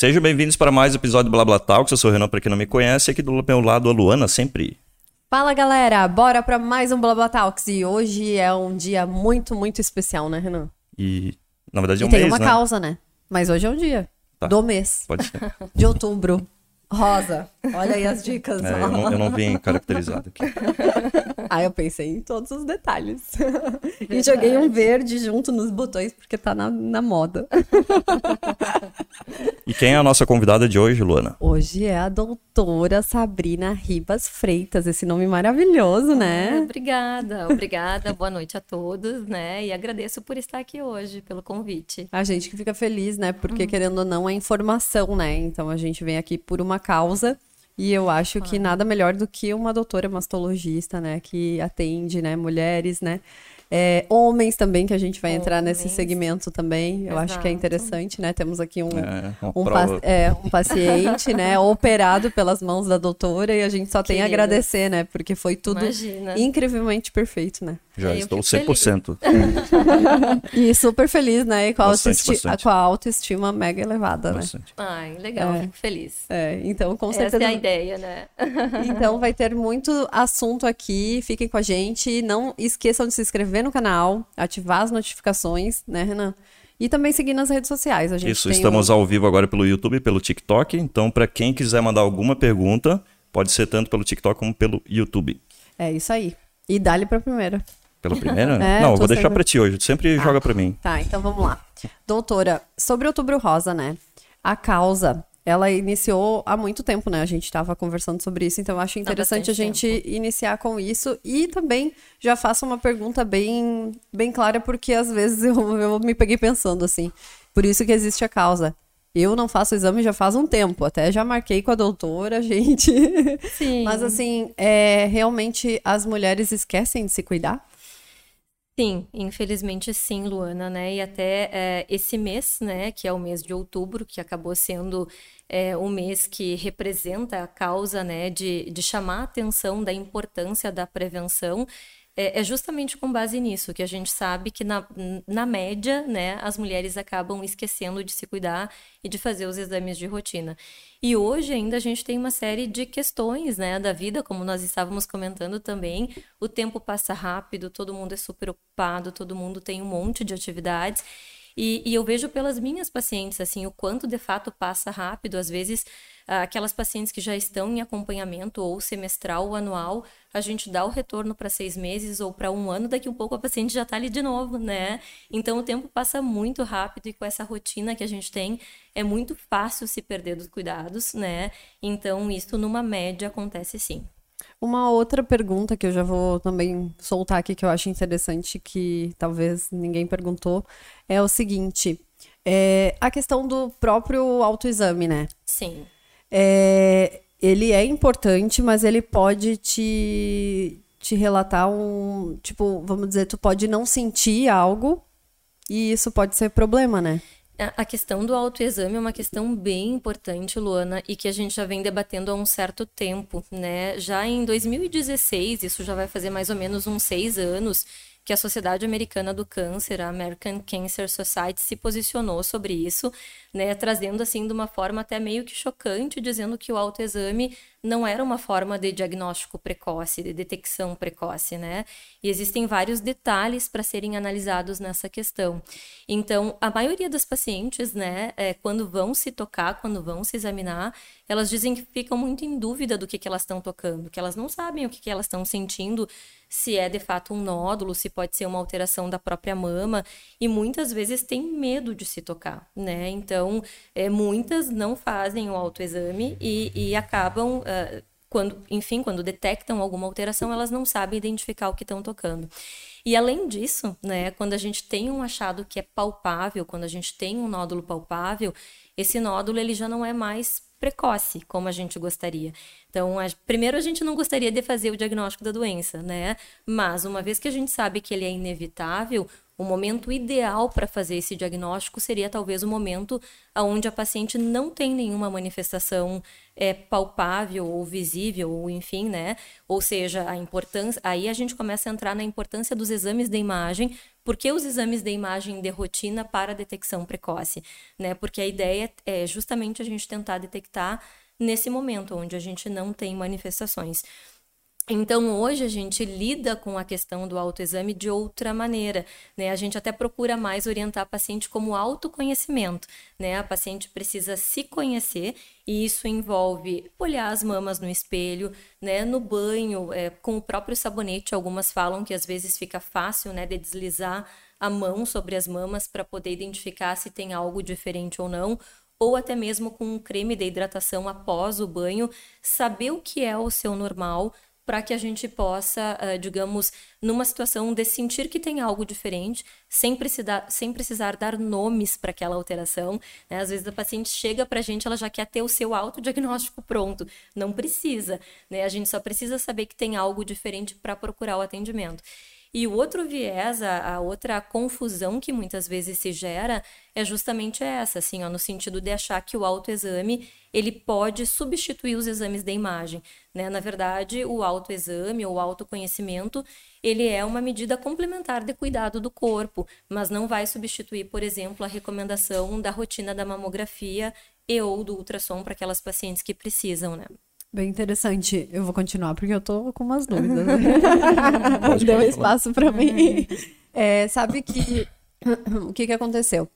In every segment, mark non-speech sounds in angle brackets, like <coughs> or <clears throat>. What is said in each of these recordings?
Sejam bem-vindos para mais um episódio do Blá Blá Talks. Eu sou o Renan, para quem não me conhece. Aqui do meu lado, a Luana, sempre. Fala galera, bora para mais um Blá Blá Talks. E hoje é um dia muito, muito especial, né, Renan? E, na verdade, é e um tem mês, uma né? causa, né? Mas hoje é um dia Tá. do mês Pode ser. de outubro. Rosa. Olha aí as dicas. É, eu, não, eu não vim caracterizado aqui. Aí <laughs> eu pensei em todos os detalhes. <laughs> E joguei um verde junto nos botões, porque tá na, na moda. <laughs> E quem é a nossa convidada de hoje, Luana? Hoje é a doutora Sabrina Ribas Freitas, esse nome maravilhoso, Ah, né? Obrigada, obrigada. Boa noite a todos, né? E agradeço por estar aqui hoje, pelo convite. A gente que fica feliz, né? Uhum. Porque querendo ou não é informação, né? Então a gente vem aqui por uma causa. E eu acho que nada melhor do que uma doutora mastologista, né? Que atende, né? Mulheres, né? É, homens também, que a gente vai entrar nesse Homens. segmento também. Eu acho que é Exato. interessante, né? Temos aqui um, É, um, prova. pa- é, um paciente, né? <laughs> Operado pelas mãos da doutora. E a gente só tem a agradecer, né? Porque foi tudo Imagina. incrivelmente perfeito, né? Já eu estou fico 100%. <laughs> E super feliz, né? E com a, Bastante, autoesti- bastante. com a autoestima mega elevada, né? Bastante. Ai, legal, É. fico feliz. É, então com Essa certeza. é a ideia, né? <laughs> Então vai ter muito assunto aqui. Fiquem com a gente. Não esqueçam de se inscrever no canal, ativar as notificações, né, Renan? E também seguir nas redes sociais. A gente Isso, tem estamos o... ao vivo agora pelo YouTube e pelo TikTok. Então, para quem quiser mandar alguma pergunta, pode ser tanto pelo TikTok como pelo YouTube. É isso aí. E dá-lhe pra primeira. Pela primeira? <laughs> É, não, eu vou deixar sempre- para ti hoje. Tu sempre joga para mim. Tá, então vamos lá. Doutora, sobre Outubro Rosa, né? A causa, ela iniciou há muito tempo, né? A gente estava conversando sobre isso, então eu acho interessante a gente iniciar com isso e também já faço uma pergunta bem, bem clara, porque às vezes <laughs> eu, eu me peguei pensando assim. Por isso que existe a causa. Eu não faço exame já faz um tempo, até já marquei com a doutora, <laughs> gente. Sim. Mas assim, é, realmente as mulheres esquecem de se cuidar? Sim, infelizmente sim, Luana, né? E até é, esse mês, né, que é o mês de outubro, que acabou sendo é, mês que representa a causa, né, de, de chamar a atenção da importância da prevenção, é, é justamente com base nisso, que a gente sabe que na, na média, né, as mulheres acabam esquecendo de se cuidar e de fazer os exames de rotina. E hoje ainda a gente tem uma série de questões, né, da vida, como nós estávamos comentando também. O tempo passa rápido, todo mundo é super ocupado, todo mundo tem um monte de atividades. E, e eu vejo pelas minhas pacientes, assim, o quanto de fato passa rápido. Às vezes, aquelas pacientes que já estão em acompanhamento ou semestral ou anual, a gente dá o retorno para seis meses ou para um ano, daqui a um pouco a paciente já está ali de novo, né? Então o tempo passa muito rápido e com essa rotina que a gente tem, é muito fácil se perder dos cuidados, né? Então isso numa média acontece sim. Uma outra pergunta que eu já vou também soltar aqui, que eu acho interessante, que talvez ninguém perguntou, é o seguinte: é, a questão do próprio autoexame, né? Sim. É, ele é importante, mas ele pode te, te relatar um. Tipo, vamos dizer, tu pode não sentir algo e isso pode ser problema, né? A questão do autoexame é uma questão bem importante, Luana, e que a gente já vem debatendo há um certo tempo, né? Já em 2016, isso já vai fazer mais ou menos uns seis anos, que a Sociedade Americana do Câncer, a American Cancer Society, se posicionou sobre isso, né? Trazendo assim de uma forma até meio que chocante, dizendo que o autoexame não era uma forma de diagnóstico precoce, de detecção precoce, né? E existem vários detalhes para serem analisados nessa questão. Então, a maioria das pacientes, né, é, quando vão se tocar, quando vão se examinar, elas dizem que ficam muito em dúvida do que, que elas estão tocando, que elas não sabem o que, que elas estão sentindo, se é de fato um nódulo, se pode ser uma alteração da própria mama, e muitas vezes têm medo de se tocar, né? Então, é, muitas não fazem o autoexame e, e acabam ah, quando, enfim, quando detectam alguma alteração, elas não sabem identificar o que estão tocando. E além disso, né, quando a gente tem um achado que é palpável, quando a gente tem um nódulo palpável, esse nódulo ele já não é mais precoce, como a gente gostaria. Então, a- primeiro a gente não gostaria de fazer o diagnóstico da doença, né? Mas uma vez que a gente sabe que ele é inevitável, o momento ideal para fazer esse diagnóstico seria talvez o momento onde a paciente não tem nenhuma manifestação é, palpável ou visível, ou enfim, né? Ou seja, a importância. Aí a gente começa a entrar na importância dos exames de imagem, Por que os exames de imagem de rotina para detecção precoce? Né? Porque a ideia é justamente a gente tentar detectar nesse momento onde a gente não tem manifestações. Então, hoje a gente lida com a questão do autoexame de outra maneira, né? A gente até procura mais orientar a paciente como autoconhecimento, né? A paciente precisa se conhecer e isso envolve olhar as mamas no espelho, né? No banho, é, com o próprio sabonete, algumas falam que às vezes fica fácil, né, de deslizar a mão sobre as mamas para poder identificar se tem algo diferente ou não, ou até mesmo com um creme de hidratação após o banho, saber o que é o seu normal, para que a gente possa, uh, digamos, numa situação de sentir que tem algo diferente, sem precisar, sem precisar dar nomes para aquela alteração. Né? Às vezes a paciente chega para a gente, ela já quer ter o seu autodiagnóstico pronto. Não precisa, né? A gente só precisa saber que tem algo diferente para procurar o atendimento. E o outro viés, a, a, outra confusão que muitas vezes se gera é justamente essa, assim, ó, no sentido de achar que o autoexame ele pode substituir os exames de imagem. Né? Na verdade, o autoexame ou autoconhecimento ele é uma medida complementar de cuidado do corpo, mas não vai substituir, por exemplo, a recomendação da rotina da mamografia e ou do ultrassom para aquelas pacientes que precisam, né? Bem interessante. Eu vou continuar porque eu tô com umas <laughs> dúvidas. Deu espaço para mim. <laughs> É, sabe que <coughs> o que, que aconteceu?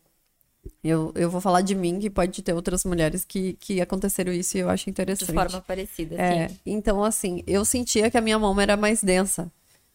Eu, eu vou falar de mim, que pode ter outras mulheres que, que aconteceram isso e eu acho interessante. De forma parecida, é, sim. Então, assim, eu sentia que a minha mão era mais densa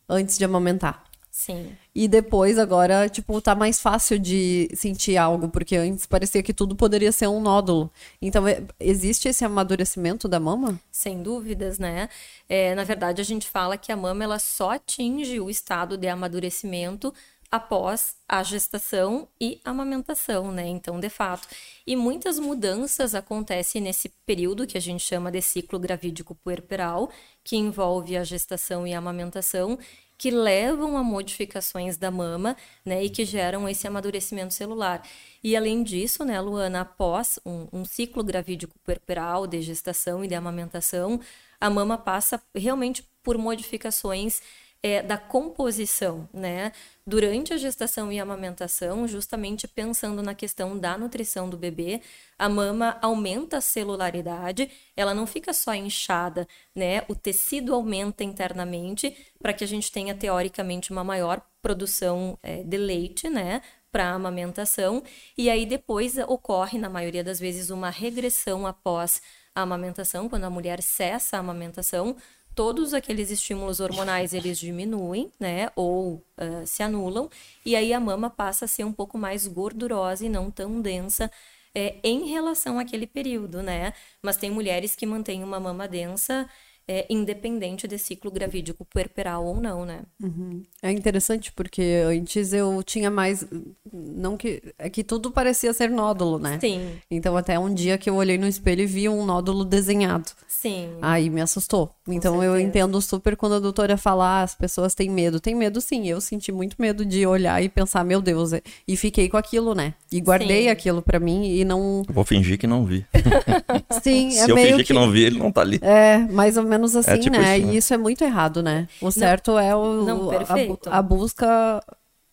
antes de amamentar. Sim. E depois, agora, tipo, tá mais fácil de sentir algo, porque antes parecia que tudo poderia ser um nódulo. Então, é, existe esse amadurecimento da mama? Sem dúvidas, né? É, na verdade, a gente fala que a mama ela só atinge o estado de amadurecimento após a gestação e amamentação, né? Então, de fato. E muitas mudanças acontecem nesse período que a gente chama de ciclo gravídico puerperal, que envolve a gestação e a amamentação, que levam a modificações da mama, né, e que geram esse amadurecimento celular. E além disso, né, Luana, após um, um ciclo gravídico puerperal de gestação e de amamentação, a mama passa realmente por modificações é, da composição, né? Durante a gestação e a amamentação, justamente pensando na questão da nutrição do bebê, a mama aumenta a celularidade, ela não fica só inchada, né? O tecido aumenta internamente para que a gente tenha teoricamente uma maior produção é, de leite, né? Para a amamentação, e aí depois ocorre, na maioria das vezes, uma regressão após a amamentação, quando a mulher cessa a amamentação, todos aqueles estímulos hormonais eles diminuem, né, ou uh, se anulam, e aí a mama passa a ser um pouco mais gordurosa e não tão densa é, em relação àquele período, né? Mas tem mulheres que mantêm uma mama densa é, independente de ciclo gravídico puerperal ou não, né? Uhum. É interessante porque antes eu tinha mais, não que é que tudo parecia ser nódulo, né? Sim. Então até um dia que eu olhei no espelho e vi um nódulo desenhado. Sim. Aí me assustou. Então eu entendo super quando a doutora fala, ah, as pessoas têm medo. Tem medo sim. Eu senti muito medo de olhar e pensar, meu Deus, e fiquei com aquilo, né? E guardei sim. aquilo para mim e não. vou fingir que não vi. <laughs> sim, <laughs> é Se eu fingir que... que não vi, ele não tá ali. É, mais ou menos menos assim, é tipo né? Isso, né? E isso é muito errado, né? O certo não, é o, não, a, a, busca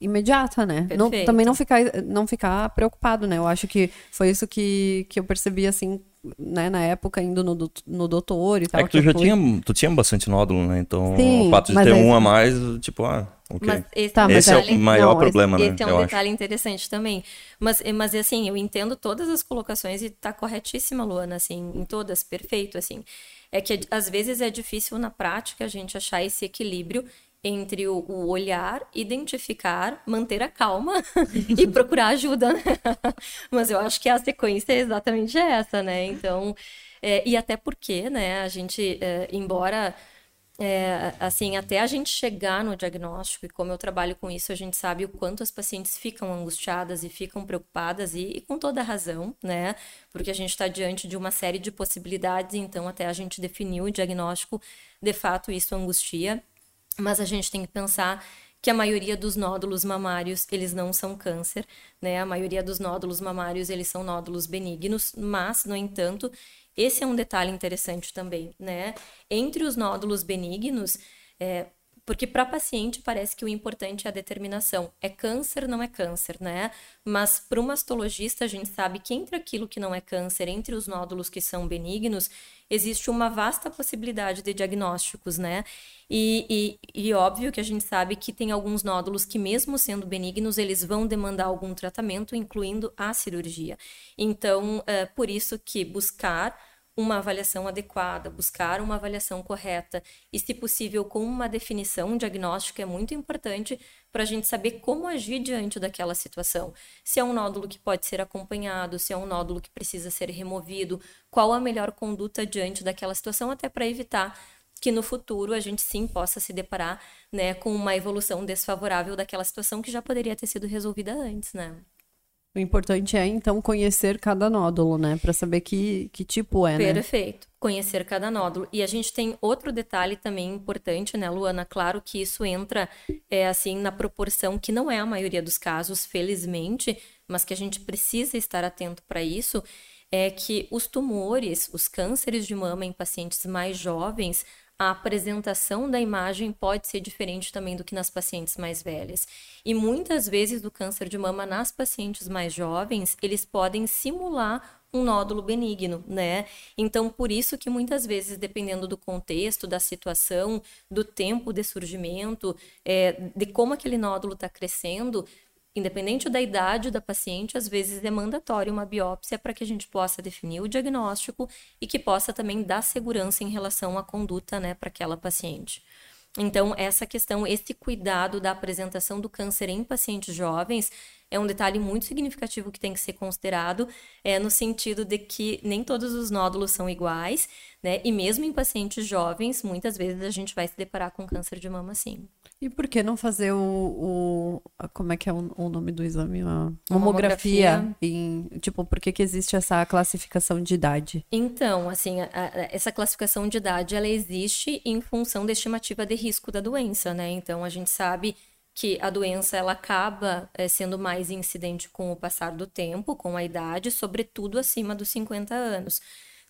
imediata, né? Não, também não ficar, não ficar preocupado, né? Eu acho que foi isso que, que eu percebi, assim, né, na época, indo no, no doutor e tal. É que tu que já tinha, tu tinha bastante nódulo, né? Então, Sim, o fato de ter um a mais, tipo, ah, ok. Mas esse, tá, esse é o maior não, problema, esse, né? Esse é um detalhe acho. interessante também. Mas, mas, assim, eu entendo todas as colocações e tá corretíssima, Luana, assim, em todas, perfeito, assim é que às vezes é difícil na prática a gente achar esse equilíbrio entre o, o olhar, identificar, manter a calma <laughs> e procurar ajuda. Né? <laughs> Mas eu acho que a sequência é exatamente essa, né? Então, é, e até porque, né, a gente, é, embora é, assim, até a gente chegar no diagnóstico, e como eu trabalho com isso, a gente sabe o quanto as pacientes ficam angustiadas e ficam preocupadas, e, e com toda razão, né? Porque a gente está diante de uma série de possibilidades, então até a gente definir o diagnóstico, de fato isso angustia, mas a gente tem que pensar que a maioria dos nódulos mamários, eles não são câncer, né? A maioria dos nódulos mamários, eles são nódulos benignos, mas, no entanto, esse é um detalhe interessante também, né? Entre os nódulos benignos, é, Porque para paciente parece que o importante é a determinação. É câncer, não é câncer, né? Mas para o mastologista, a gente sabe que entre aquilo que não é câncer, entre os nódulos que são benignos, existe uma vasta possibilidade de diagnósticos, né? E, e, e, óbvio que a gente sabe que tem alguns nódulos que, mesmo sendo benignos, eles vão demandar algum tratamento, incluindo a cirurgia. Então, é por isso que buscar uma avaliação adequada, buscar uma avaliação correta e, se possível, com uma definição diagnóstica é muito importante para a gente saber como agir diante daquela situação. Se é um nódulo que pode ser acompanhado, se é um nódulo que precisa ser removido, qual a melhor conduta diante daquela situação, até para evitar que no futuro a gente sim possa se deparar né, com uma evolução desfavorável daquela situação que já poderia ter sido resolvida antes, né? O importante é, então, conhecer cada nódulo, né? Para saber que, que tipo é, né? Perfeito. Conhecer cada nódulo. E a gente tem outro detalhe também importante, né, Luana? Claro que isso entra, é, assim, na proporção que não é a maioria dos casos, felizmente, mas que a gente precisa estar atento para isso, é que os tumores, os cânceres de mama em pacientes mais jovens, a apresentação da imagem pode ser diferente também do que nas pacientes mais velhas. E muitas vezes do câncer de mama nas pacientes mais jovens, eles podem simular um nódulo benigno, né? Então, por isso que muitas vezes, dependendo do contexto, da situação, do tempo de surgimento, é, de como aquele nódulo está crescendo, independente da idade da paciente, às vezes é mandatório uma biópsia para que a gente possa definir o diagnóstico e que possa também dar segurança em relação à conduta, né, para aquela paciente. Então, essa questão, esse cuidado da apresentação do câncer em pacientes jovens é um detalhe muito significativo que tem que ser considerado, é, no sentido de que nem todos os nódulos são iguais, né? E mesmo em pacientes jovens, muitas vezes a gente vai se deparar com câncer de mama sim. E por que não fazer o. o como é que é o, o nome do exame? A mamografia. mamografia. Em, tipo, por que, que existe essa classificação de idade? Então, assim, a, a, essa classificação de idade ela existe em função da estimativa de risco da doença, né? Então a gente sabe que a doença ela acaba é, sendo mais incidente com o passar do tempo, com a idade, sobretudo acima dos 50 anos.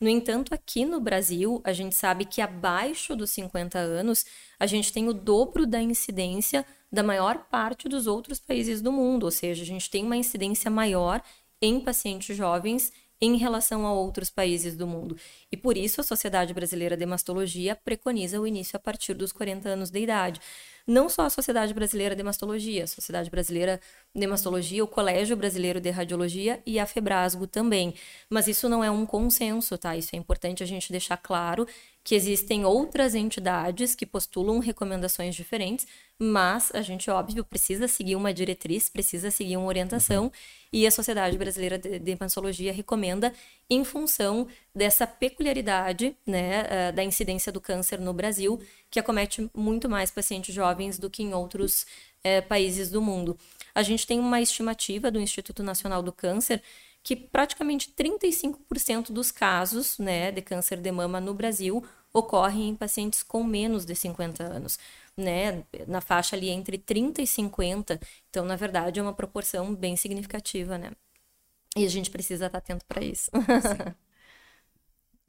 No entanto, aqui no Brasil, a gente sabe que abaixo dos 50 anos, a gente tem o dobro da incidência da maior parte dos outros países do mundo, ou seja, a gente tem uma incidência maior em pacientes jovens em relação a outros países do mundo. E por isso a Sociedade Brasileira de Mastologia preconiza o início a partir dos 40 anos de idade não só a Sociedade Brasileira de Mastologia, a Sociedade Brasileira de Mastologia, o Colégio Brasileiro de Radiologia e a Febrasgo também. Mas isso não é um consenso, tá? Isso é importante a gente deixar claro que existem outras entidades que postulam recomendações diferentes, mas a gente, óbvio, precisa seguir uma diretriz, precisa seguir uma orientação, uhum. e a Sociedade Brasileira de, de Mastologia recomenda em função dessa peculiaridade né, eh, da incidência do câncer no Brasil, que acomete muito mais pacientes jovens do que em outros é, países do mundo. A gente tem uma estimativa do Instituto Nacional do Câncer que praticamente 35% dos casos né, de câncer de mama no Brasil ocorrem em pacientes com menos de 50 anos, né, na faixa ali entre 30 e 50. Então, na verdade, é uma proporção bem significativa, né? E a gente precisa estar atento para isso.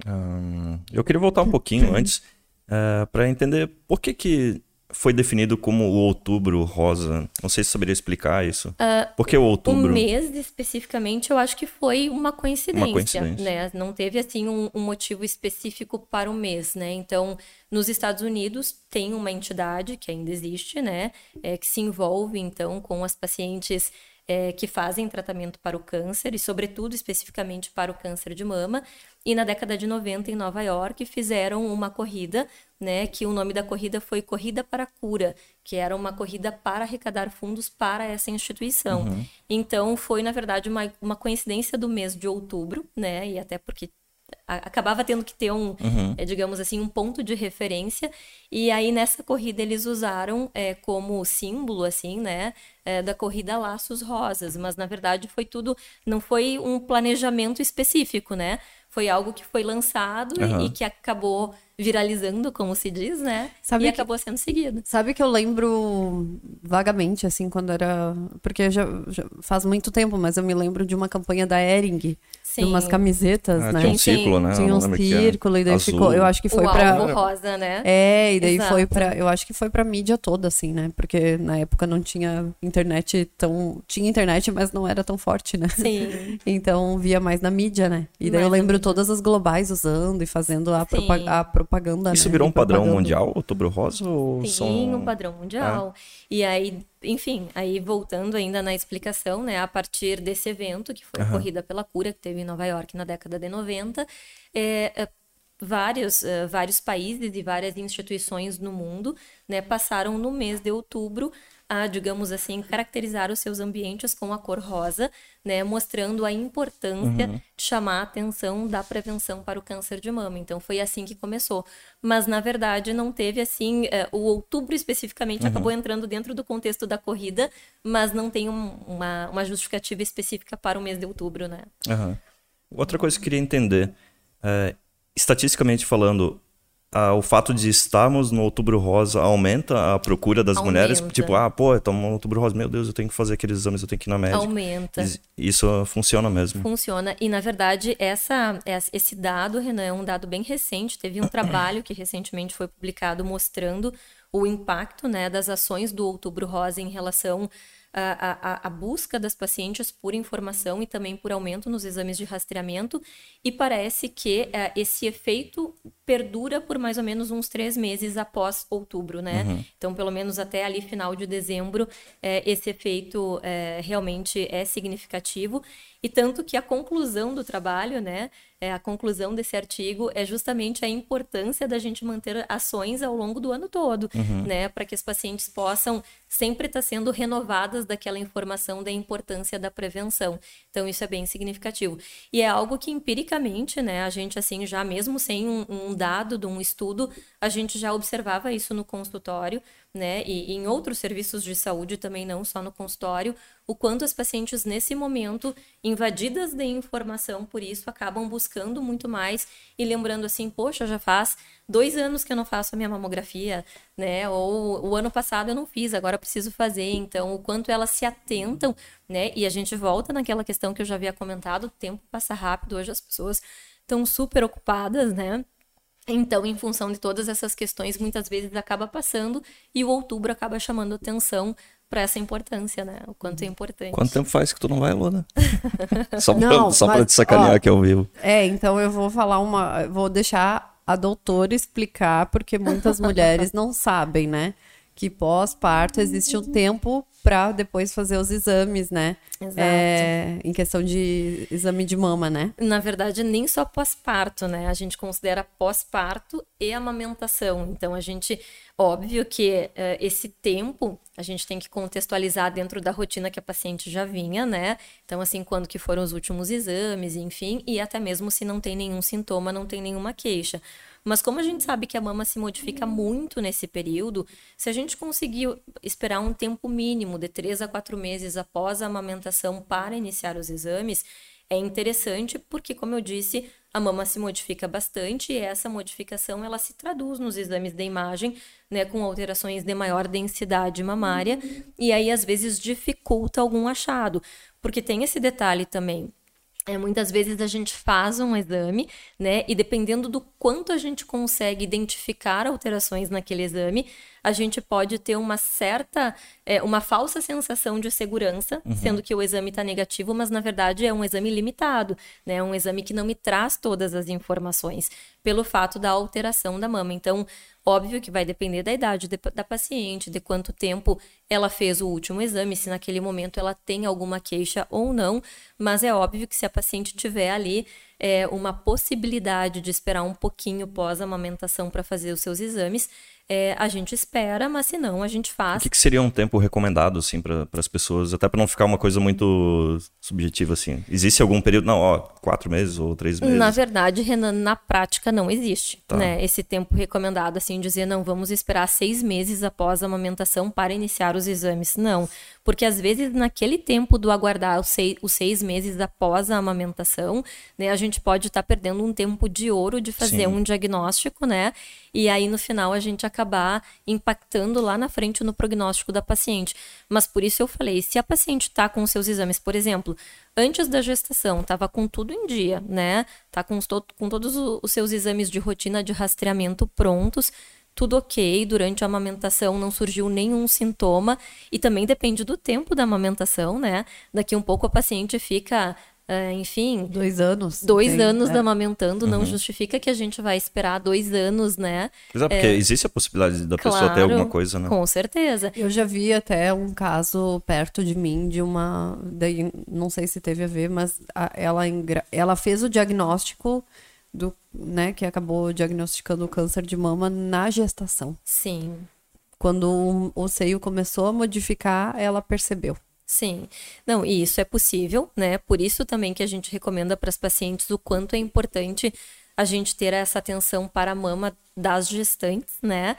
um, <laughs> eu queria voltar um pouquinho <laughs> antes uh, é, para entender por que, que foi definido como o outubro rosa. Não sei se saberia explicar isso. Uh, por que o outubro? O mês especificamente, eu acho que foi uma coincidência, uma coincidência. né? Não teve assim um, um, motivo específico para o mês, né? Então, nos Estados Unidos tem uma entidade que ainda existe, né? É, que se envolve então com as pacientes é, que fazem tratamento para o câncer e, sobretudo, especificamente para o câncer de mama. E na década de 90, em Nova York, fizeram uma corrida, né, que o nome da corrida foi Corrida para a Cura, que era uma corrida para arrecadar fundos para essa instituição. Uhum. Então, foi, na verdade, uma, uma coincidência do mês de outubro, né, e até porque acabava tendo que ter um, uhum. é, digamos assim, um ponto de referência. E aí nessa corrida eles usaram é, como símbolo, assim, né, é, da corrida Laços Rosas. Mas na verdade foi tudo, não foi um planejamento específico, né? Foi algo que foi lançado uhum. e que acabou viralizando, como se diz, né? Sabe e que, acabou sendo seguido. Sabe que eu lembro vagamente, assim, quando era. Porque já, já, faz muito tempo, mas eu me lembro de uma campanha da Ering, Sim. de umas camisetas, ah, né? Tinha um círculo, né? Tinha um círculo, e daí Azul. ficou. Eu acho que foi o pra. Alvo rosa, né? É, e daí Exato. foi pra. Eu acho que foi pra mídia toda, assim, né? Porque na época não tinha internet tão. Tinha internet, mas não era tão forte, né? Sim. <laughs> então via mais na mídia, né? E daí mais eu lembro todas as globais usando e fazendo a, propa a propaganda. Isso né? virou um padrão mundial, Outubro Rosa? Ou Sim, são... um padrão mundial. É. E aí, enfim, aí voltando ainda na explicação, né, a partir desse evento, que foi uhum. a Corrida pela Cura, que teve em Nova York na década de 90, é, é, vários, uh, vários países e várias instituições no mundo né, passaram no mês de outubro a, digamos assim, caracterizar os seus ambientes com a cor rosa, né, mostrando a importância uhum. de chamar a atenção da prevenção para o câncer de mama. Então foi assim que começou. Mas na verdade não teve assim, uh, o outubro especificamente uhum. acabou entrando dentro do contexto da corrida, mas não tem um, uma, uma justificativa específica para o mês de outubro, né? Uhum. Outra coisa que eu queria entender, é, estatisticamente falando, ah, o fato de estarmos no Outubro Rosa aumenta a procura das aumenta. mulheres? Tipo, ah, pô, estamos no Outubro Rosa, meu Deus, eu tenho que fazer aqueles exames, eu tenho que ir na médica. Aumenta. Isso funciona mesmo? Funciona. E, na verdade, essa, esse dado, Renan, é um dado bem recente. Teve um trabalho que recentemente foi publicado mostrando o impacto né, das ações do Outubro Rosa em relação a, a, a, busca das pacientes por informação e também por aumento nos exames de rastreamento, e parece que é, esse efeito perdura por mais ou menos uns três meses após outubro, né? Uhum. Então, pelo menos até ali final de dezembro, é, esse efeito é, realmente é significativo. E tanto que a conclusão do trabalho, né, é, a conclusão desse artigo é justamente a importância da gente manter ações ao longo do ano todo, uhum. né, para que os pacientes possam sempre estar tá sendo renovadas daquela informação da importância da prevenção. Então isso é bem significativo e é algo que empiricamente, né, a gente assim já mesmo sem um, um dado de um estudo, a gente já observava isso no consultório, né, e, e em outros serviços de saúde também não só no consultório, o quanto as pacientes nesse momento invadidas de informação por isso acabam buscando muito mais e lembrando assim, poxa, já faz dois anos que eu não faço a minha mamografia, né? Ou o ano passado eu não fiz, agora preciso fazer. Então, o quanto elas se atentam, né? E a gente volta naquela questão que eu já havia comentado, o tempo passa rápido, hoje as pessoas estão super ocupadas, né? Então, em função de todas essas questões, muitas vezes acaba passando e o outubro acaba chamando atenção para essa importância, né? O quanto é importante. Quanto tempo faz que tu não vai, Luna? <laughs> só pra, só mas, pra te sacanear ó, aqui ao vivo. É, então eu vou falar uma. Vou deixar a doutora explicar, porque muitas <laughs> mulheres não sabem, né? Que pós-parto existe um tempo para depois fazer os exames, né? Exato. É, em questão de exame de mama, né? Na verdade, nem só pós-parto, né? A gente considera pós-parto e amamentação. Então, a gente, óbvio que uh, esse tempo a gente tem que contextualizar dentro da rotina que a paciente já vinha, né? Então, assim, quando que foram os últimos exames, enfim, e até mesmo se não tem nenhum sintoma, não tem nenhuma queixa. Mas como a gente sabe que a mama se modifica muito nesse período, se a gente conseguir esperar um tempo mínimo de três a quatro meses após a amamentação para iniciar os exames, é interessante porque, como eu disse, a mama se modifica bastante e essa modificação ela se traduz nos exames de imagem, né, com alterações de maior densidade mamária e aí às vezes dificulta algum achado, porque tem esse detalhe também. É, muitas vezes a gente faz um exame, né? E dependendo do quanto a gente consegue identificar alterações naquele exame, a gente pode ter uma certa, é, uma falsa sensação de segurança, uhum. sendo que o exame está negativo, mas na verdade é um exame limitado, né? É um exame que não me traz todas as informações pelo fato da alteração da mama. Então, Óbvio que vai depender da idade de, da paciente, de quanto tempo ela fez o último exame, se naquele momento ela tem alguma queixa ou não, mas é óbvio que se a paciente tiver ali é, uma possibilidade de esperar um pouquinho pós a amamentação para fazer os seus exames, é, a gente espera, mas se não, a gente faz. O que, que seria um tempo recomendado, assim, para as pessoas? Até para não ficar uma coisa muito subjetiva, assim. Existe algum período? Não, ó, quatro meses ou três meses? Na verdade, Renan, na prática não existe, tá. né? Esse tempo recomendado, assim, dizer, não, vamos esperar seis meses após a amamentação para iniciar os exames. Não, porque às vezes naquele tempo do aguardar os seis, os seis meses após a amamentação, né, a gente pode estar tá perdendo um tempo de ouro de fazer Sim. um diagnóstico, né? E aí no final a gente acabar impactando lá na frente no prognóstico da paciente. Mas por isso eu falei, se a paciente está com seus exames, por exemplo, antes da gestação, estava com tudo em dia, né? Tá com, com todos os seus exames de rotina de rastreamento prontos, tudo ok, durante a amamentação não surgiu nenhum sintoma e também depende do tempo da amamentação, né? Daqui um pouco a paciente fica Uh, enfim. Dois anos. Dois tem, anos é. amamentando uhum. não justifica que a gente vai esperar dois anos, né? Exato, porque é, existe a possibilidade da claro, pessoa ter alguma coisa, né? Com certeza. Eu já vi até um caso perto de mim de uma. Daí, não sei se teve a ver, mas a, ela, ela fez o diagnóstico do, né, que acabou diagnosticando o câncer de mama na gestação. Sim. Quando o, o seio começou a modificar, ela percebeu. Sim, não, e isso é possível, né? Por isso também que a gente recomenda para as pacientes o quanto é importante a gente ter essa atenção para a mama das gestantes, né?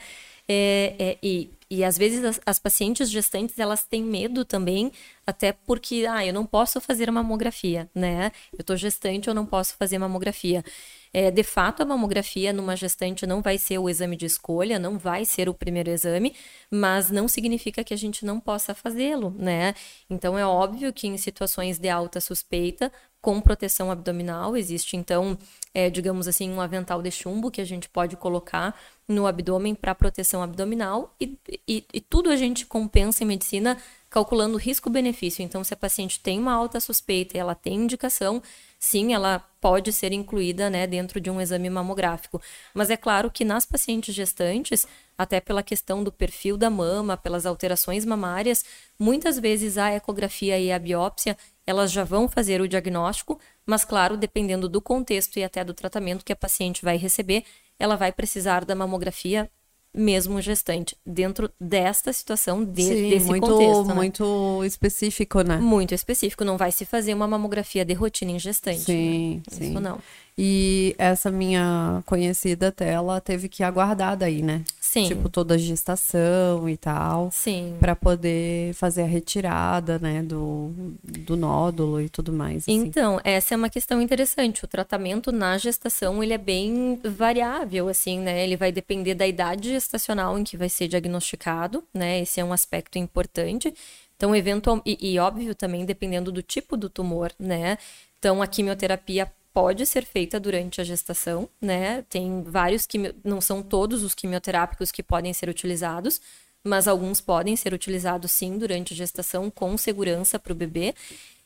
É, é, e, e às vezes as, as, pacientes gestantes elas têm medo também, até porque, ah, eu não posso fazer mamografia, né? Eu tô gestante, eu não posso fazer mamografia. É, de fato, a mamografia numa gestante não vai ser o exame de escolha, não vai ser o primeiro exame, mas não significa que a gente não possa fazê-lo, né? Então, é óbvio que em situações de alta suspeita, com proteção abdominal, existe então, é, digamos assim, um avental de chumbo que a gente pode colocar no abdômen para proteção abdominal e, e, e tudo a gente compensa em medicina calculando risco-benefício. Então, se a paciente tem uma alta suspeita e ela tem indicação, sim, ela pode ser incluída né, dentro de um exame mamográfico. Mas é claro que nas pacientes gestantes, até pela questão do perfil da mama, pelas alterações mamárias, muitas vezes a ecografia e a biópsia elas já vão fazer o diagnóstico, mas claro, dependendo do contexto e até do tratamento que a paciente vai receber, ela vai precisar da mamografia mesmo gestante, dentro desta situação, de, Sim, desse muito, contexto. Né? Muito específico, né? Muito específico. Não vai se fazer uma mamografia de rotina em gestante. Sim, né? sim. Isso não. E essa minha conhecida até, ela teve que aguardar daí, né? Sim. Tipo, toda a gestação e tal. Sim. Pra poder fazer a retirada, né, do, do nódulo e tudo mais. Assim. Então, essa é uma questão interessante. O tratamento na gestação, ele é bem variável, assim, né? Ele vai depender da idade gestacional em que vai ser diagnosticado, né? Esse é um aspecto importante. Então, eventual e, e óbvio também dependendo do tipo do tumor, né? Então, a quimioterapia pode ser feita durante a gestação, né? Tem vários que não são todos os quimioterápicos que podem ser utilizados, mas alguns podem ser utilizados sim durante a gestação com segurança para o bebê.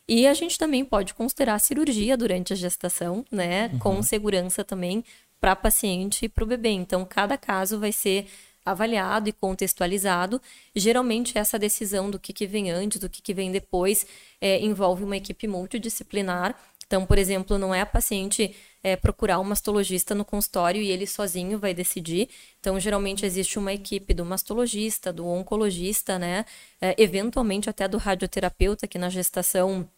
E a gente também pode considerar cirurgia durante a gestação, né? Uhum. Com segurança também para paciente e para o bebê. Então, cada caso vai ser avaliado e contextualizado. Geralmente, essa decisão do que, que vem antes, do que, que vem depois, é, envolve uma equipe multidisciplinar então, por exemplo, não é a paciente é, procurar um mastologista no consultório e ele sozinho vai decidir. Então, geralmente existe uma equipe do mastologista, do oncologista, né? É, eventualmente até do radioterapeuta, que na gestação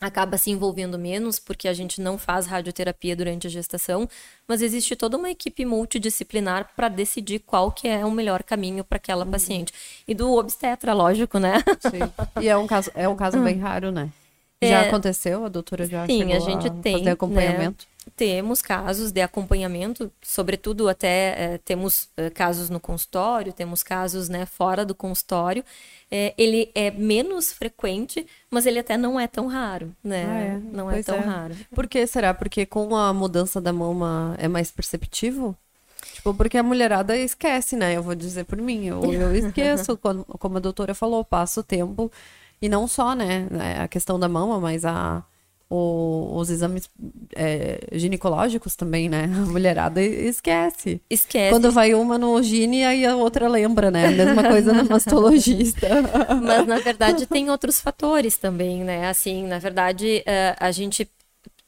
acaba se envolvendo menos, porque a gente não faz radioterapia durante a gestação, mas existe toda uma equipe multidisciplinar para decidir qual que é o melhor caminho para aquela uhum. paciente. E do obstetra, lógico, né? Sim. E é um caso, é um caso bem <laughs> raro, né? Já é... aconteceu? A doutora já Sim, a gente a tem. Fazer acompanhamento? Né? Temos casos de acompanhamento, sobretudo até é, temos é, casos no consultório, temos casos né, fora do consultório. É, ele é menos frequente, mas ele até não é tão raro, né? Ah, é. Não é tão raro. Por que será? Porque com a mudança da mama é mais perceptivo? Tipo, porque a mulherada esquece, né? Eu vou dizer por mim, eu, eu <laughs> esqueço, como a doutora falou, passo o tempo e não só, né, né, a questão da mama, mas a, o, os exames é, ginecológicos também, né? <laughs> A mulherada esquece. Esquece. Quando vai uma no gine, aí a outra lembra, né? A mesma coisa no <laughs> mastologista. Mas, na verdade, tem outros fatores também, né? Assim, na verdade, é, a gente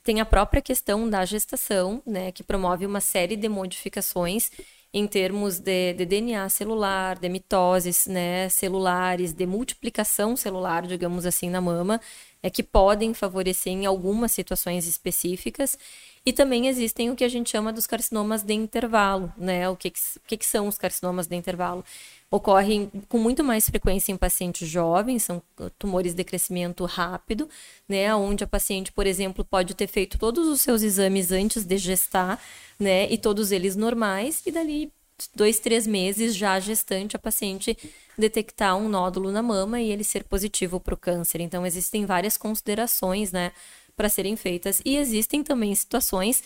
tem a própria questão da gestação, né? Que promove uma série de modificações em termos de, de, DNA celular, de mitoses né, celulares, de multiplicação celular, digamos assim, na mama, é que podem favorecer em algumas situações específicas. E também existem o que a gente chama dos carcinomas de intervalo, né? O que, que, que, que são os carcinomas de intervalo? Ocorrem com muito mais frequência em pacientes jovens, são tumores de crescimento rápido, né? Onde a paciente, por exemplo, pode ter feito todos os seus exames antes de gestar, né? E todos eles normais, e dali dois, três meses já gestante, a paciente detectar um nódulo na mama e ele ser positivo para o câncer. Então, existem várias considerações, né? para serem feitas. E existem também situações,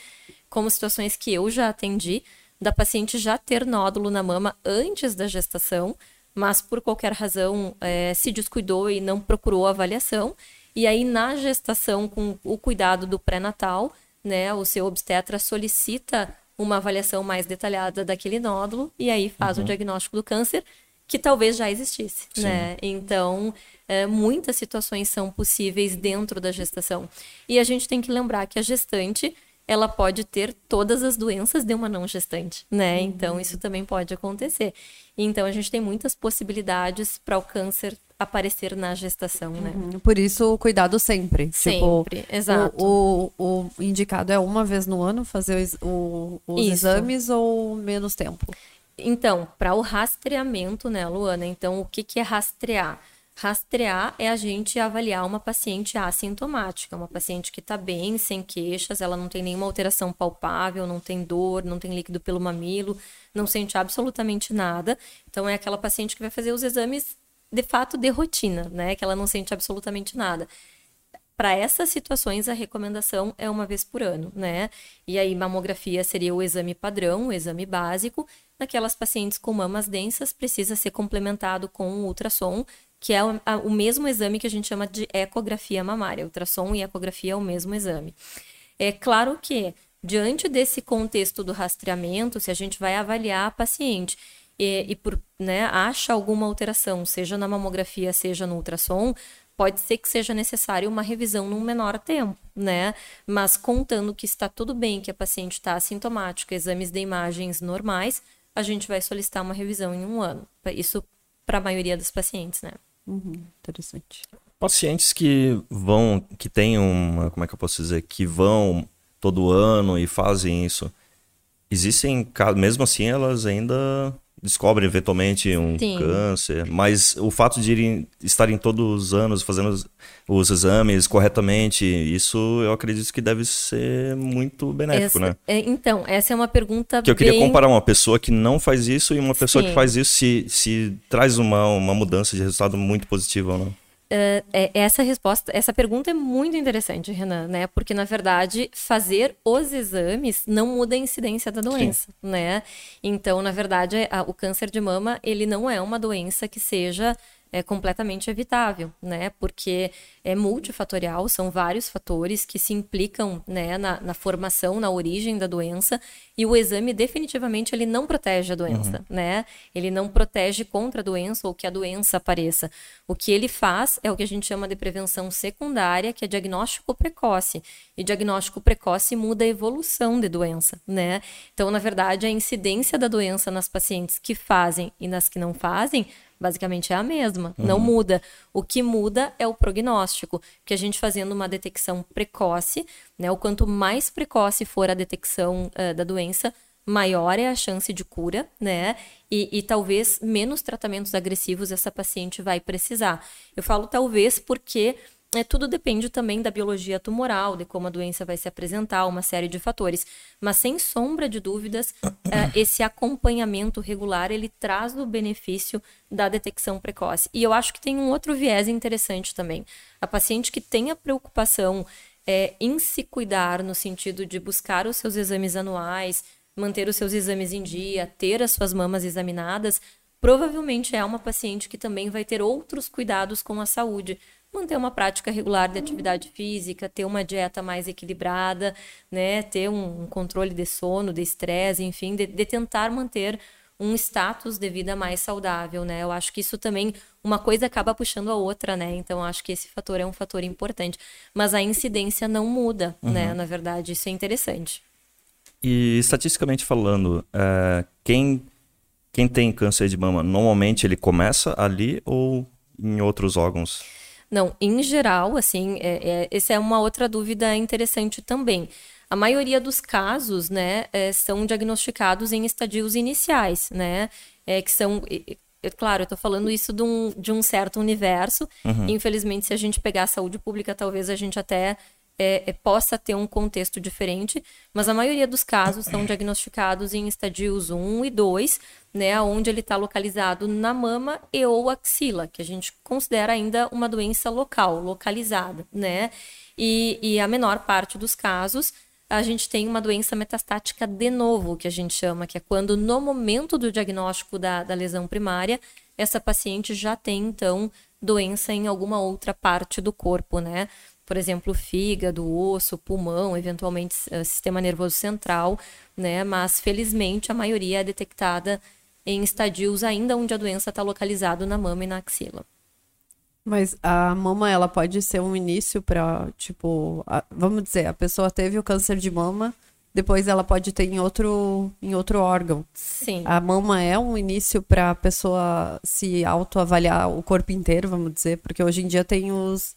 como situações que eu já atendi, da paciente já ter nódulo na mama antes da gestação, mas por qualquer razão é, se descuidou e não procurou avaliação. E aí, na gestação, com o cuidado do pré-natal, né, o seu obstetra solicita uma avaliação mais detalhada daquele nódulo e aí faz uhum. o diagnóstico do câncer que talvez já existisse, Sim. né? Então, é, muitas situações são possíveis dentro da gestação. E a gente tem que lembrar que a gestante, ela pode ter todas as doenças de uma não gestante, né? Uhum. Então, isso também pode acontecer. Então, a gente tem muitas possibilidades para o câncer aparecer na gestação, né? Uhum. Por isso, o cuidado sempre. Tipo, sempre, tipo, exato. O, o, o, indicado é uma vez no ano fazer o, os exames ou menos tempo? Então, para o rastreamento, né, Luana? Então, o que, que é rastrear? Rastrear é a gente avaliar uma paciente assintomática, uma paciente que está bem, sem queixas, ela não tem nenhuma alteração palpável, não tem dor, não tem líquido pelo mamilo, não sente absolutamente nada. Então, é aquela paciente que vai fazer os exames de fato de rotina, né? Que ela não sente absolutamente nada. Para essas situações, a recomendação é uma vez por ano, né? E aí, mamografia seria o exame padrão, o exame básico, Naquelas pacientes com mamas densas, precisa ser complementado com um ultrassom, que é o, a, o mesmo exame que a gente chama de ecografia mamária. Ultrassom e ecografia é o mesmo exame. É claro que, diante desse contexto do rastreamento, se a gente vai avaliar a paciente e, e por, né, acha alguma alteração, seja na mamografia, seja no ultrassom, pode ser que seja necessário uma revisão num menor tempo, né? Mas contando que está tudo bem, que a paciente está assintomática, exames de imagens normais, a gente vai solicitar uma revisão em um ano. Isso para a maioria dos pacientes, né? Uhum, interessante. Pacientes que vão, que têm uma, como é que eu posso dizer, que vão todo ano e fazem isso, existem, mesmo assim, elas ainda descobrem eventualmente um Sim. câncer, mas o fato de irem, estarem todos os anos fazendo os, os, exames corretamente, isso eu acredito que deve ser muito benéfico, essa, né? É, então, essa é uma pergunta que eu queria comparar uma pessoa que não faz isso e uma pessoa Sim. que faz isso se, se traz uma, uma mudança de resultado muito positiva ou não. Uh, essa resposta, essa pergunta é muito interessante, Renan, né? Porque na verdade fazer os exames não muda a incidência da doença, Sim. né? Então, na verdade, a, o câncer de mama ele não é uma doença que seja é completamente evitável, né? Porque é multifatorial, são vários fatores que se implicam né, na, na, formação, na origem da doença, e o exame definitivamente ele não protege a doença, uhum. né? Ele não protege contra a doença ou que a doença apareça. O que ele faz é o que a gente chama de prevenção secundária, que é diagnóstico precoce. E diagnóstico precoce muda a evolução de doença, né? Então, na verdade, a incidência da doença nas pacientes que fazem e nas que não fazem basicamente é a mesma, uhum. não muda. O que muda é o prognóstico, que a gente fazendo uma detecção precoce, né, o quanto mais precoce for a detecção uh, da doença, maior é a chance de cura, né? E, e, talvez menos tratamentos agressivos essa paciente vai precisar. Eu falo talvez porque é, tudo depende também da biologia tumoral, de como a doença vai se apresentar, uma série de fatores. Mas sem sombra de dúvidas, é, <coughs> esse acompanhamento regular ele traz o benefício da detecção precoce. E eu acho que tem um outro viés interessante também. A paciente que tem a preocupação é, em se cuidar no sentido de buscar os seus exames anuais, manter os seus exames em dia, ter as suas mamas examinadas, provavelmente é uma paciente que também vai ter outros cuidados com a saúde manter uma prática regular de atividade física, ter uma dieta mais equilibrada, né, ter um, controle de sono, de estresse, enfim, de, de, tentar manter um status de vida mais saudável, né? Eu acho que isso também uma coisa acaba puxando a outra, né? Então acho que esse fator é um fator importante, mas a incidência não muda, né? uhum. né? Na verdade, isso é interessante. E estatisticamente falando, é, quem quem tem câncer de mama, normalmente ele começa ali ou em outros órgãos? Não, em geral, assim, é, é, essa é uma outra dúvida interessante também. a maioria dos casos, né, é, são diagnosticados em estadios iniciais, né, é, que são é claro, eu estou falando isso de um, de um certo universo. Uhum. Infelizmente, se a gente pegar a saúde pública, talvez a gente até é, é, possa ter um contexto diferente, mas a maioria dos casos são diagnosticados em estadios 1 e 2, né, onde ele está localizado na mama e ou axila, que a gente considera ainda uma doença local, localizada, né? E, e a menor parte dos casos a gente tem uma doença metastática de novo, que a gente chama, que é quando no momento do diagnóstico da, da lesão primária, essa paciente já tem, então, doença em alguma outra parte do corpo, né? Por exemplo, fígado, osso, pulmão, eventualmente uh, sistema nervoso central, né? Mas felizmente a maioria é detectada em estadios ainda onde a doença está localizada na mama e na axila. Mas a mama, ela pode ser um início para, tipo, a, vamos dizer, a pessoa teve o câncer de mama, depois ela pode ter em outro, em outro órgão. Sim. A mama é um início para a pessoa se autoavaliar o corpo inteiro, vamos dizer, porque hoje em dia tem os,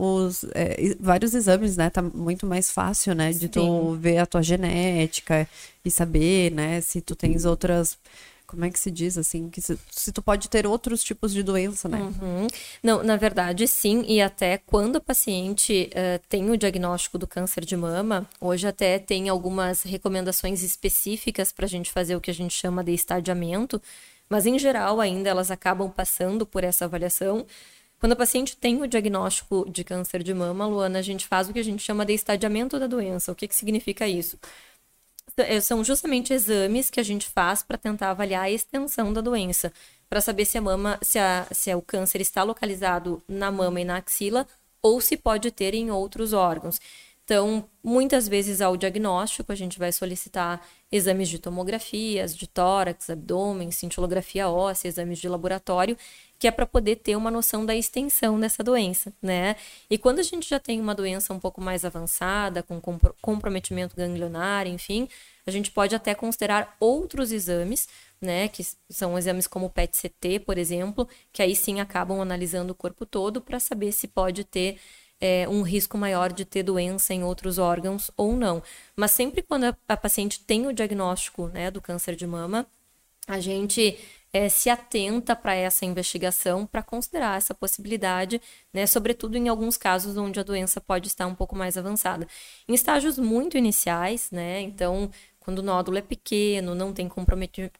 os é, vários exames, né? Tá muito mais fácil, né? De Sim. tu ver a tua genética e saber, né? Se tu tens outras como é que se diz assim, que se, se tu pode ter outros tipos de doença, né? Uhum. Não, na verdade, sim, e até quando a paciente uh, tem o diagnóstico do câncer de mama, hoje até tem algumas recomendações específicas para a gente fazer o que a gente chama de estadiamento, mas em geral ainda elas acabam passando por essa avaliação. Quando a paciente tem o diagnóstico de câncer de mama, Luana, a gente faz o que a gente chama de estadiamento da doença. O que, que significa isso? É, são justamente exames que a gente faz para tentar avaliar a extensão da doença, para saber se a mama, se, a, se o câncer está localizado na mama e na axila ou se pode ter em outros órgãos. Então, muitas vezes ao diagnóstico, a gente vai solicitar exames de tomografias, de tórax, abdômen, cintilografia óssea, exames de laboratório, que é para poder ter uma noção da extensão dessa doença, né? E quando a gente já tem uma doença um pouco mais avançada, com comprometimento ganglionar, enfim, a gente pode até considerar outros exames, né, que são exames como o PET-CT, por exemplo, que aí sim acabam analisando o corpo todo para saber se pode ter é, um risco maior de ter doença em outros órgãos ou não. Mas sempre quando a, a paciente tem o diagnóstico né, do câncer de mama, a gente é, se atenta para essa investigação para considerar essa possibilidade, né, sobretudo em alguns casos onde a doença pode estar um pouco mais avançada. Em estágios muito iniciais, né, então quando o nódulo é pequeno, não tem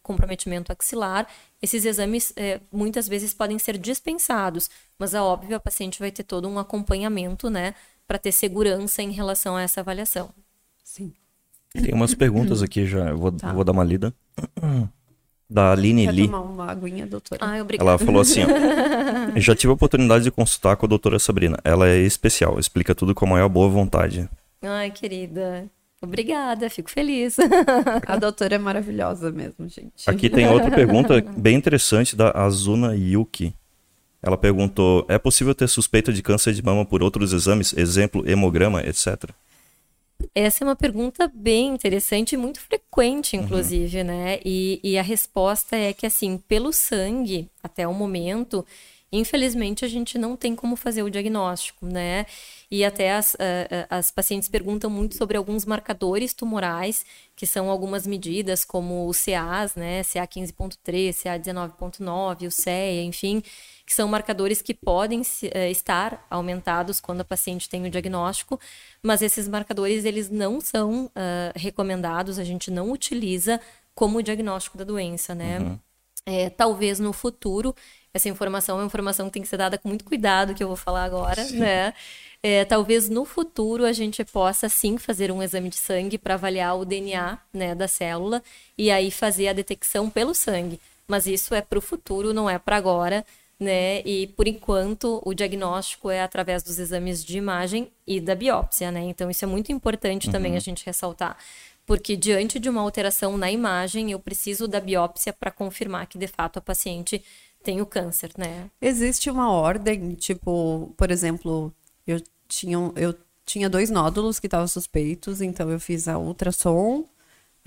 comprometimento axilar, esses exames é, muitas vezes podem ser dispensados, mas é óbvio a paciente vai ter todo um acompanhamento, né, para ter segurança em relação a essa avaliação. Sim. Tem umas perguntas aqui já, eu vou, tá. vou dar uma lida. Da Aline Quer Lee. tomar uma aguinha, doutora? Ah, Ela falou assim, ó, já tive a oportunidade de consultar com a doutora Sabrina. Ela é especial, explica tudo com a maior boa vontade. Ai, querida. Obrigada, fico feliz. A doutora é maravilhosa mesmo, gente. Aqui tem outra pergunta bem interessante da Azuna Yuki. Ela perguntou: é possível ter suspeita de câncer de mama por outros exames, exemplo, hemograma, etc? Essa é uma pergunta bem interessante e muito frequente, uhum. inclusive, uhum. né? E, e a resposta é que, assim, pelo sangue, até o momento, infelizmente a gente não tem como fazer o diagnóstico, né? E até as, uh, as pacientes perguntam muito sobre alguns marcadores tumorais, que são algumas medidas, como o CAs, né? CA 15.3, CA 19.9, o CEA, enfim, que são marcadores que podem uh, estar aumentados quando a paciente tem o diagnóstico, mas esses marcadores eles não são uh, recomendados, a gente não utiliza como diagnóstico da doença, né? Uhum. É, talvez no futuro, essa informação é uma informação que tem que ser dada com muito cuidado, que eu vou falar agora, Sim. né? É, talvez no futuro a gente possa sim fazer um exame de sangue para avaliar o DNA né, da célula e aí fazer a detecção pelo sangue. Mas isso é para o futuro, não é para agora. Né? E por enquanto o diagnóstico é através dos exames de imagem e da biópsia, né? Então isso é muito importante uhum. também a gente ressaltar, porque diante de uma alteração na imagem eu preciso da biópsia para confirmar que de fato a paciente tem o câncer, né? Existe uma ordem, tipo, por exemplo, eu tinha, eu tinha dois nódulos que estavam suspeitos, então eu fiz a ultrassom,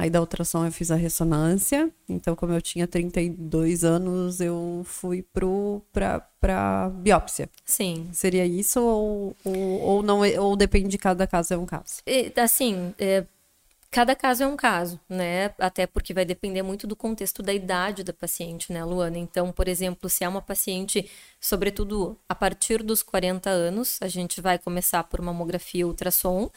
Aí da ultrassom eu fiz a ressonância. Então, como eu tinha 32 anos, eu fui pro, pra, pra biópsia. Sim. Seria isso ou, ou, ou não ou depende de cada caso é um caso? E, assim, é, cada caso é um caso, né? Até porque vai depender muito do contexto da idade da paciente, né, Luana? Então, por exemplo, se é uma paciente, sobretudo a partir dos 40 anos, a gente vai começar por mamografia ultrassom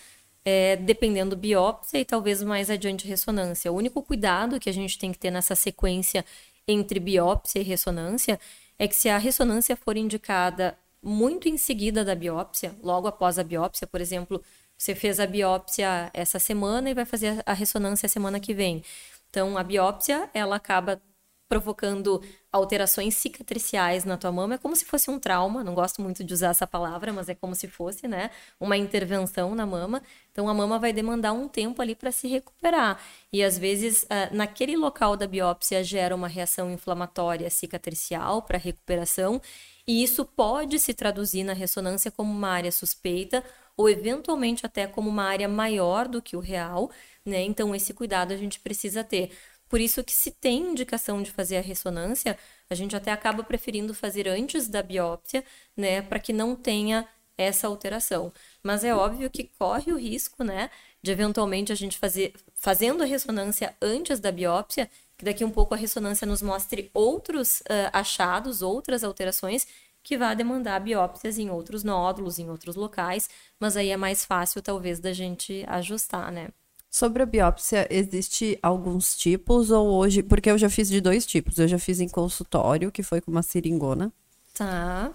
é, dependendo biópsia e talvez mais adiante ressonância. O único cuidado que a gente tem que ter nessa sequência entre biópsia e ressonância é que se a ressonância for indicada muito em seguida da biópsia, logo após a biópsia, por exemplo, você fez a biópsia essa semana e vai fazer a ressonância semana que vem. Então, a biópsia, ela acaba provocando alterações cicatriciais na tua mama. É como se fosse um trauma, não gosto muito de usar essa palavra, mas é como se fosse, né? Uma intervenção na mama. Então a mama vai demandar um tempo ali para se recuperar. E às vezes, ah, naquele local da biópsia gera uma reação inflamatória cicatricial para recuperação. E isso pode se traduzir na ressonância como uma área suspeita ou eventualmente até como uma área maior do que o real, né? Então esse cuidado a gente precisa ter. Por isso que se tem indicação de fazer a ressonância, a gente até acaba preferindo fazer antes da biópsia, né, para que não tenha essa alteração. Mas é óbvio que corre o risco, né, de eventualmente a gente fazer fazendo a ressonância antes da biópsia, que daqui um pouco a ressonância nos mostre outros uh, achados, outras alterações que vai demandar biópsias em outros nódulos, em outros locais, mas aí é mais fácil talvez da gente ajustar, né? Sobre a biópsia, existe alguns tipos ou hoje, porque eu já fiz de dois tipos. Eu já fiz em consultório, que foi com uma seringona. Tá.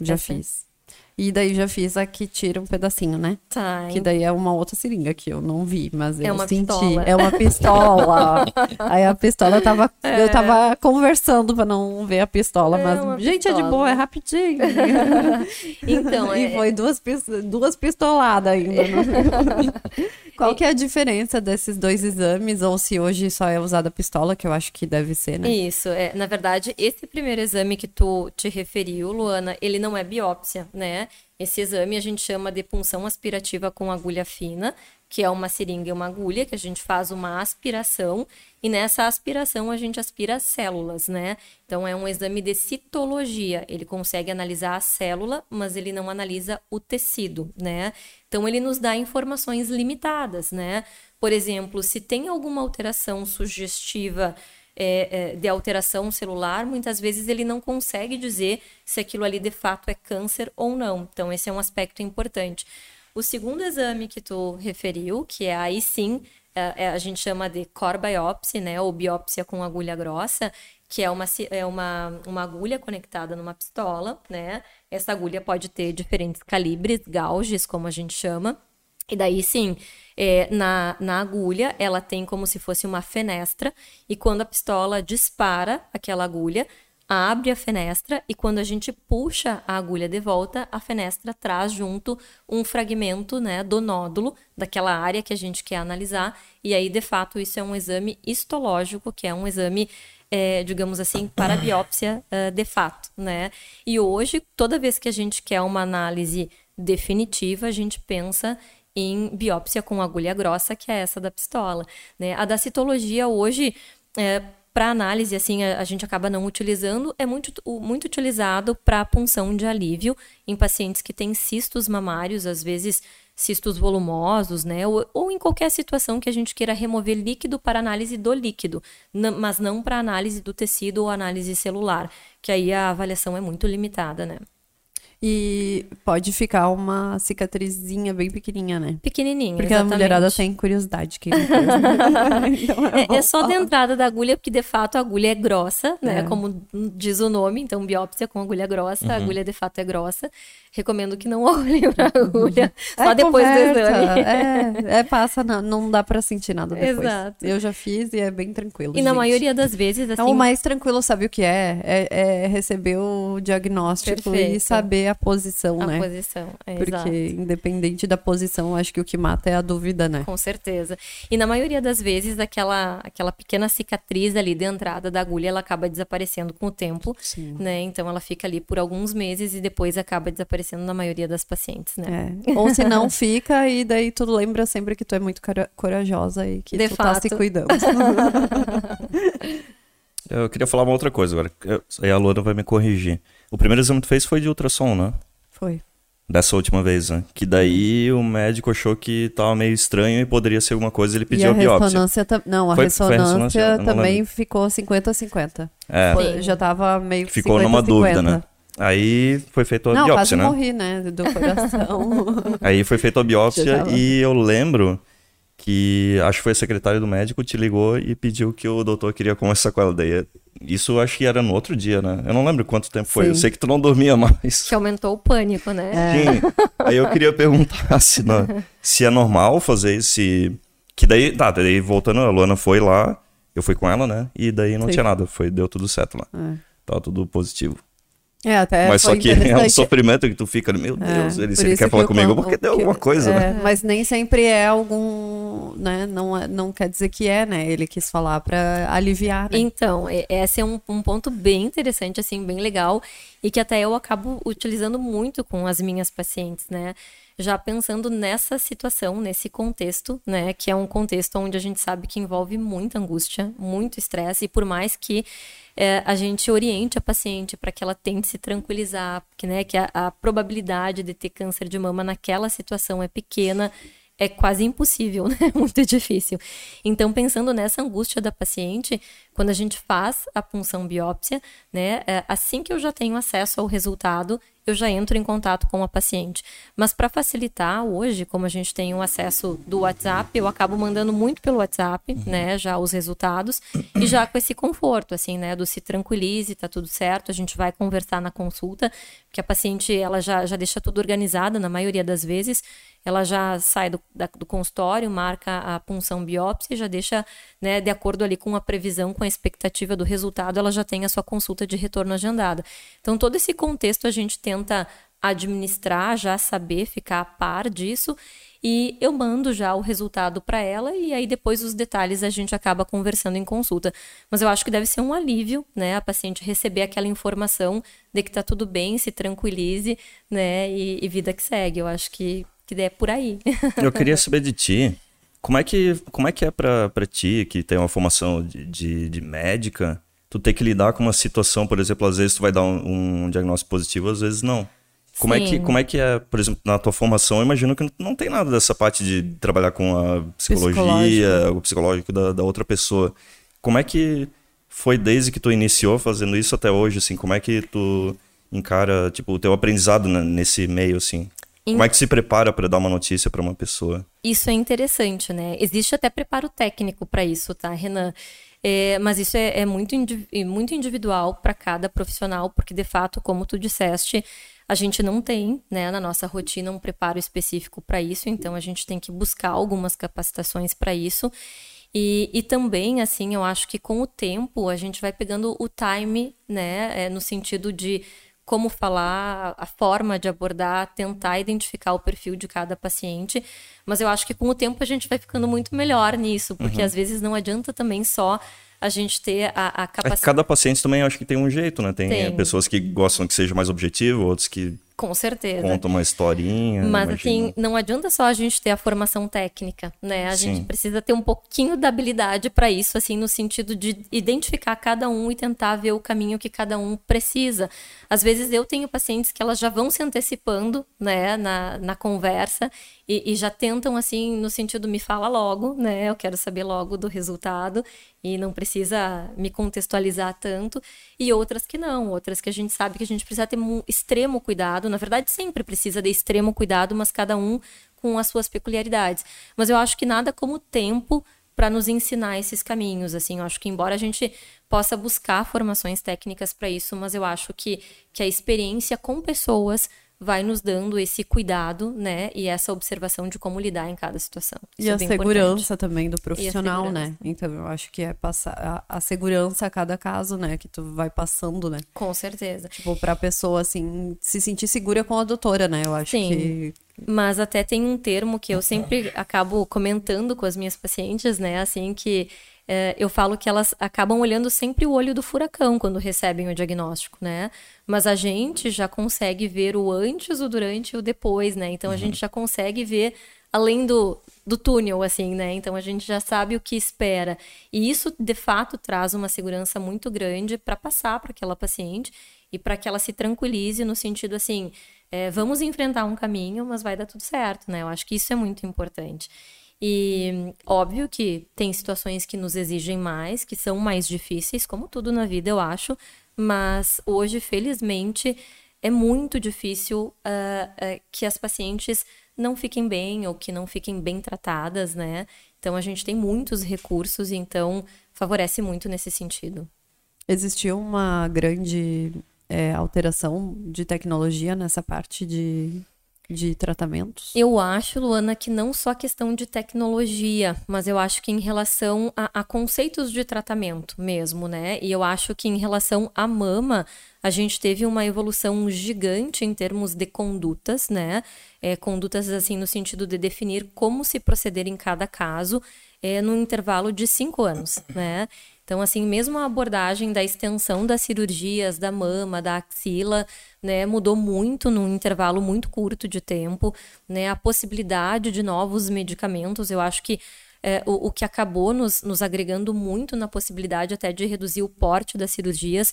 Já Essa. fiz. E daí já fiz a que tira um pedacinho, né? Tá. Que daí é uma outra seringa que eu não vi, mas é eu senti. Pistola. É uma pistola. <laughs> Aí a pistola tava. É. Eu tava conversando pra não ver a pistola, é mas. Gente, pistola. é de boa, é rapidinho. <laughs> então, e é... foi duas, duas pistoladas ainda. Né? <laughs> Qual que é a diferença desses dois exames? Ou se hoje só é usada a pistola, que eu acho que deve ser, né? Isso, é. Na verdade, esse primeiro exame que tu te referiu, Luana, ele não é biópsia, né? Esse exame a gente chama de punção aspirativa com agulha fina, que é uma seringa e uma agulha, que a gente faz uma aspiração, e nessa aspiração a gente aspira células, né? Então é um exame de citologia. Ele consegue analisar a célula, mas ele não analisa o tecido, né? Então ele nos dá informações limitadas, né? Por exemplo, se tem alguma alteração sugestiva é, é, de alteração celular, muitas vezes ele não consegue dizer se aquilo ali de fato é câncer ou não. Então, esse é um aspecto importante. O segundo exame que tu referiu, que é aí sim, é, é, a gente chama de core biopsy, né, ou biópsia com agulha grossa, que é uma, é uma, uma agulha conectada numa pistola, né? Essa agulha pode ter diferentes calibres, gauges, como a gente chama. E daí sim, é, na, na agulha, ela tem como se fosse uma fenestra, e quando a pistola dispara aquela agulha, abre a fenestra e quando a gente puxa a agulha de volta, a fenestra traz junto um fragmento né, do nódulo daquela área que a gente quer analisar. E aí, de fato, isso é um exame histológico, que é um exame, é, digamos assim, <coughs> para biópsia uh, de fato. Né? E hoje, toda vez que a gente quer uma análise definitiva, a gente pensa em biópsia com agulha grossa, que é essa da pistola. Né? A da citologia hoje, é, para análise, assim, a, gente acaba não utilizando, é muito, muito utilizado para punção de alívio em pacientes que têm cistos mamários, às vezes cistos volumosos, né? Ou, ou em qualquer situação que a gente queira remover líquido para análise do líquido, mas não para análise do tecido ou análise celular, que aí a avaliação é muito limitada, né? E pode ficar uma cicatrizinha bem pequenininha, né? Pequenininha, Porque exatamente. a mulherada tem curiosidade. Que <laughs> então é, é, é, só de entrada da agulha, porque de fato a agulha é grossa, né? É. Como diz o nome, então biópsia com agulha grossa, uhum. a agulha de fato é grossa. Recomendo que não <laughs> olhem pra agulha é só depois conversa. do exame. É, é passa, não, não dá pra sentir nada depois. Exato. Eu já fiz e é bem tranquilo. E gente. na maioria das vezes, assim... Então, o mais tranquilo, sabe o que é? É, é receber o diagnóstico Perfeito. e saber a posição, a né? A posição, é, Porque exato. independente da posição, acho que o que mata é a dúvida, né? Com certeza. E na maioria das vezes, aquela, aquela pequena cicatriz ali de entrada da agulha, ela acaba desaparecendo com o tempo, Sim. né? Então ela fica ali por alguns meses e depois acaba desaparecendo na maioria das pacientes, né? É. Ou se não <laughs> fica, e daí tu lembra sempre que tu é muito corajosa e que De tu fato. tá se cuidando. <laughs> Eu queria falar uma outra coisa agora. Aí a Luana vai me corrigir. O primeiro exame que tu fez foi de ultrassom, né? Foi. Dessa última vez, né? Que daí o médico achou que tava meio estranho e poderia ser alguma coisa, ele E pediu a a, biópsia. ressonância tam- Não, a Foi- foi a ressonância, ressonância? Também lembro. ficou 50-50. É, Foi-. Já tava meio que ficou 50, numa 50. dúvida, né? Aí foi feita a Não, biópsia, quase né? morri, né? Do coração. <laughs> Aí foi feita a biópsia e eu lembro que acho que foi a secretária do médico te ligou e pediu que o doutor queria conversar com ela. Daí, isso eu acho que era no outro dia, né? Eu não lembro quanto tempo foi. Eu Sim. sei que tu não dormia mais. Que aumentou o pânico, né? É. Sim. Aí eu queria perguntar <laughs> se, não- se é normal fazer esse. Que daí, tá, daí voltando, a Luana foi lá, eu fui com ela, né? E daí não Sim. tinha nada, foi, deu tudo certo lá. É. Tava tudo positivo. É, até Mas só que é um sofrimento que tu fica, meu É, Deus, ele, se quer que falar comigo, porque deu alguma coisa, é, né? Mas nem sempre é algum, né? Não, é- não quer dizer que é, né? Ele quis falar pra aliviar, né? Então, esse é um, um ponto bem interessante, assim, bem legal, e que até eu acabo utilizando muito com as minhas pacientes, né? Já pensando nessa situação, nesse contexto, né? Que é um contexto onde a gente sabe que envolve muita angústia, muito estresse, e por mais que eh, a gente oriente a paciente para que ela tente se tranquilizar, porque, né, que a, a probabilidade de ter câncer de mama naquela situação é pequena, é quase impossível, <laughs> né? Muito difícil. Então, pensando nessa angústia da paciente, quando a gente faz a punção biópsia, né? é, Assim que eu já tenho acesso ao resultado, eu já entro em contato com a paciente. Mas para facilitar, hoje, como a gente tem o acesso do WhatsApp, eu acabo mandando muito pelo WhatsApp, né? Já os resultados e já com esse conforto, assim, né? Do se tranquilize, tá tudo certo, a gente vai conversar na consulta, porque a paciente, ela já, já deixa tudo organizado, na maioria das vezes, ela já sai do, da- do consultório, marca a punção biópsia já deixa, né, de acordo ali com a previsão, com a expectativa do resultado, ela já tem a sua consulta de retorno agendada. Então, todo esse contexto a gente tenta administrar, já saber, ficar a par disso. E eu mando já o resultado para ela e aí depois os detalhes a gente acaba conversando em consulta. Mas eu acho que deve ser um alívio, né, a paciente receber aquela informação de que tá tudo bem, se tranquilize, né, e, e vida que segue. Eu acho que que é por aí. <laughs> Eu queria saber de ti, como é que, como é, que é pra, pra ti, que tem uma formação de, de, de médica, tu ter que lidar com uma situação, por exemplo, às vezes tu vai dar um, um diagnóstico positivo, às vezes não. Como é, que, como é que é, por exemplo, na tua formação, eu imagino que não, não tem nada dessa parte de trabalhar com a psicologia, o psicológico da, da outra pessoa. Como é que foi desde que tu iniciou fazendo isso até hoje, assim, como é que tu encara, tipo, o teu aprendizado nesse meio, assim? Como é que se prepara para dar uma notícia para uma pessoa? Isso é interessante, né? Existe até preparo técnico para isso, tá, Renan? É, mas isso é, é muito, indi- muito individual para cada profissional, porque de fato, como tu disseste, a gente não tem, né, na nossa rotina um preparo específico para isso, então a gente tem que buscar algumas capacitações para isso. E, e também, assim, eu acho que com o tempo a gente vai pegando o time, né, é, no sentido de como falar, a forma de abordar, tentar identificar o perfil de cada paciente. Mas eu acho que com o tempo a gente vai ficando muito melhor nisso, porque às vezes não adianta também só a gente ter a, a É capacidade. cada paciente também eu acho que tem um jeito, né? Tem, Tem. pessoas que gostam que seja mais objetivo, outros que Com certeza. contam uma historinha. Mas assim, não adianta só a gente ter a formação técnica, né? A Sim. gente precisa ter um pouquinho da habilidade para isso, assim, no sentido de identificar cada um e tentar ver o caminho que cada um precisa. Às vezes eu tenho pacientes que elas já vão se antecipando, né, na, na conversa e, e já tentam, assim, no sentido, me fala logo, né? Eu quero saber logo do resultado e não precisa me contextualizar tanto. E outras que não, outras que a gente sabe que a gente precisa ter um extremo cuidado. Na verdade, sempre precisa de extremo cuidado, mas cada um com as suas peculiaridades. Mas eu acho que nada como tempo para nos ensinar esses caminhos, assim, eu acho que embora a gente possa buscar formações técnicas para isso, mas eu acho que, que a experiência com pessoas vai nos dando esse cuidado, né? E essa observação de como lidar em cada situação. Isso e é a segurança importante. também do profissional, né? Então eu acho que é passar a, a, segurança a cada caso, né? Que tu vai passando, né? Com certeza. Tipo, pra pessoa, assim, se sentir segura com a doutora, né? Eu acho Sim. que. Mas até tem um termo que eu sempre acabo comentando com as minhas pacientes, né? Assim, que é, eu falo que elas acabam olhando sempre o olho do furacão quando recebem o diagnóstico, né? Mas a gente já consegue ver o antes, o durante e o depois, né? Então a uhum. gente já consegue ver além do, do túnel, assim, né? Então a gente já sabe o que espera. E isso, de fato, traz uma segurança muito grande para passar para aquela paciente e para que ela se tranquilize no sentido assim. É, vamos enfrentar um caminho, mas vai dar tudo certo, né? Eu acho que isso é muito importante. E óbvio que tem situações que nos exigem mais, que são mais difíceis, como tudo na vida, eu acho, mas hoje, felizmente, é muito difícil uh, uh, que as pacientes não fiquem bem ou que não fiquem bem tratadas, né? Então a gente tem muitos recursos, então favorece muito nesse sentido. Existiu uma grande é, alteração de tecnologia nessa parte de de tratamentos? Eu acho, Luana, que não só questão de tecnologia, mas eu acho que em relação a, a, conceitos de tratamento mesmo, né? E eu acho que em relação à mama, a gente teve uma evolução gigante em termos de condutas, né? É, condutas, assim, no sentido de definir como se proceder em cada caso, é, no intervalo de cinco anos, né? Então, assim, mesmo a abordagem da extensão das cirurgias da mama, da axila, né, mudou muito num intervalo muito curto de tempo, né? A possibilidade de novos medicamentos, eu acho que é, o, o, que acabou nos, nos agregando muito na possibilidade até de reduzir o porte das cirurgias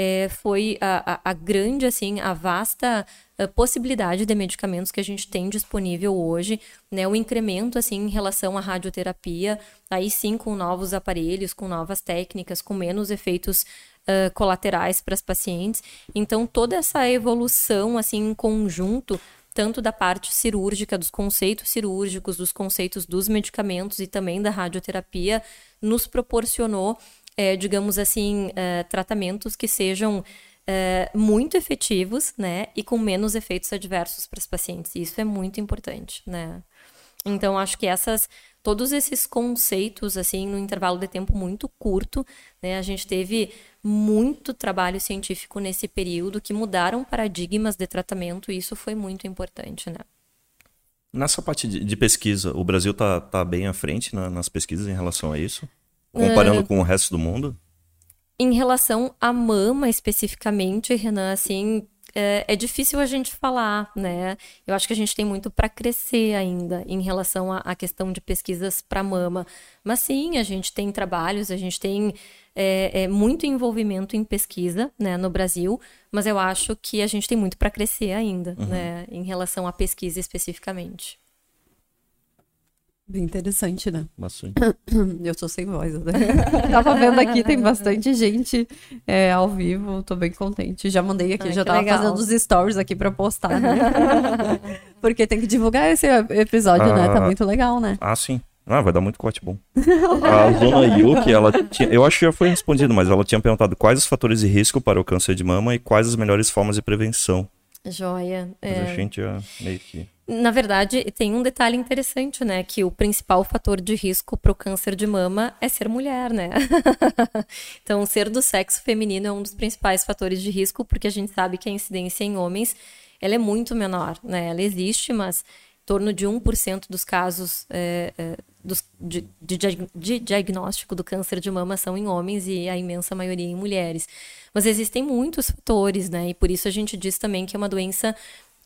é, foi a, a, a, grande, assim, a vasta eh, possibilidade de medicamentos que a gente tem disponível hoje, né? O incremento, assim, em relação à radioterapia, aí sim com novos aparelhos, com novas técnicas, com menos efeitos uh, colaterais para as pacientes. Então, toda essa evolução, assim, em conjunto, tanto da parte cirúrgica, dos conceitos cirúrgicos, dos conceitos dos medicamentos e também da radioterapia, nos proporcionou é, digamos assim, é, tratamentos que sejam é, muito efetivos, né, e com menos efeitos adversos para os pacientes. Isso é muito importante, né. Então, acho que essas, todos esses conceitos, assim, no intervalo de tempo muito curto, né, a gente teve muito trabalho científico nesse período que mudaram paradigmas de tratamento e isso foi muito importante, né. Nessa parte de, de pesquisa, o Brasil está tá bem à frente na, nas pesquisas em relação a isso? Comparando uh, com o resto do mundo? Em relação à mama especificamente, Renan, assim, é, é, difícil a gente falar, né? Eu acho que a gente tem muito para crescer ainda em relação à, questão de pesquisas para mama. Mas sim, a gente tem trabalhos, a gente tem é, é, muito envolvimento em pesquisa né, no Brasil, mas eu acho que a gente tem muito para crescer ainda, uhum. né? Em relação à pesquisa especificamente. Bem interessante, né? Bastante. <coughs> Eu tô sem voz. Né? <laughs> Tava vendo aqui, tem bastante gente é, ao vivo, tô bem contente. Já mandei aqui, Ai, já tava legal. fazendo os stories aqui pra postar, né? <laughs> Porque tem que divulgar esse episódio, ah, né? Tá ah, muito legal, né? Ah, sim. Ah, vai dar muito corte bom. <laughs> A Zona Yuki, ela tinha, eu acho que já foi respondido, mas ela tinha perguntado quais os fatores de risco para o câncer de mama e quais as melhores formas de prevenção. Joia. Mas é... a gente já meio que... Na verdade, tem um detalhe interessante, né? Que o principal fator de risco para o câncer de mama é ser mulher, né? <laughs> então, ser do sexo feminino é um dos principais fatores de risco, porque a gente sabe que a incidência em homens ela é muito menor, né? Ela existe, mas em torno de 1% dos casos é, é, dos, de, de, de diagnóstico do câncer de mama são em homens e a imensa maioria em mulheres. Mas existem muitos fatores, né? E por isso a gente diz também que é uma doença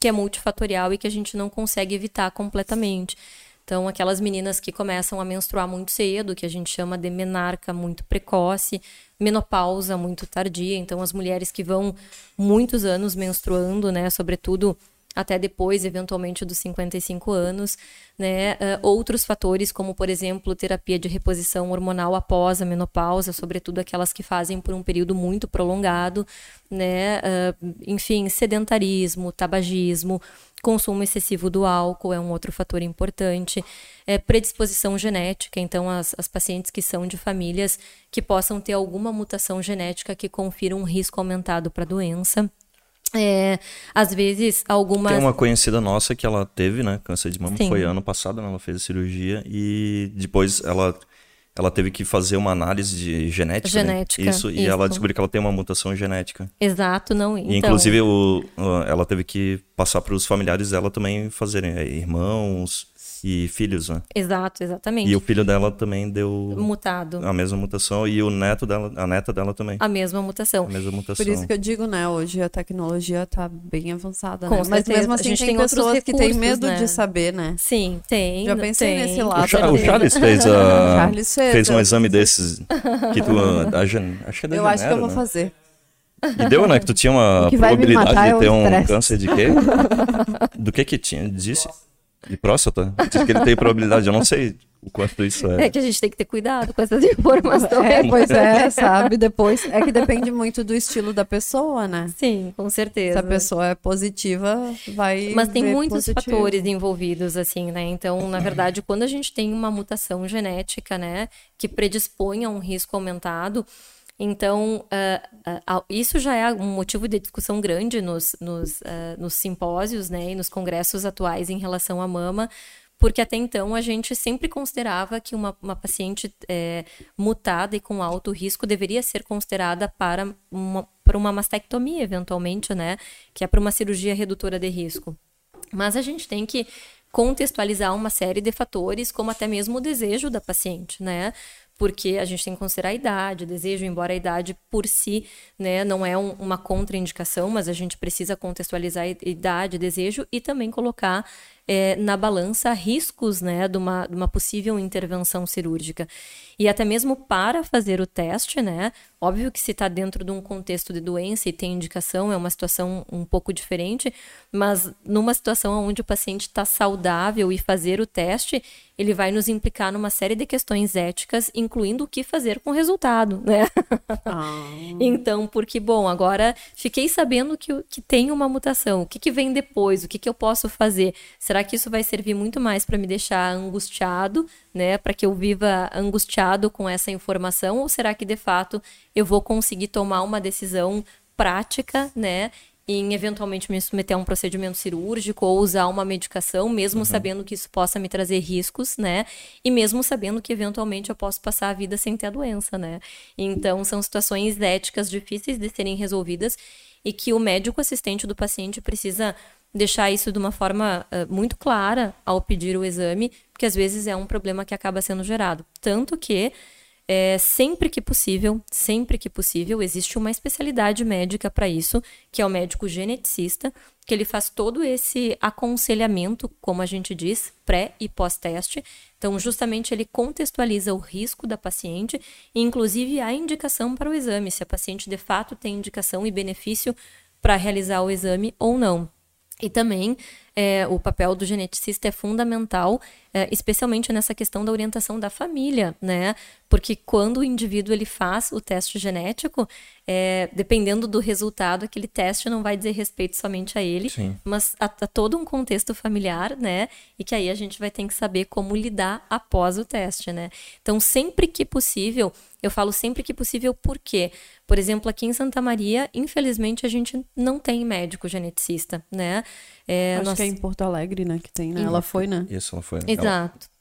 que é multifatorial e que a gente não consegue evitar completamente. Então, aquelas meninas que começam a menstruar muito cedo, que a gente chama de menarca muito precoce, menopausa muito tardia. Então, as mulheres que vão muitos anos menstruando, né, sobretudo até depois, eventualmente, dos 55 anos, né? Uh, outros fatores, como, por exemplo, terapia de reposição hormonal após a menopausa, sobretudo aquelas que fazem por um período muito prolongado, né? Uh, enfim, sedentarismo, tabagismo, consumo excessivo do álcool é um outro fator importante. É, predisposição genética, então, as, as pacientes que são de famílias que possam ter alguma mutação genética que confira um risco aumentado para a doença É, às vezes, algumas. Tem uma conhecida nossa que ela teve, né? Câncer de mama. Sim. Foi ano passado, né, ela fez a cirurgia e depois ela ela teve que fazer uma análise de genética. Né? Genética. Né? Isso, isso, e ela descobriu que ela tem uma mutação genética. Exato, não. Então... E, inclusive, o, ela teve que passar para os familiares dela também fazerem, é, irmãos, e filhos, né? Exato, exatamente. E o filho dela também deu mutado. A mesma mutação e o neto dela, a neta dela também. A mesma mutação. A mesma mutação. Por isso que eu digo, né, hoje a tecnologia tá bem avançada, Com né? Mas mesmo assim a gente tem, tem pessoas recursos, que têm medo né? de saber, né? Sim, tem. Já pensei tem. nesse lado. O, Char o Charles fez a <laughs> Charles fez, fez um exame desses que tu <laughs> a, acho que é da Eu acho que eu vou né? fazer. E deu, né? Que tu tinha uma <laughs> probabilidade de é ter um câncer de quê? Do que que tinha? Disse? De próstata? Diz que ele tem probabilidade, eu não sei o quanto isso é. É que a gente tem que ter cuidado com essas <laughs> informações. É, pois é, sabe? Depois, é que depende muito do estilo da pessoa, né? Sim, com certeza. Se a pessoa é positiva, vai. Mas tem muitos positivo. fatores envolvidos, assim, né? Então, na verdade, quando a gente tem uma mutação genética, né, que predispõe a um risco aumentado, então, uh, uh, isso já é um motivo de discussão grande nos, nos, uh, nos simpósios né, e nos congressos atuais em relação à mama, porque até então a gente sempre considerava que uma, uma paciente é, mutada e com alto risco deveria ser considerada para uma, para uma mastectomia, eventualmente, né? Que é para uma cirurgia redutora de risco. Mas a gente tem que contextualizar uma série de fatores, como até mesmo o desejo da paciente, né? Porque a gente tem que considerar a idade, o desejo, embora a idade por si né, não é um, uma contraindicação, mas a gente precisa contextualizar a idade, desejo e também colocar é, na balança riscos né, de, uma, de uma possível intervenção cirúrgica. E até mesmo para fazer o teste, né? Óbvio que se está dentro de um contexto de doença e tem indicação, é uma situação um pouco diferente, mas numa situação onde o paciente está saudável e fazer o teste, ele vai nos implicar numa série de questões éticas, incluindo o que fazer com o resultado, né? Ah. <laughs> então, porque, bom, agora fiquei sabendo que, que tem uma mutação, o que, que vem depois, o que, que eu posso fazer? Será que isso vai servir muito mais para me deixar angustiado, né? Para que eu viva angustiado com essa informação? Ou será que de fato eu vou conseguir tomar uma decisão prática, né? em eventualmente me submeter a um procedimento cirúrgico ou usar uma medicação, mesmo uhum. sabendo que isso possa me trazer riscos, né? E mesmo sabendo que eventualmente eu posso passar a vida sem ter a doença, né? Então são situações éticas difíceis de serem resolvidas e que o médico assistente do paciente precisa deixar isso de uma forma uh, muito clara ao pedir o exame, porque às vezes é um problema que acaba sendo gerado. Tanto que, é, sempre que possível, sempre que possível, existe uma especialidade médica para isso, que é o médico geneticista, que ele faz todo esse aconselhamento, como a gente diz, pré e pós-teste. Então, justamente ele contextualiza o risco da paciente e, inclusive, a indicação para o exame, se a paciente de fato tem indicação e benefício para realizar o exame ou não. E também é, o papel do geneticista é fundamental, é, especialmente nessa questão da orientação da família, né? Porque quando o indivíduo ele faz o teste genético, é, dependendo do resultado, aquele teste não vai dizer respeito somente a ele, Sim. mas a, a, todo um contexto familiar, né? E que aí a gente vai ter que saber como lidar após o teste, né? Então, sempre que possível, eu falo sempre que possível, por quê? Por exemplo, aqui em Santa Maria, infelizmente, a gente não tem médico geneticista, né? É, Acho nós... que é em Porto Alegre, né, que tem, né? Ela foi, né? Isso, ela foi. Exato. Ela...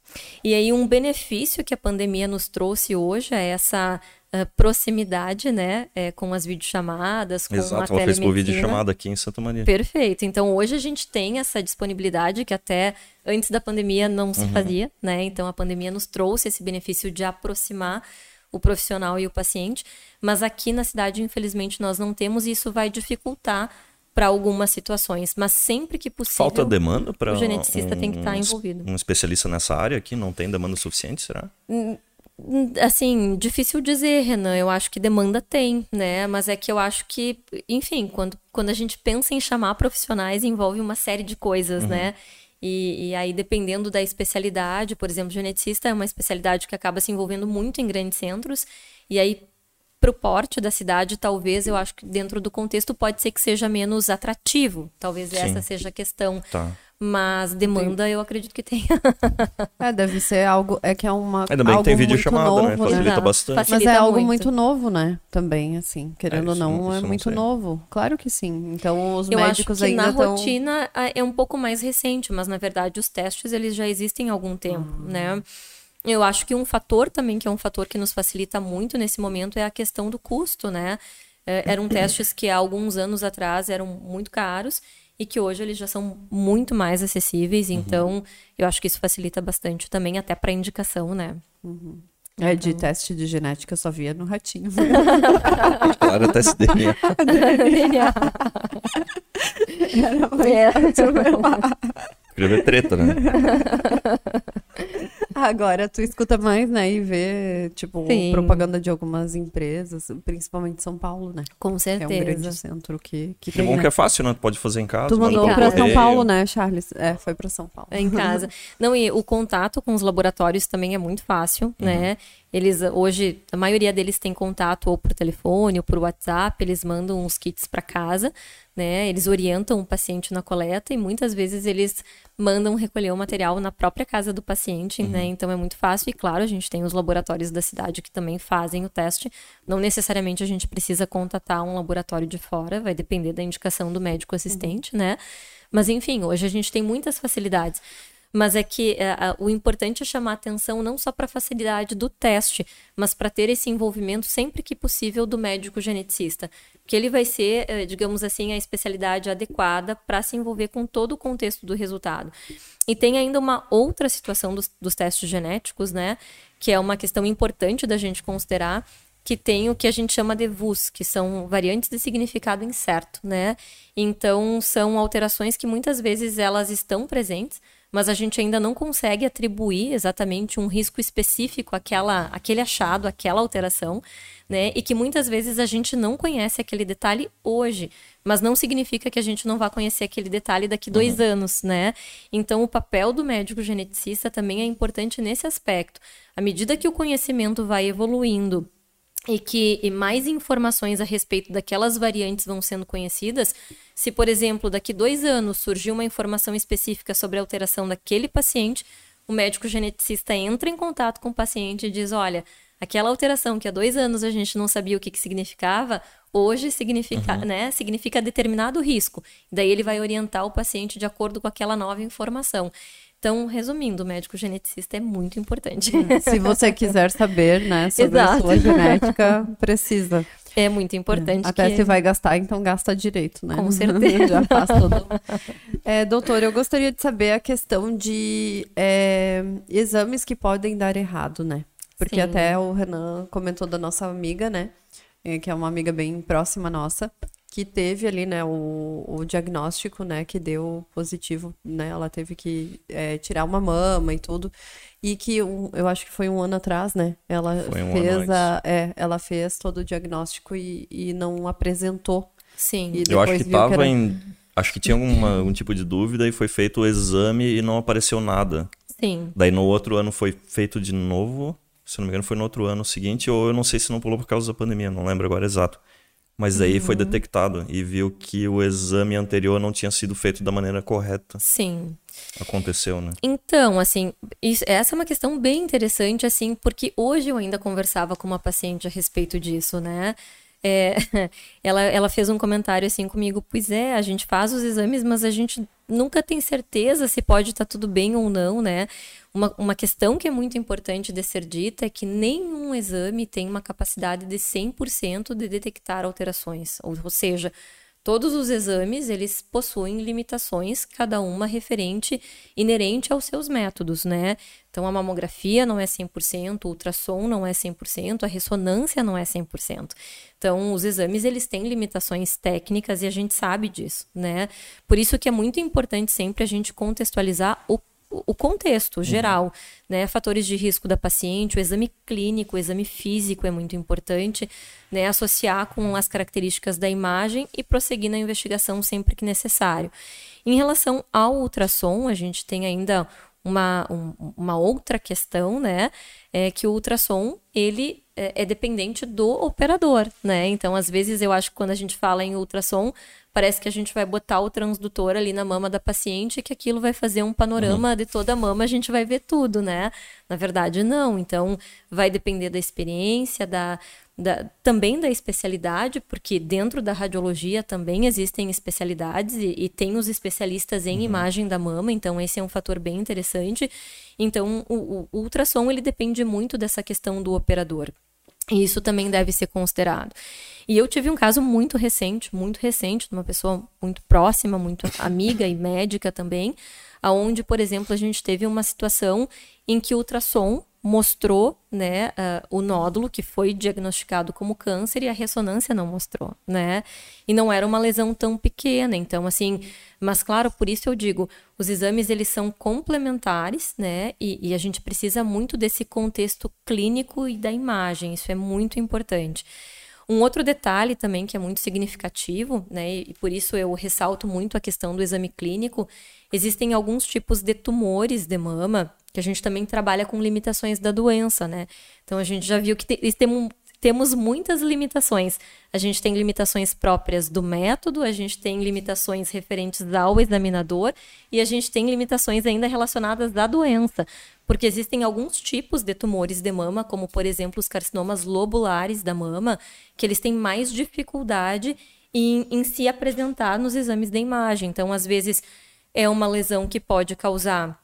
E aí, um benefício que a pandemia nos trouxe hoje é essa uh, proximidade, né, é, com as videochamadas, com Exato, a ela fez por videochamada aqui em Santa Maria. Perfeito. Então, hoje a gente tem essa disponibilidade que até antes da pandemia não se uhum. fazia, né? Então, a pandemia nos trouxe esse benefício de aproximar o profissional e o paciente, mas aqui na cidade, infelizmente, nós não temos e isso vai dificultar para algumas situações, mas sempre que possível. Falta demanda para o geneticista um, tem que estar tá envolvido. Um especialista nessa área aqui não tem demanda suficiente, será? Hum, hum, assim, difícil dizer, Renan. Eu acho que demanda tem, né? Mas é que eu acho que, enfim, quando, quando a gente pensa em chamar profissionais, envolve uma série de coisas, uhum. né? E, e, aí, dependendo da especialidade, por exemplo, geneticista é uma especialidade que acaba se envolvendo muito em grandes centros. E aí, para o porte da cidade, talvez eu acho que dentro do contexto pode ser que seja menos atrativo. Talvez Sim. essa seja a questão. Tá. Mas demanda eu acredito que tenha. é, deve ser algo. É que é uma. Ainda bem que tem vídeo chamada, né? Facilita né? bastante. Facilita Mas é algo muito. muito novo, né? Também, assim, querendo é, ou não, é muito novo. Claro que sim. Então os eu médicos acho que ainda. Na tão... rotina é um pouco mais recente, mas na verdade os testes eles já existem há algum tempo, uhum. né? Eu acho que um fator também, que é um fator que nos facilita muito nesse momento, é a questão do custo, né? É, eram <coughs> testes que há alguns anos atrás eram muito caros e que hoje eles já são muito mais acessíveis. Uhum. Então, eu acho que isso facilita bastante também, até para indicação, né? Uhum. É, de então teste de genética só via no ratinho. <laughs> claro, teste DNA. DNA. Era muito é. <laughs> Escrever treta, né? <laughs> Agora tu escuta mais, né? E vê, tipo, Sim. propaganda de algumas empresas, principalmente São Paulo, né? Com certeza. É um grande centro que, que, que tem, bom né? que é fácil, né? Tu pode fazer em casa. Tu mandou pra São Paulo, né, Charles? É, foi pra São Paulo. É em casa. <laughs> Não, e o contato com os laboratórios também é muito fácil, uhum. né? Eles hoje, a maioria deles tem contato ou por telefone ou por WhatsApp, eles mandam uns kits para casa, né? Eles orientam o paciente na coleta e muitas vezes eles mandam recolher o material na própria casa do paciente, né? uhum. né? Então é muito fácil e claro, a gente tem os laboratórios da cidade que também fazem o teste. Não necessariamente a gente precisa contatar um laboratório de fora, vai depender da indicação do médico assistente, uhum. né? Mas enfim, hoje a gente tem muitas facilidades mas é que é, o importante é chamar atenção não só para a facilidade do teste, mas para ter esse envolvimento sempre que possível do médico geneticista, que ele vai ser, é, digamos assim, a especialidade adequada para se envolver com todo o contexto do resultado. E tem ainda uma outra situação dos, dos testes genéticos, né, que é uma questão importante da gente considerar, que tem o que a gente chama de VUS, que são variantes de significado incerto, né? Então, são alterações que muitas vezes elas estão presentes, mas a gente ainda não consegue atribuir exatamente um risco específico àquela, àquele achado, àquela alteração, né? E que muitas vezes a gente não conhece aquele detalhe hoje, mas não significa que a gente não vá conhecer aquele detalhe daqui dois uhum. anos, né? Então, o papel do médico geneticista também é importante nesse aspecto. À medida que o conhecimento vai evoluindo, e que e mais informações a respeito daquelas variantes vão sendo conhecidas, se, por exemplo, daqui dois anos surgir uma informação específica sobre a alteração daquele paciente, o médico geneticista entra em contato com o paciente e diz: olha, aquela alteração que há dois anos a gente não sabia o que, que significava, hoje significa, uhum. né, significa determinado risco. Daí ele vai orientar o paciente de acordo com aquela nova informação. Então, resumindo, o médico geneticista é muito importante. Se você quiser saber, né, sobre Exato. a sua genética, precisa. É muito importante. Até que... se vai gastar, então gasta direito, né? Com <laughs> certeza. Já faz todo. É, doutor, eu gostaria de saber a questão de é, exames que podem dar errado, né? Porque Sim. até o Renan comentou da nossa amiga, né? É, que é uma amiga bem próxima nossa, que teve ali, né, o, o diagnóstico, né, que deu positivo, né, ela teve que é, tirar uma mama e tudo, e que um, eu acho que foi um ano atrás, né, ela um fez a, é, ela fez todo o diagnóstico e, e não apresentou. Sim. eu acho que tava que era... em, acho que tinha uma, <laughs> algum tipo de dúvida e foi feito o exame e não apareceu nada. Sim. Daí no outro ano foi feito de novo, se não me engano foi no outro ano seguinte, ou eu não sei se não pulou por causa da pandemia, não lembro agora exato. Mas aí uhum. foi detectado e viu que o exame anterior não tinha sido feito da maneira correta. Sim. Aconteceu, né? Então, assim, isso, essa é uma questão bem interessante, assim, porque hoje eu ainda conversava com uma paciente a respeito disso, né? É, <laughs> ela, ela fez um comentário assim comigo, pois é, a gente faz os exames, mas a gente nunca tem certeza se pode estar tá tudo bem ou não, né? Uma, uma questão que é muito importante de ser dita é que nenhum exame tem uma capacidade de 100% de detectar alterações. Ou, ou seja, todos os exames eles possuem limitações, cada uma referente, inerente aos seus métodos, né? Então, a mamografia não é 100%, o ultrassom não é 100%, a ressonância não é 100%. Então, os exames, eles têm limitações técnicas e a gente sabe disso, né? Por isso que é muito importante sempre a gente contextualizar o o contexto uhum. geral, uhum. né? Fatores de risco da paciente, o exame clínico, o exame físico é muito importante, né? Associar com as características da imagem e prosseguir na investigação sempre que necessário. Em relação ao ultrassom, a gente tem ainda uma, um, uma outra questão, né? é que o ultrassom, ele é, é dependente do operador, né? Então, às vezes, eu acho que quando a gente fala em ultrassom, parece que a gente vai botar o transdutor ali na mama da paciente e que aquilo vai fazer um panorama uhum. de toda a mama, a gente vai ver tudo, né? Na verdade, não. Então, vai depender da experiência, da, da, também da especialidade, porque dentro da radiologia também existem especialidades e, e tem os especialistas em uhum. imagem da mama, então esse é um fator bem interessante. Então, o, o ultrassom ele depende muito dessa questão do operador. E isso também deve ser considerado. E eu tive um caso muito recente, muito recente, de uma pessoa muito próxima, muito amiga e médica também, aonde, por exemplo, a gente teve uma situação em que o ultrassom mostrou né, uh, o nódulo que foi diagnosticado como câncer e a ressonância não mostrou, né? E não era uma lesão tão pequena, então assim, mas claro, por isso eu digo, os exames eles são complementares, né? E, e a gente precisa muito desse contexto clínico e da imagem, isso é muito importante. Um outro detalhe também que é muito significativo, né, e por isso eu ressalto muito a questão do exame clínico, existem alguns tipos de tumores de mama que a gente também trabalha com limitações da doença, né? Então a gente já viu que te, tem, temos muitas limitações. A gente tem limitações próprias do método, a gente tem limitações referentes ao examinador e a gente tem limitações ainda relacionadas à doença, porque existem alguns tipos de tumores de mama, como por exemplo os carcinomas lobulares da mama, que eles têm mais dificuldade em, em se apresentar nos exames de imagem. Então, às vezes, é uma lesão que pode causar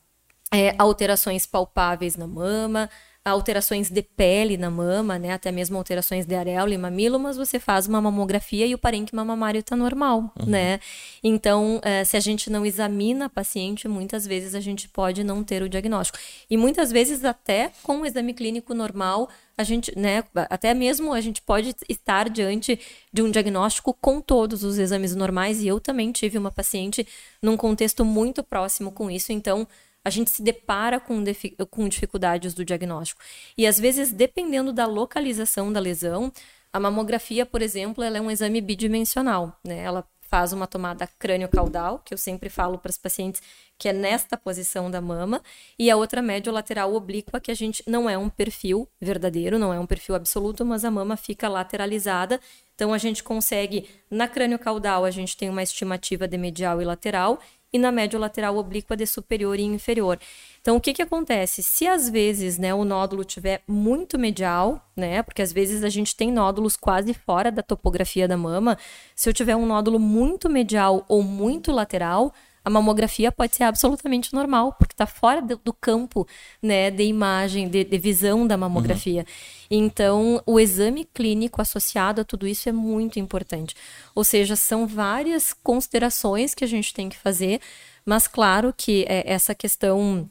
é, alterações palpáveis na mama, alterações de pele na mama, né, até mesmo alterações de areola e mamilo, mas você faz uma mamografia e o parênquima mamário está normal, uhum. né? Então, é, se a gente não examina a paciente, muitas vezes a gente pode não ter o diagnóstico. E muitas vezes até com o exame clínico normal, a gente, né, até mesmo a gente pode estar diante de um diagnóstico com todos os exames normais, e eu também tive uma paciente num contexto muito próximo com isso, então a gente se depara com, com dificuldades do diagnóstico. E às vezes, dependendo da localização da lesão, a mamografia, por exemplo, ela é um exame bidimensional, né? Ela faz uma tomada crânio-caudal, que eu sempre falo para os pacientes que é nesta posição da mama, e a outra médio lateral oblíqua, que a gente não é um perfil verdadeiro, não é um perfil absoluto, mas a mama fica lateralizada. Então a gente consegue, na crânio-caudal, a gente tem uma estimativa de medial e lateral, e na médio lateral oblíqua de superior e inferior. Então, o que, que acontece? Se às vezes né, o nódulo tiver muito medial, né? Porque às vezes a gente tem nódulos quase fora da topografia da mama. Se eu tiver um nódulo muito medial ou muito lateral, a mamografia pode ser absolutamente normal, porque está fora do, do, campo né, de imagem, de, de visão da mamografia. Uhum. Então, o exame clínico associado a tudo isso é muito importante. Ou seja, são várias considerações que a gente tem que fazer, mas claro que é, essa questão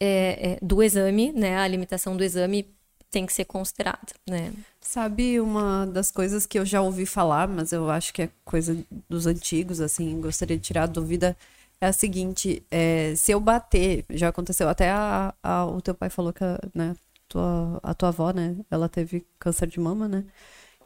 é, é, do exame, né, a limitação do exame tem que ser considerada, né? Sabe uma das coisas que eu já ouvi falar, mas eu acho que é coisa dos antigos, assim, gostaria de tirar a dúvida, é a seguinte, é, se eu bater, já aconteceu, até a, a, o teu pai falou que, né, tua, a tua avó, né, ela teve câncer de mama, né?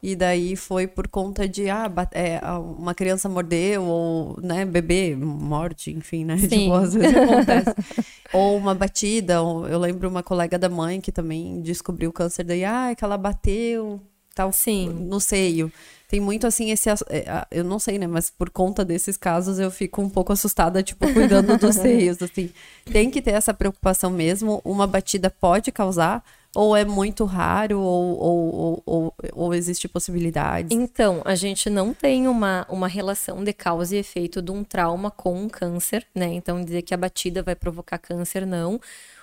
E daí foi por conta de, ah, é, uma criança mordeu, ou, né, bebê morde, enfim, né? Sim. Tipo, às vezes acontece. <laughs> ou uma batida, ou, eu lembro uma colega da mãe que também descobriu o câncer, daí, ah, é que ela bateu, tal, Sim. no seio. Tem muito, assim, esse, é, eu não sei, né, mas por conta desses casos eu fico um pouco assustada, tipo, cuidando dos <laughs> seios, assim. Tem que ter essa preocupação mesmo, uma batida pode causar, ou é muito raro, ou, ou, ou, ou, existe possibilidade? Então, a gente não tem uma, uma relação de causa e efeito de um trauma com um câncer, né? Então, dizer que a batida vai provocar câncer, não.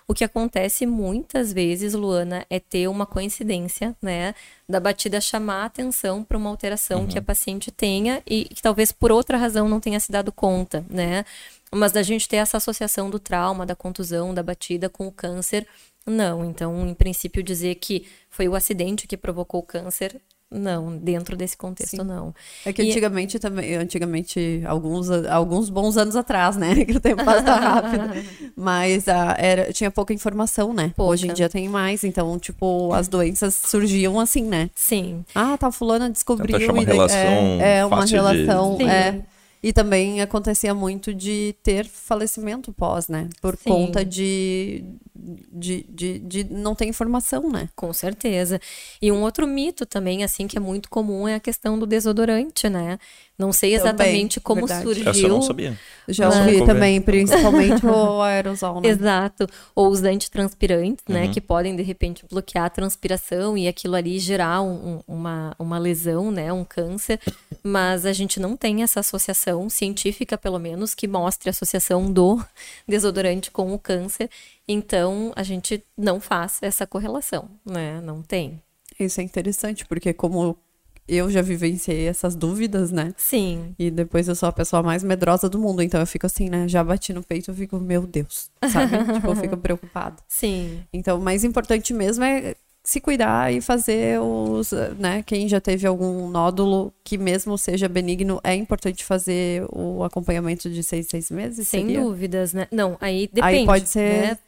O que acontece muitas vezes, Luana, é ter uma coincidência, né? Da batida chamar a atenção para uma alteração uhum. que a paciente tenha e que talvez por outra razão não tenha se dado conta, né? Mas da gente ter essa associação do trauma, da contusão, da batida com o câncer não, então, em princípio, dizer que foi o acidente que provocou o câncer, não, dentro desse contexto, Sim. não. É que antigamente e... também, antigamente, alguns, alguns bons anos atrás, né? <laughs> Que o tempo passa rápido. <laughs> Mas ah, era, tinha pouca informação, né? Pouca. Hoje em dia tem mais, então, tipo, as doenças surgiam assim, né? Sim. Ah, tá, fulana descobriu. Então, uma relação. É, é uma relação. De... É, E também acontecia muito de ter falecimento pós, né? Por Sim. conta de, de, de, de, não ter informação, né? Com certeza. E um outro mito também, assim, que é muito comum é a questão do desodorante, né? Não sei exatamente também, como verdade. surgiu. Essa eu não sabia. Já ouvi também, principalmente <laughs> o aerosol, né? Exato. Ou os antitranspirantes, né? Uhum. Que podem, de repente, bloquear a transpiração e aquilo ali gerar um, uma, uma lesão, né? Um câncer. Mas a gente não tem essa associação científica, pelo menos, que mostre a associação do <laughs> desodorante com o câncer. Então, a gente não faz essa correlação, né? Não tem. Isso é interessante, porque como eu já vivenciei essas dúvidas, né? Sim. E depois eu sou a pessoa mais medrosa do mundo, então eu fico assim, né? Já bati no peito, eu fico, meu Deus, sabe? <laughs> tipo, eu fico preocupada. Sim. Então, o mais importante mesmo é se cuidar e fazer os, né, quem já teve algum nódulo que mesmo seja benigno, é importante fazer o acompanhamento de seis, seis meses? Sem seria? dúvidas, né? Não, aí depende. Aí pode ser... Né?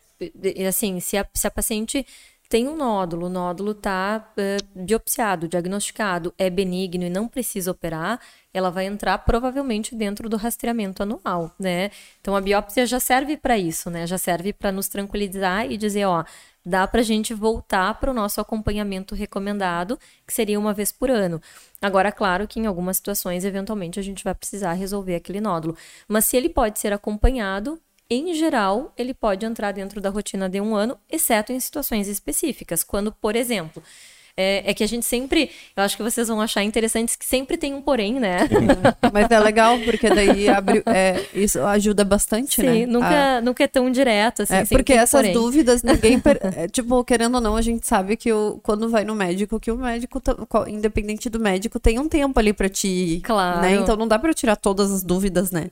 Assim, se a, se a paciente tem um nódulo, o nódulo está uh, biopsiado, diagnosticado, é benigno e não precisa operar, ela vai entrar provavelmente dentro do rastreamento anual, né? Então a biópsia já serve para isso, né? Já serve para nos tranquilizar e dizer, ó, dá para a gente voltar para o nosso acompanhamento recomendado, que seria uma vez por ano. Agora, claro que em algumas situações, eventualmente, a gente vai precisar resolver aquele nódulo. Mas se ele pode ser acompanhado, em geral, ele pode entrar dentro da rotina de um ano, exceto em situações específicas, quando, por exemplo, é, é, que a gente sempre, eu acho que vocês vão achar interessantes que sempre tem um porém, né? <laughs> Mas é legal, porque daí abre, é, isso ajuda bastante, Sim, né? Sim, nunca, a... nunca é tão direto, assim. É, porque essas porém. dúvidas, ninguém, per... <laughs> É, tipo, querendo ou não, a gente sabe que o, quando vai no médico, que o médico, independente do médico, tem um tempo ali pra te... Claro. Né? Então não dá pra tirar todas as dúvidas, né?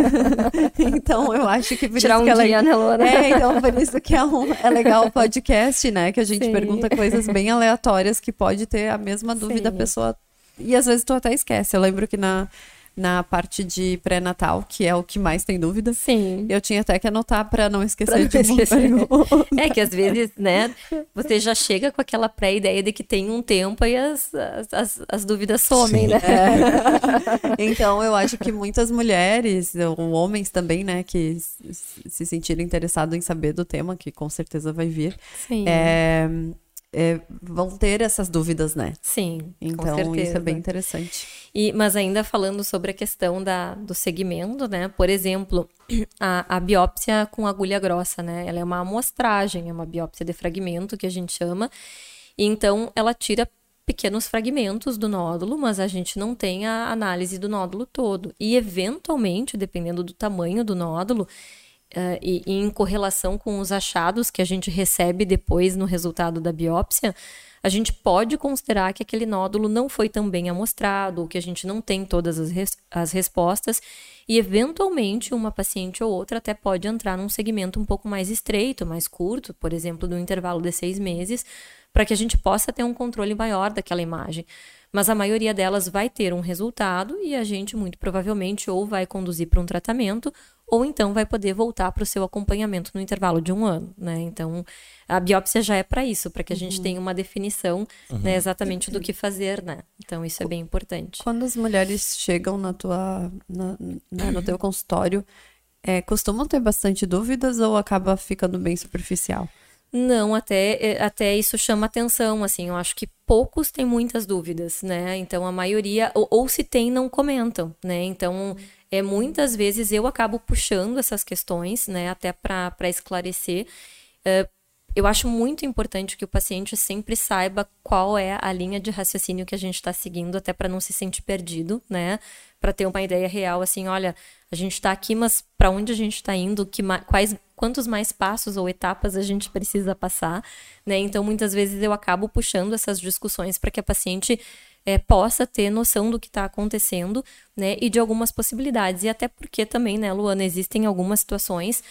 <laughs> então eu acho que... Tirar um que dia, ela... né, Lona? É, então por isso que é, um... é legal o podcast, né? Que a gente Sim. pergunta coisas bem aleatórias aleatórias que pode ter a mesma dúvida Sim. a pessoa. E às vezes tu até esquece. Eu lembro que na, na parte de pré-natal, que é o que mais tem dúvida. Sim. Eu tinha até que anotar para não esquecer pra de pergunta. <laughs> É que às vezes, né, você já chega com aquela pré-ideia de que tem um tempo e as, as, as dúvidas somem, Sim. né? É. <laughs> Então, eu acho que muitas mulheres, ou homens também, né, que se sentirem interessados em saber do tema, que com certeza vai vir, Sim. É, é, vão ter essas dúvidas, né? Sim. Então, isso é bem interessante. E, mas ainda falando sobre a questão da, do segmento, né? Por exemplo, <clears throat> a, a biópsia com agulha grossa, né? Ela é uma amostragem, é uma biópsia de fragmento que a gente chama. E, então, ela tira pequenos fragmentos do nódulo, mas a gente não tem a análise do nódulo todo. E, eventualmente, dependendo do tamanho do nódulo, uh, e, e em correlação com os achados que a gente recebe depois no resultado da biópsia, a gente pode considerar que aquele nódulo não foi tão bem amostrado, ou que a gente não tem todas as, res as respostas, e eventualmente uma paciente ou outra até pode entrar num segmento um pouco mais estreito, mais curto, por exemplo, no intervalo de seis meses, para que a gente possa ter um controle maior daquela imagem. Mas a maioria delas vai ter um resultado e a gente, muito provavelmente, ou vai conduzir para um tratamento, ou então vai poder voltar para o seu acompanhamento no intervalo de um ano, né? Então, a biópsia já é para isso, para que a gente uhum. tenha uma definição uhum. né, exatamente do que fazer, né? Então, isso é bem importante. Quando as mulheres chegam na tua, na, né, no teu consultório, é, costumam ter bastante dúvidas ou acaba ficando bem superficial? Não, até, é, até isso chama atenção, assim, eu acho que poucos têm muitas dúvidas, né? Então a maioria, ou, ou se tem, não comentam, né? Então é, muitas vezes eu acabo puxando essas questões, né, até para esclarecer. É, eu acho muito importante que o paciente sempre saiba qual é a linha de raciocínio que a gente está seguindo, até para não se sentir perdido, né? Para ter uma ideia real, assim, olha, a gente está aqui, mas para onde a gente está indo? Que quais, quantos mais passos ou etapas a gente precisa passar, né? Então, muitas vezes eu acabo puxando essas discussões para que a paciente é, possa ter noção do que está acontecendo, né, e de algumas possibilidades. E até porque também, né, Luana, existem algumas situações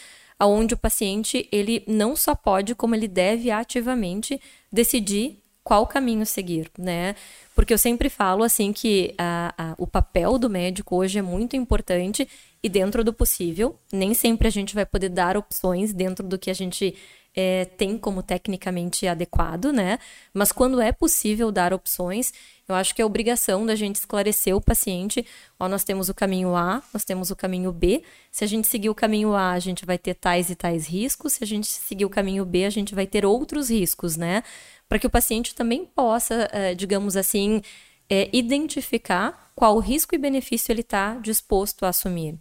onde o paciente ele não só pode, como ele deve ativamente decidir qual caminho seguir, né? Porque eu sempre falo assim que a, a, o papel do médico hoje é muito importante e dentro do possível. Nem sempre a gente vai poder dar opções dentro do que a gente é, tem como tecnicamente adequado, né? Mas quando é possível dar opções, eu acho que é obrigação da gente esclarecer o paciente. Ó, nós temos o caminho A, nós temos o caminho B. Se a gente seguir o caminho A, a gente vai ter tais e tais riscos. Se a gente seguir o caminho B, a gente vai ter outros riscos, né? Para que o paciente também possa, é, digamos assim, é, identificar qual risco e benefício ele está disposto a assumir.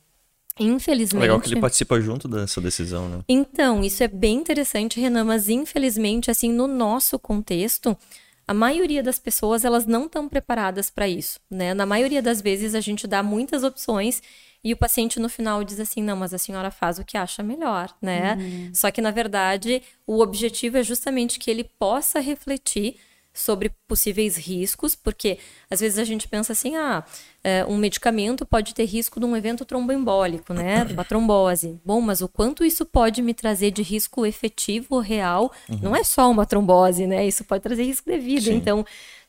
Infelizmente. Legal que ele participa junto dessa decisão, né? Então, isso é bem interessante, Renan, mas infelizmente, assim, no nosso contexto, a maioria das pessoas elas não estão preparadas para isso, né? Na maioria das vezes a gente dá muitas opções e o paciente no final diz assim: "Não, mas a senhora faz o que acha melhor", né? Uhum. Só que na verdade, o objetivo é justamente que ele possa refletir sobre possíveis riscos, porque às vezes a gente pensa assim, ah, é, um medicamento pode ter risco de um evento tromboembólico, né, <coughs> uma trombose. Bom, mas o quanto isso pode me trazer de risco efetivo, real, uhum. não é só uma trombose, né, isso pode trazer risco de vida. Sim. Então,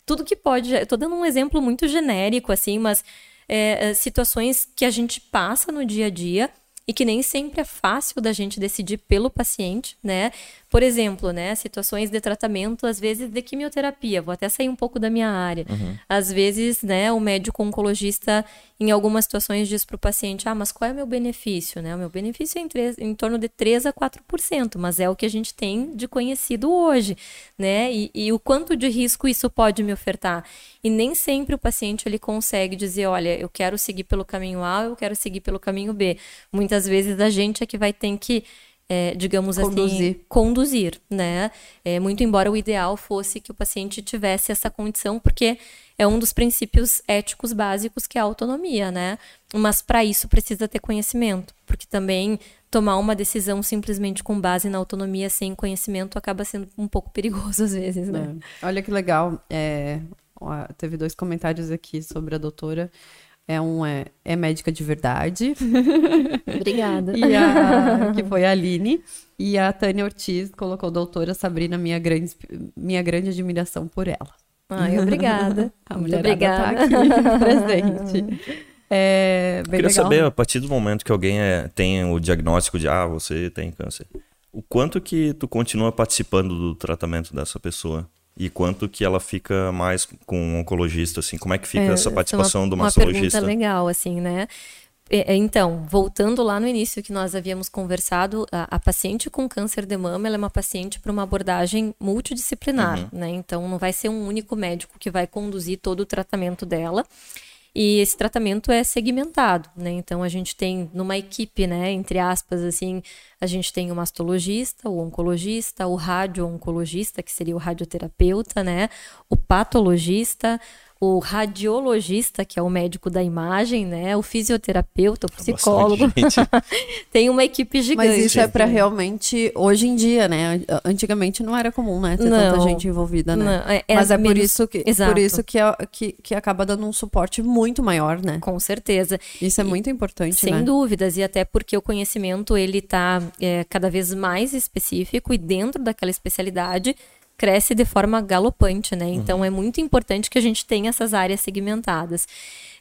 tudo que pode, estou dando um exemplo muito genérico, assim, mas é, é, situações que a gente passa no dia a dia e que nem sempre é fácil da gente decidir pelo paciente, né? Por exemplo, né, situações de tratamento, às vezes de quimioterapia, vou até sair um pouco da minha área. Uhum. Às vezes, né, o médico oncologista, em algumas situações, diz para o paciente: ah, mas qual é o meu benefício? Né? O meu benefício é em, 3, em torno de 3 a 4%, mas é o que a gente tem de conhecido hoje, né? E, e o quanto de risco isso pode me ofertar? E nem sempre o paciente ele consegue dizer: olha, eu quero seguir pelo caminho A, eu quero seguir pelo caminho B. Muitas vezes a gente é que vai ter que é, digamos assim, conduzir. assim, conduzir, né? É, muito embora o ideal fosse que o paciente tivesse essa condição, porque é um dos princípios éticos básicos que é a autonomia, né? Mas para isso precisa ter conhecimento, porque também tomar uma decisão simplesmente com base na autonomia sem conhecimento acaba sendo um pouco perigoso <laughs> às vezes, né? É. Olha que legal, é, teve dois comentários aqui sobre a doutora é, um, é, é médica de verdade. <laughs> Obrigada. e a, que foi a Aline. E a Tânia Ortiz colocou doutora Sabrina, minha grande, minha grande admiração por ela. Ai, obrigada. <laughs> a mulher tá obrigada. tá aqui <laughs> presente. É, bem queria legal. saber, a partir do momento que alguém é, tem o diagnóstico de, ah, você tem câncer, o quanto que tu continua participando do tratamento dessa pessoa? E quanto que ela fica mais com um oncologista, assim, como é que fica é, essa participação uma, do mastologista? Uma pergunta legal, assim, né? É, é, então, voltando lá no início que nós havíamos conversado, a, a paciente com câncer de mama é uma paciente para uma abordagem multidisciplinar, uhum. né? Então, não vai ser um único médico que vai conduzir todo o tratamento dela. E esse tratamento é segmentado, né? Então a gente tem numa equipe, né, entre aspas, assim, a gente tem o mastologista, o oncologista, o radio-oncologista, que seria o radioterapeuta, né? O patologista, o radiologista, que é o médico da imagem, né? O fisioterapeuta, o psicólogo. <laughs> Tem uma equipe gigante. Mas isso é para realmente hoje em dia, né? Antigamente não era comum, né? Ter não, tanta gente envolvida, né? Não, é, é Mas é menos... por isso que Exato. por isso que, é, que, que acaba dando um suporte muito maior, né? Com certeza. Isso é muito importante, Sem né? dúvidas e até porque o conhecimento ele está é, cada vez mais específico e dentro daquela especialidade cresce de forma galopante, né? Então uhum. é muito importante que a gente tenha essas áreas segmentadas.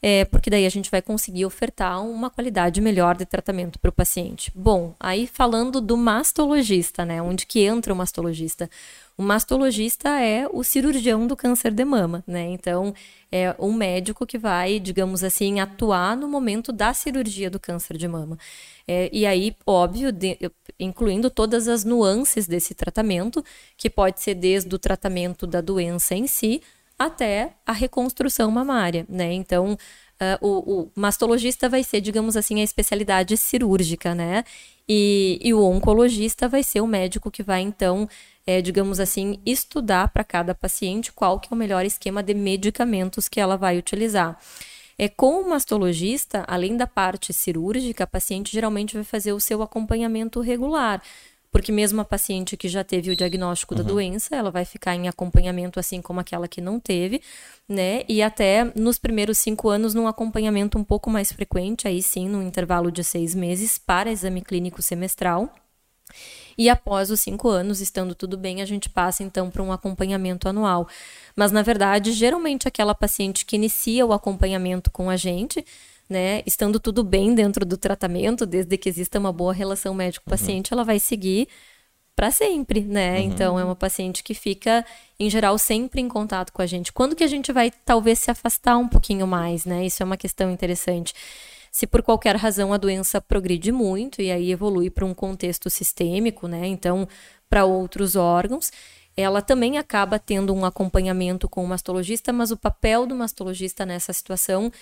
É, porque daí a gente vai conseguir ofertar uma qualidade melhor de tratamento para o paciente. Bom, aí falando do mastologista, né? Onde que entra o mastologista? O mastologista é o cirurgião do câncer de mama, né? Então, é um médico que vai, digamos assim, atuar no momento da cirurgia do câncer de mama. É, e aí, óbvio, de, incluindo todas as nuances desse tratamento, que pode ser desde o tratamento da doença em si até a reconstrução mamária, né? Então, Uh, o, o, mastologista vai ser, digamos assim, a especialidade cirúrgica, né? E, e o oncologista vai ser o médico que vai, então, é, digamos assim, estudar para cada paciente qual que é o melhor esquema de medicamentos que ela vai utilizar. É, com o mastologista, além da parte cirúrgica, a paciente geralmente vai fazer o seu acompanhamento regular. Porque mesmo a paciente que já teve o diagnóstico uhum. da doença, ela vai ficar em acompanhamento assim como aquela que não teve, né? E até nos primeiros cinco anos, num acompanhamento um pouco mais frequente, aí sim, no intervalo de seis meses, para exame clínico semestral. E após os cinco anos, estando tudo bem, a gente passa então para um acompanhamento anual. Mas, na verdade, geralmente aquela paciente que inicia o acompanhamento com a gente né, estando tudo bem dentro do tratamento, desde que exista uma boa relação médico-paciente, uhum. ela vai seguir para sempre, né? Uhum. Então é uma paciente que fica, em geral, sempre em contato com a gente. Quando que a gente vai talvez se afastar um pouquinho mais, né? Isso é uma questão interessante. Se por qualquer razão a doença progride muito e aí evolui para um contexto sistêmico, né? Então, para outros órgãos, ela também acaba tendo um acompanhamento com o mastologista, mas o papel do mastologista nessa situação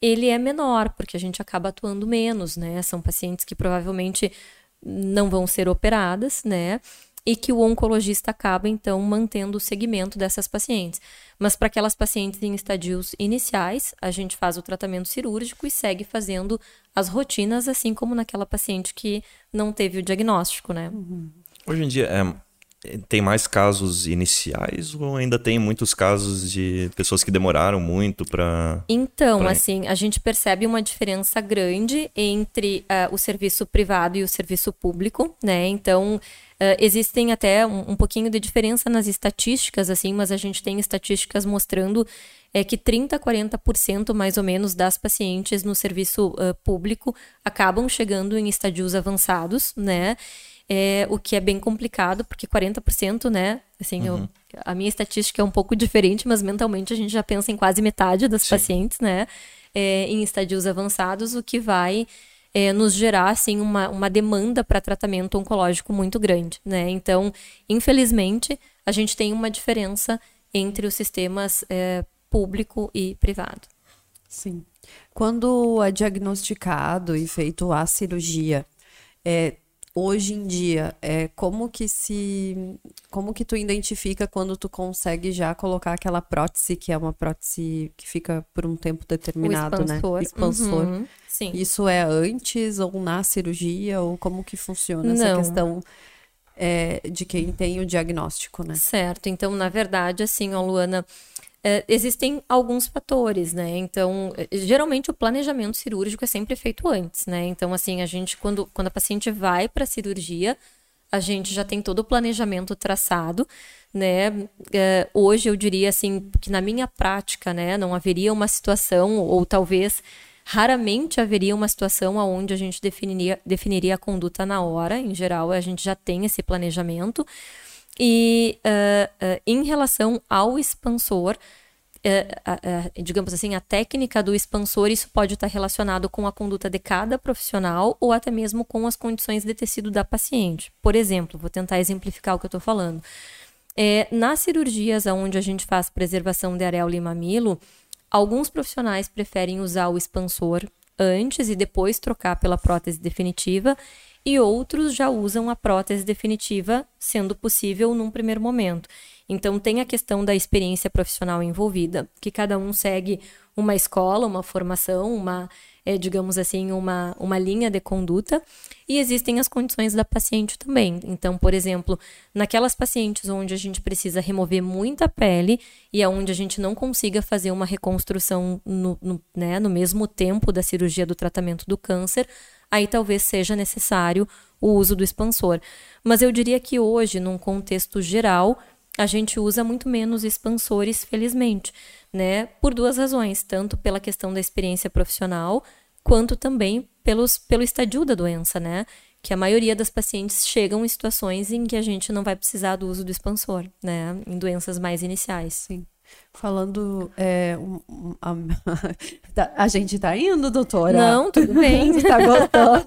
ele é menor, porque a gente acaba atuando menos, né? São pacientes que provavelmente não vão ser operadas, né? E que o oncologista acaba, então, mantendo o segmento dessas pacientes. Mas para aquelas pacientes em estadios iniciais, a gente faz o tratamento cirúrgico e segue fazendo as rotinas, assim como naquela paciente que não teve o diagnóstico, né? Hoje em dia, é, tem mais casos iniciais ou ainda tem muitos casos de pessoas que demoraram muito para. Então, pra... assim, a gente percebe uma diferença grande entre uh, o serviço privado e o serviço público, né? Então, uh, existem até um, um, pouquinho de diferença nas estatísticas, assim, mas a gente tem estatísticas mostrando é que 30 40% mais ou menos das pacientes no serviço uh, público acabam chegando em estadios avançados, né? É, o que é bem complicado, porque 40%, né? Assim, uhum. eu, a minha estatística é um pouco diferente, mas mentalmente a gente já pensa em quase metade das Sim. pacientes, né? É, em estadios avançados, o que vai é, nos gerar, assim, uma, uma demanda para tratamento oncológico muito grande, né? Então, infelizmente, a gente tem uma diferença entre os sistemas é, público e privado. Sim. Quando é diagnosticado e feito a cirurgia, é, hoje em dia, é, como que se. Como que tu identifica quando tu consegue já colocar aquela prótese, que é uma prótese que fica por um tempo determinado, né? Expansor. Uhum. Sim. Isso é antes ou na cirurgia? Ou como que funciona essa Não. questão? É, de quem tem o diagnóstico, né? Certo. Então, na verdade, assim, ó, Luana, é, existem alguns fatores, né? Então, é, geralmente o planejamento cirúrgico é sempre feito antes, né? Então, assim, a gente, quando, quando a paciente vai para a cirurgia, a gente já tem todo o planejamento traçado, né? É, hoje eu diria assim que na minha prática, né, não haveria uma situação ou talvez raramente haveria uma situação onde a gente definiria, definiria a conduta na hora. Em geral, a gente já tem esse planejamento. E uh, uh, em relação ao expansor, uh, digamos assim, a técnica do expansor, isso pode estar relacionado com a conduta de cada profissional ou até mesmo com as condições de tecido da paciente. Por exemplo, vou tentar exemplificar o que eu estou falando. É, nas cirurgias onde a gente faz preservação de areola e mamilo, alguns profissionais preferem usar o expansor antes e depois trocar pela prótese definitiva e outros já usam a prótese definitiva, sendo possível num primeiro momento. Então tem a questão da experiência profissional envolvida, que cada um segue uma escola, uma formação, uma, é, digamos assim, uma, uma linha de conduta, e existem as condições da paciente também. Então, por exemplo, naquelas pacientes onde a gente precisa remover muita pele e aonde a gente não consiga fazer uma reconstrução no, no, né, no mesmo tempo da cirurgia do tratamento do câncer, aí talvez seja necessário o uso do expansor. Mas eu diria que hoje, num contexto geral, a gente usa muito menos expansores, felizmente, né? Por duas razões, tanto pela questão da experiência profissional, quanto também pelos, pelo estadio da doença, né? Que a maioria das pacientes chegam em situações em que a gente não vai precisar do uso do expansor, né? Em doenças mais iniciais. Sim. Falando. É, um, a, <laughs> tá, a, gente tá indo, doutora? Não, tudo bem. <laughs> tá gostando?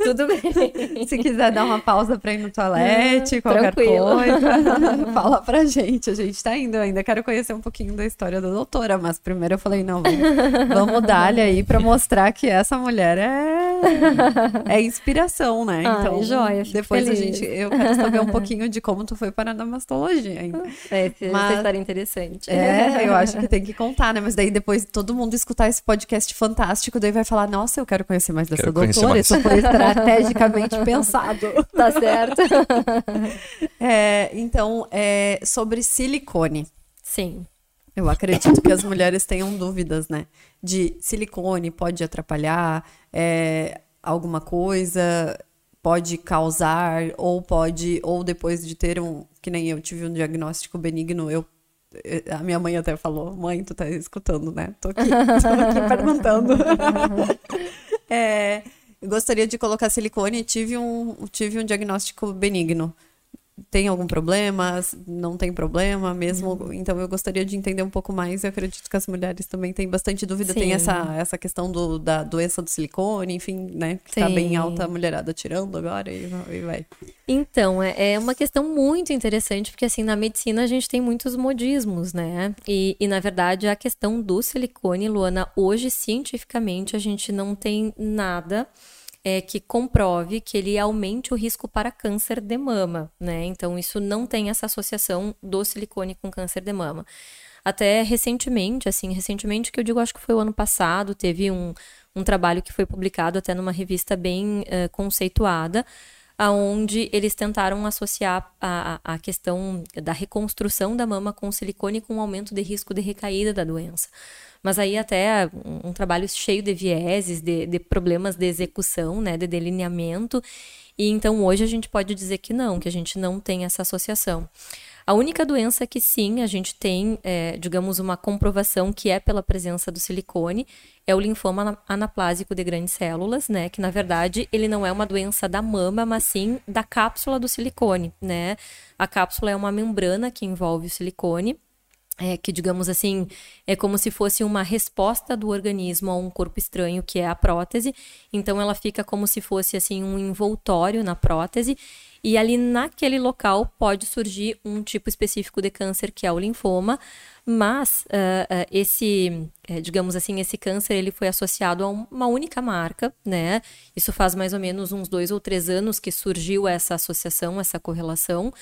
<laughs> tudo bem. Se quiser dar uma pausa para ir no toalete, qualquer tranquilo. coisa, fala pra gente. A gente tá indo ainda. Quero conhecer um pouquinho da história da doutora, mas primeiro eu falei, não, vamos, vamos dar-lhe aí para mostrar que essa mulher é, é inspiração, né? Então, Ai, joia, depois feliz. a gente. Eu quero saber um pouquinho de como tu foi para a mastologia ainda. É, Mas, essa história é interessante. É, <laughs> eu acho que tem que contar, né? Mas daí depois todo mundo escutar esse podcast fantástico, daí vai falar, nossa, eu quero conhecer mais dessa quero doutora. Mais. Isso foi <laughs> estrategicamente pensado. Tá certo. <laughs> É, então, é, sobre silicone. Sim. Eu acredito que as mulheres tenham dúvidas, né? De silicone pode atrapalhar é, alguma coisa pode causar ou pode ou depois de ter um que nem eu tive um diagnóstico benigno eu A minha mãe até falou, mãe, tu tá escutando, né? Tô aqui, <laughs> tô aqui perguntando. <laughs> é, gostaria de colocar silicone, tive um, tive um diagnóstico benigno tem algum problema, não tem problema mesmo. Uhum. Então eu gostaria de entender um pouco mais. Eu acredito que as mulheres também têm bastante dúvida. Sim. Tem essa, essa questão do, da doença do silicone, enfim, né? Que Sim. tá bem alta a mulherada tirando agora e, e vai. Então, é, é uma questão muito interessante, porque assim, na medicina a gente tem muitos modismos, né? E, e na verdade a questão do silicone, Luana, hoje cientificamente a gente não tem nada é, que comprove que ele aumente o risco para câncer de mama, né? Então, isso não tem essa associação do silicone com câncer de mama. Até recentemente, assim, recentemente que eu digo, acho que foi o ano passado, teve um, um trabalho que foi publicado até numa revista bem uh, conceituada, aonde eles tentaram associar a, a questão da reconstrução da mama com silicone com um aumento de risco de recaída da doença. Mas aí até um, um trabalho cheio de vieses, de, de problemas de execução, né, de delineamento. E então hoje a gente pode dizer que não, que a gente não tem essa associação. A única doença que sim a gente tem, é, digamos, uma comprovação que é pela presença do silicone é o linfoma anaplásico de grandes células, né? Que na verdade ele não é uma doença da mama, mas sim da cápsula do silicone, né? A cápsula é uma membrana que envolve o silicone é, que, digamos assim, é como se fosse uma resposta do organismo a um corpo estranho, que é a prótese. Então, ela fica como se fosse, assim, um envoltório na prótese. E ali naquele local pode surgir um tipo específico de câncer, que é o linfoma. Mas uh, uh, esse, uh, digamos assim, esse câncer ele foi associado a uma única marca, né? Isso faz mais ou menos uns dois ou três anos que surgiu essa associação, essa correlação.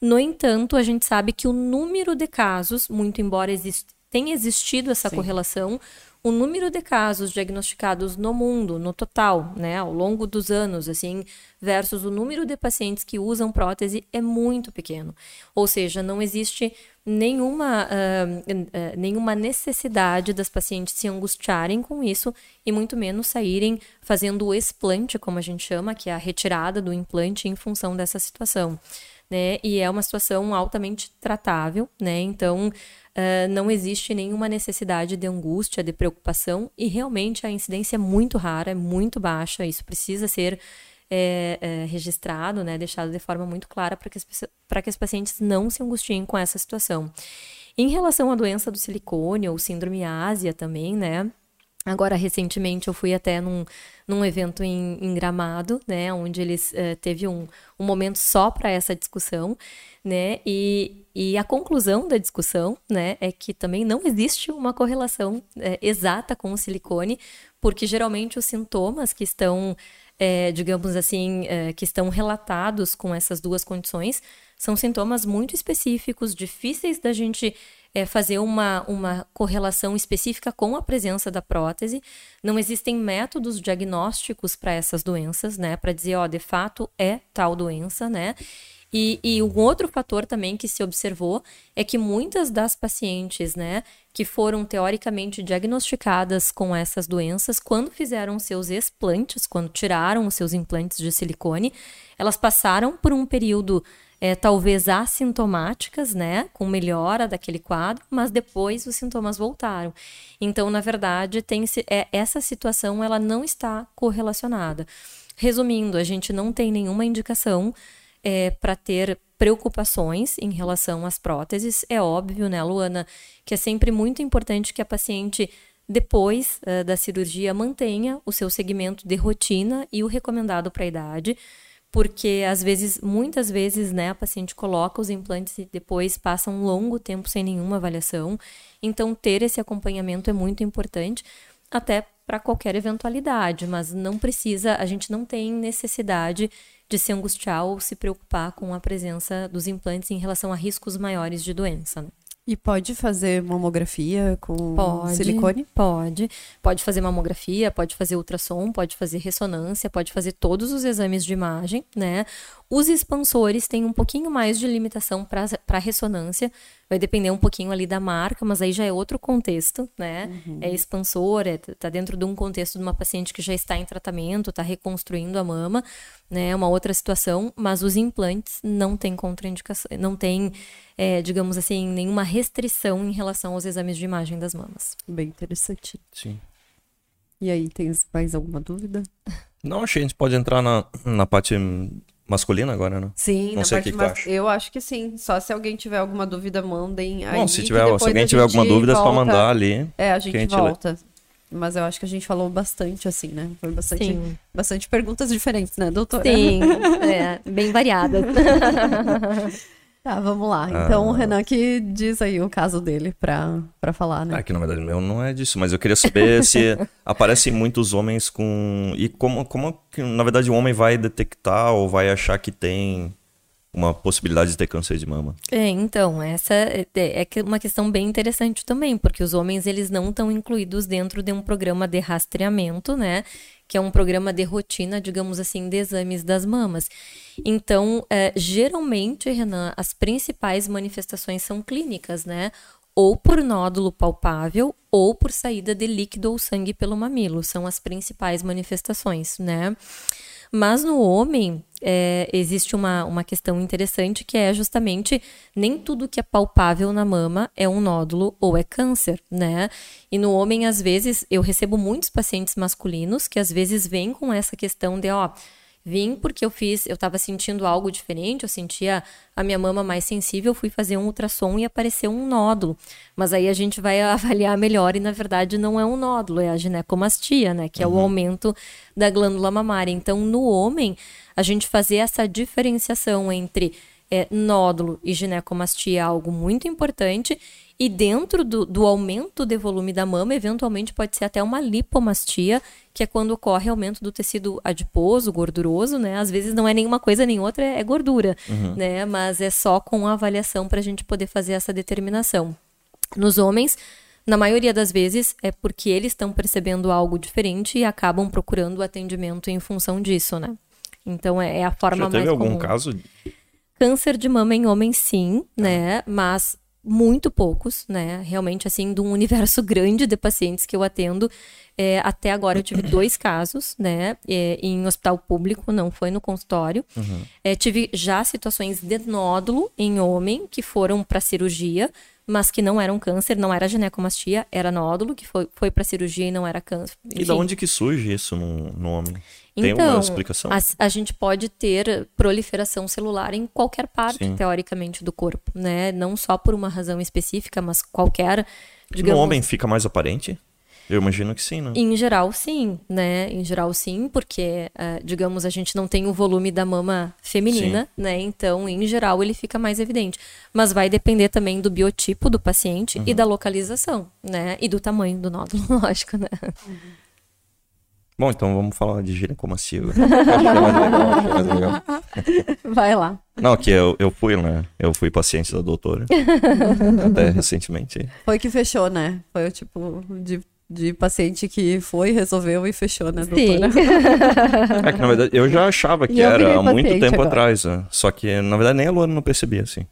No entanto, a gente sabe que o número de casos, muito embora exist tenha existido essa Sim. correlação, o número de casos diagnosticados no mundo, no total, né, ao longo dos anos, assim, versus o número de pacientes que usam prótese é muito pequeno. Ou seja, não existe nenhuma, uh, uh, nenhuma necessidade das pacientes se angustiarem com isso e muito menos saírem fazendo o explante, como a gente chama, que é a retirada do implante em função dessa situação né? E é uma situação altamente tratável, né? Então, uh, não existe nenhuma necessidade de angústia, de preocupação, e realmente a incidência é muito rara, é muito baixa, isso precisa ser é, é, registrado, né? Deixado de forma muito clara para que, que as pacientes não se angustiem com essa situação. Em relação à doença do silicone ou síndrome ásia também, né? Agora, recentemente, eu fui até num, num evento em, em Gramado, né, onde eles uh, teve um, um momento só para essa discussão, né, e, e a conclusão da discussão, né, é que também não existe uma correlação é, exata com o silicone, porque geralmente os sintomas que estão, é, digamos assim, é, que estão relatados com essas duas condições são sintomas muito específicos, difíceis da gente é, fazer uma, uma correlação específica com a presença da prótese. Não existem métodos diagnósticos para essas doenças, né? Para dizer, ó, de fato é tal doença, né? E, e, um outro fator também que se observou é que muitas das pacientes, né, que foram teoricamente diagnosticadas com essas doenças, quando fizeram seus explantes, quando tiraram os seus implantes de silicone, elas passaram por um período é, talvez assintomáticas, né, com melhora daquele quadro, mas depois os sintomas voltaram. Então, na verdade, tem é, essa situação ela não está correlacionada. Resumindo, a gente não tem nenhuma indicação é, para ter preocupações em relação às próteses. É óbvio, né, Luana, que é sempre muito importante que a paciente depois uh, da cirurgia mantenha o seu segmento de rotina e o recomendado para a idade porque às vezes, muitas vezes, né, a paciente coloca os implantes e depois passa um longo tempo sem nenhuma avaliação. Então, ter esse acompanhamento é muito importante, até para qualquer eventualidade, mas não precisa, a gente não tem necessidade de se angustiar ou se preocupar com a presença dos implantes em relação a riscos maiores de doença. Né? E pode fazer mamografia com pode, silicone? Pode. Pode fazer mamografia, pode fazer ultrassom, pode fazer ressonância, pode fazer todos os exames de imagem, né? Os expansores têm um pouquinho mais de limitação para ressonância, vai depender um pouquinho ali da marca, mas aí já é outro contexto, né? Uhum. É expansor, é, tá dentro de um contexto de uma paciente que já está em tratamento, está reconstruindo a mama, né? É uma outra situação, mas os implantes não têm contraindicação, não tem, é, digamos assim, nenhuma restrição em relação aos exames de imagem das mamas. Bem interessante. Sim. E aí, tem mais alguma dúvida? Não, acho que a gente pode entrar na, na parte masculina agora, né? Sim, não sei o que, que mas... Eu acho que sim. Só se alguém tiver alguma dúvida, mandem aí. Bom, se, tiver, se alguém tiver alguma dúvida, volta... é só mandar ali. É, a gente, a gente volta. Lê. Mas eu acho que a gente falou bastante, assim, né? Foi bastante, bastante perguntas diferentes, né, doutora? Sim, <laughs> é, bem variadas. <laughs> Tá, vamos lá. Então, ah. o Renan que diz aí o caso dele pra, pra falar, né? É que na verdade meu não é disso, mas eu queria saber <laughs> se aparecem muitos homens com. E como, como que, na verdade, o homem vai detectar ou vai achar que tem uma possibilidade de ter câncer de mama. É, então, essa é, é, é uma questão bem interessante também, porque os homens eles não estão incluídos dentro de um programa de rastreamento, né? Que é um programa de rotina, digamos assim, de exames das mamas. Então, é, geralmente, Renan, as principais manifestações são clínicas, né? Ou por nódulo palpável ou por saída de líquido ou sangue pelo mamilo. São as principais manifestações, né? Mas no homem, é, existe uma, uma questão interessante que é justamente nem tudo que é palpável na mama é um nódulo ou é câncer, né? E no homem, às vezes, eu recebo muitos pacientes masculinos que às vezes vêm com essa questão de, ó, Vim porque eu fiz, eu estava sentindo algo diferente, eu sentia a minha mama mais sensível, fui fazer um ultrassom e apareceu um nódulo. Mas aí a gente vai <laughs> avaliar melhor e na verdade não é um nódulo, é a ginecomastia, né, que é uhum. o aumento da glândula mamária. Então, no homem, a gente fazer essa diferenciação entre é, nódulo e ginecomastia é algo muito importante e dentro do, do, aumento de volume da mama, eventualmente pode ser até uma lipomastia, que é quando ocorre aumento do tecido adiposo, gorduroso, né? Às vezes não é nenhuma coisa nem outra, é, gordura, uhum. né? Mas é só com a avaliação para a gente poder fazer essa determinação. Nos homens, na maioria das vezes, é porque eles estão percebendo algo diferente e acabam procurando o atendimento em função disso, né? Então é, é a forma Já teve mais algum comum. caso? Câncer de mama em homem, sim, ah. né? Mas muito poucos, né? Realmente, assim, de um universo <laughs> grande de pacientes que eu atendo. É, até agora eu tive dois casos, né? É, em hospital público, não foi no consultório. Uhum. É, tive já situações de nódulo em homem que foram para cirurgia, mas que não eram câncer, não era ginecomastia, era nódulo, que foi, foi para cirurgia e não era câncer. Enfim. E da onde que surge isso no, no homem? Tem então, uma explicação? A, a, gente pode ter proliferação celular em qualquer parte, Sim. teoricamente, do corpo, né? Não só por uma razão específica, mas qualquer. Digamos... No homem fica mais aparente? Eu imagino que sim, né? Em geral, sim, né? Em geral, sim, porque, uh, digamos, a gente não tem o volume da mama feminina, sim. né? Então, em geral, ele fica mais evidente. Mas vai depender também do biotipo do paciente uhum. e da localização, né? E do tamanho do nódulo, <laughs> lógico, né? Uhum. Bom, então vamos falar de ginecomastia. <laughs> Vai lá. Não, que eu, eu fui, né? Eu fui paciente da doutora. <laughs> até recentemente. Foi que fechou, né? Foi o tipo de de paciente que foi, resolveu e fechou, né, doutora? Sim. é que, na verdade, eu já achava que era há muito tempo agora. atrás. Né? Só que, na verdade, nem a Luana não percebia, assim.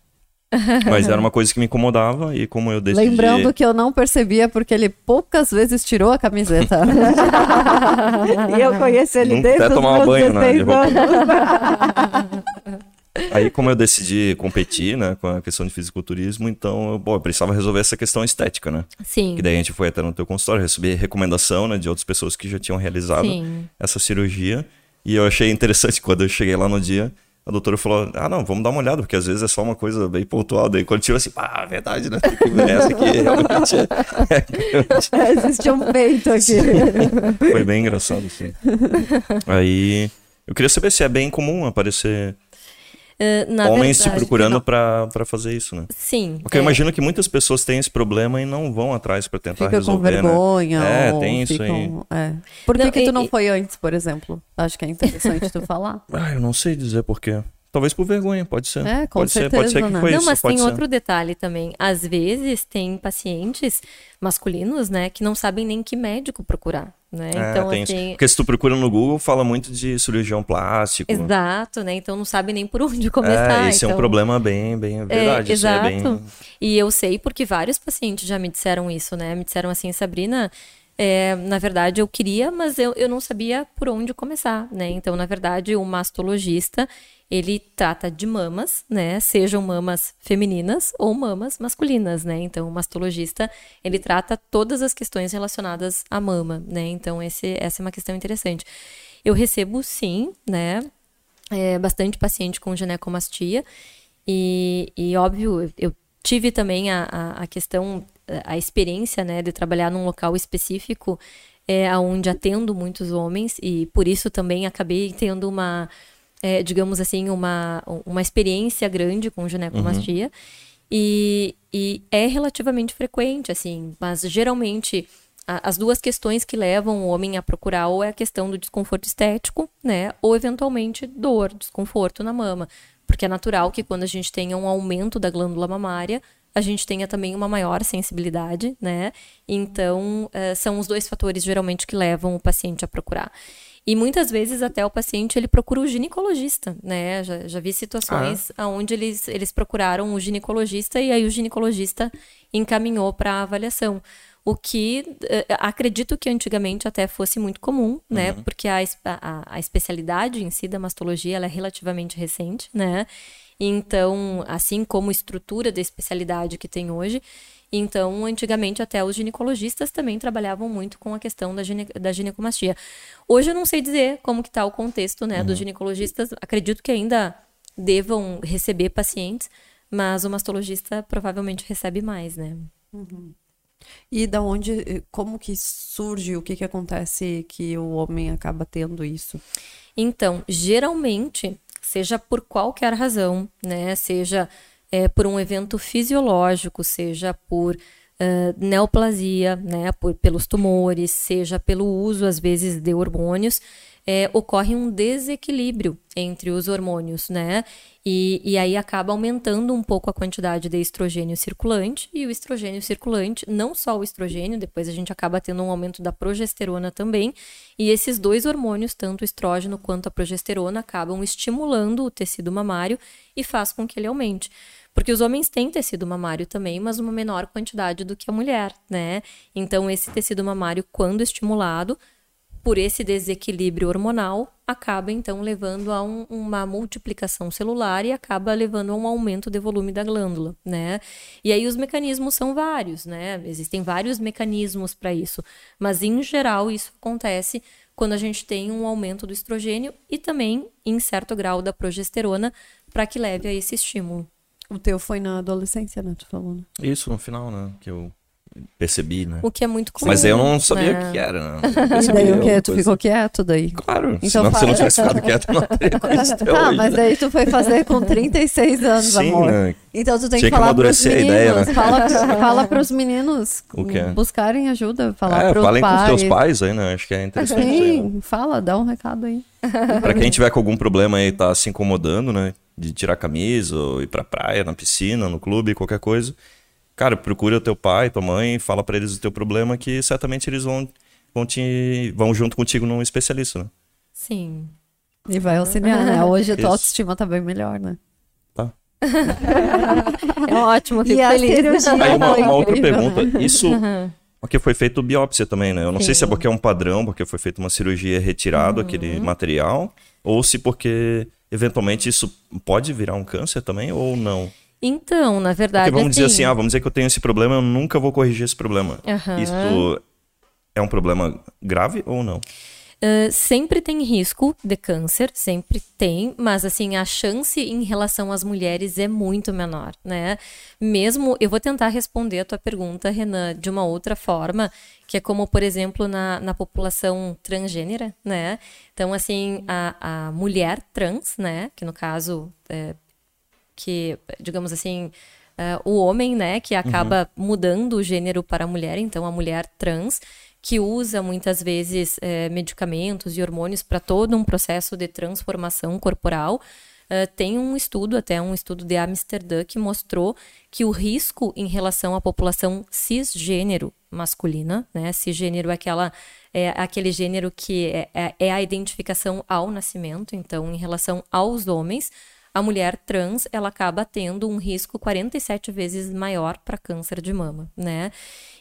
Mas era uma coisa que me incomodava e como eu decidi... Lembrando que eu não percebia porque ele poucas vezes tirou a camiseta. <laughs> e eu conheci ele desde até tomar banho, né? Aí, como eu decidi competir, né, com a questão de fisiculturismo, então, eu, bom, eu precisava resolver essa questão estética, né? Sim. Que daí a gente foi até no teu consultório, receber recomendação, né, de outras pessoas que já tinham realizado Sim. essa cirurgia. E eu achei interessante quando eu cheguei lá no dia, a doutora falou: Ah, não, vamos dar uma olhada, porque às vezes é só uma coisa bem pontual. Daí quando tirou assim, é verdade, né? Essa aqui <laughs> realmente é. é Existe um peito aqui. Foi bem engraçado, sim. Aí eu queria saber se é bem comum aparecer Uh, Homens verdade, se procurando para fazer isso, né? Sim. Porque é. eu imagino que muitas pessoas têm esse problema e não vão atrás para tentar Fica resolver, com né? vergonha. Né? É, tem isso aí. É. Por que, não, que tu e, não foi antes, por exemplo? Acho que é interessante tu falar. <laughs> Ah, eu não sei dizer por quê. Talvez por vergonha, pode ser. É, com pode certeza, ser, pode ser que né? foi não, isso. mas tem ser. outro detalhe também. Às vezes tem pacientes masculinos, né, que não sabem nem que médico procurar né? É, então, assim... Porque se tu procura no Google, fala muito de cirurgião plástico. Exato, né? Então não sabe nem por onde <laughs> começar. É, esse então... é um problema bem, bem é verdade. É, exato. É bem... E eu sei porque vários pacientes já me disseram isso, né? Me disseram assim, Sabrina, é, na verdade, eu queria, mas eu, eu não sabia por onde começar, né? Então, na verdade, o mastologista, ele trata de mamas, né? Sejam mamas femininas ou mamas masculinas, né? Então, o mastologista, ele trata todas as questões relacionadas à mama, né? Então, esse, essa é uma questão interessante. Eu recebo, sim, né? É, bastante paciente com ginecomastia e, e óbvio, eu tive também a, a, a questão a experiência né, de trabalhar num local específico é, onde atendo muitos homens e por isso também acabei tendo uma, é, digamos assim, uma, uma experiência grande com ginecomastia. Uhum. E, e é relativamente frequente, assim, mas geralmente as duas questões que levam o homem a procurar ou é a questão do desconforto estético, né, ou eventualmente dor, desconforto na mama, porque é natural que quando a gente tenha um aumento da glândula mamária, a gente tenha também uma maior sensibilidade, né? Então, uh, são os dois fatores geralmente que levam o paciente a procurar. E muitas vezes até o paciente ele procura o ginecologista, né? Já, já vi situações ah. onde eles, eles procuraram o ginecologista e aí o ginecologista encaminhou para avaliação. O que uh, acredito que antigamente até fosse muito comum, né? Uhum. Porque a, a, a especialidade em si da mastologia ela é relativamente recente, né? Então, assim como estrutura da especialidade que tem hoje, então, antigamente, até os ginecologistas também trabalhavam muito com a questão da, gine da ginecomastia. Hoje eu não sei dizer como que está o contexto né, uhum. dos ginecologistas. Acredito que ainda devam receber pacientes, mas o mastologista provavelmente recebe mais, né? Uhum. E da onde, como que surge, o que que acontece que o homem acaba tendo isso? Então, geralmente, seja por qualquer razão, né? Seja é, por um evento fisiológico, seja por uh, neoplasia, né? Por, pelos tumores, seja pelo uso, às vezes, de hormônios, é, ocorre um desequilíbrio entre os hormônios, né? E, e aí acaba aumentando um pouco a quantidade de estrogênio circulante, e o estrogênio circulante, não só o estrogênio, depois a gente acaba tendo um aumento da progesterona também, e esses dois hormônios, tanto o estrógeno quanto a progesterona, acabam estimulando o tecido mamário e faz com que ele aumente. Porque os homens têm tecido mamário também, mas uma menor quantidade do que a mulher, né? Então, esse tecido mamário, quando estimulado, por esse desequilíbrio hormonal, acaba então levando a um, uma multiplicação celular e acaba levando a um aumento de volume da glândula, né? E aí os mecanismos são vários, né? Existem vários mecanismos para isso, mas em geral isso acontece quando a gente tem um aumento do estrogênio e também em certo grau da progesterona para que leve a esse estímulo. O teu foi na adolescência, né? Tu falou, né? Isso, no final, né? Que eu percebi, né? O que é muito comum. Mas eu não sabia o né? que era, né? <laughs> daí o que? Tu ficou quieto daí? Claro, então senão fala... se eu não tivesse ficado quieto, eu não teria <laughs> conhecido Tá, hoje, mas né? daí tu foi fazer com 36 anos, Sim, amor. Né? Então tu tem Tinha que falar pros meninos. Ideia, né? Fala, <laughs> fala pros meninos o quê? buscarem ajuda, falar é, pros falem pais. com os teus pais aí, né? Acho que é interessante. Sim, aí, né? fala, dá um recado aí. pra quem tiver com algum problema aí, tá se incomodando, né? De tirar camisa, ou ir pra praia, na piscina, no clube, qualquer coisa cara, procura o teu pai, tua mãe, fala para eles o teu problema que certamente eles vão vão te vão junto contigo num especialista, né? Sim. E vai auxiliar, né? <laughs> Hoje a tua autoestima tá bem melhor, né? Tá. <laughs> é ótimo, fico e feliz. Aí uma, uma outra pergunta, isso porque foi feito biópsia também, né? Eu não Sim. sei se é porque é um padrão, porque foi feita uma cirurgia retirado uhum. aquele material, ou se porque eventualmente isso pode virar um câncer também ou não. Então, na verdade. Porque vamos assim... dizer assim, ah, vamos dizer que eu tenho esse problema, eu nunca vou corrigir esse problema. Uhum. Isso é um problema grave ou não? Uh, sempre tem risco de câncer, sempre tem, mas assim, a chance em relação às mulheres é muito menor, né? Mesmo, eu vou tentar responder a tua pergunta, Renan, de uma outra forma, que é como, por exemplo, na, na população transgênera, né? Então, assim, a, a mulher trans, né, que no caso é, que, digamos assim, uh, o homem, né, que acaba uhum. mudando o gênero para a mulher, então a mulher trans, que usa muitas vezes eh, medicamentos e hormônios para todo um processo de transformação corporal. Uh, tem um estudo, até um estudo de Amsterdã, que mostrou que o risco em relação à população cisgênero masculina, né? Cisgênero é, aquela, é aquele gênero que é, é, é a identificação ao nascimento, então, em relação aos homens, a mulher trans ela acaba tendo um risco 47 vezes maior para câncer de mama, né?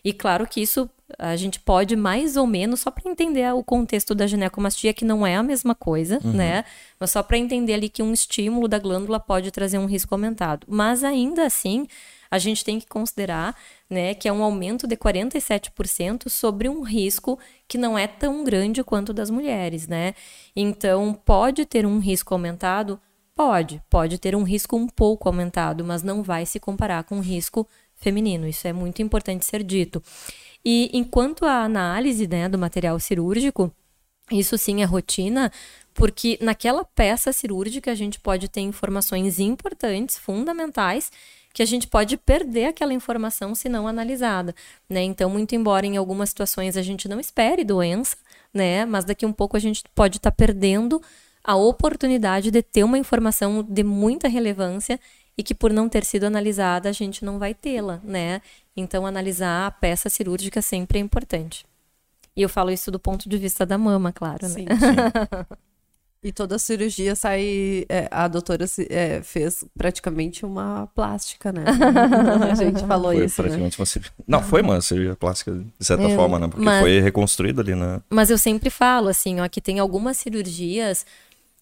E claro que isso a gente pode mais ou menos só para entender o contexto da ginecomastia que não é a mesma coisa, uhum. né? Mas só para entender ali que um estímulo da glândula pode trazer um risco aumentado. Mas ainda assim, a gente tem que considerar, né, que é um aumento de 47% sobre um risco que não é tão grande quanto das mulheres, né? Então, pode ter um risco aumentado Pode, pode ter um risco um pouco aumentado, mas não vai se comparar com o risco feminino. Isso é muito importante ser dito. E enquanto a análise né, do material cirúrgico, isso sim é rotina, porque naquela peça cirúrgica a gente pode ter informações importantes, fundamentais, que a gente pode perder aquela informação se não analisada, né? Então, muito embora em algumas situações a gente não espere doença, né? Mas daqui um pouco a gente pode estar tá perdendo a oportunidade de ter uma informação de muita relevância e que por não ter sido analisada a gente não vai tê-la, né? Então analisar a peça cirúrgica sempre é importante. E eu falo isso do ponto de vista da mama, claro, né? Sim, sim. E toda a cirurgia sai. É, a doutora é, fez praticamente uma plástica, né? a gente <laughs> falou foi isso. Né? Praticamente né? uma cirurgia. Não, foi uma cirurgia plástica, de certa é, forma, né? Porque mas, foi reconstruída ali, né? Mas eu sempre falo, assim, ó, que tem algumas cirurgias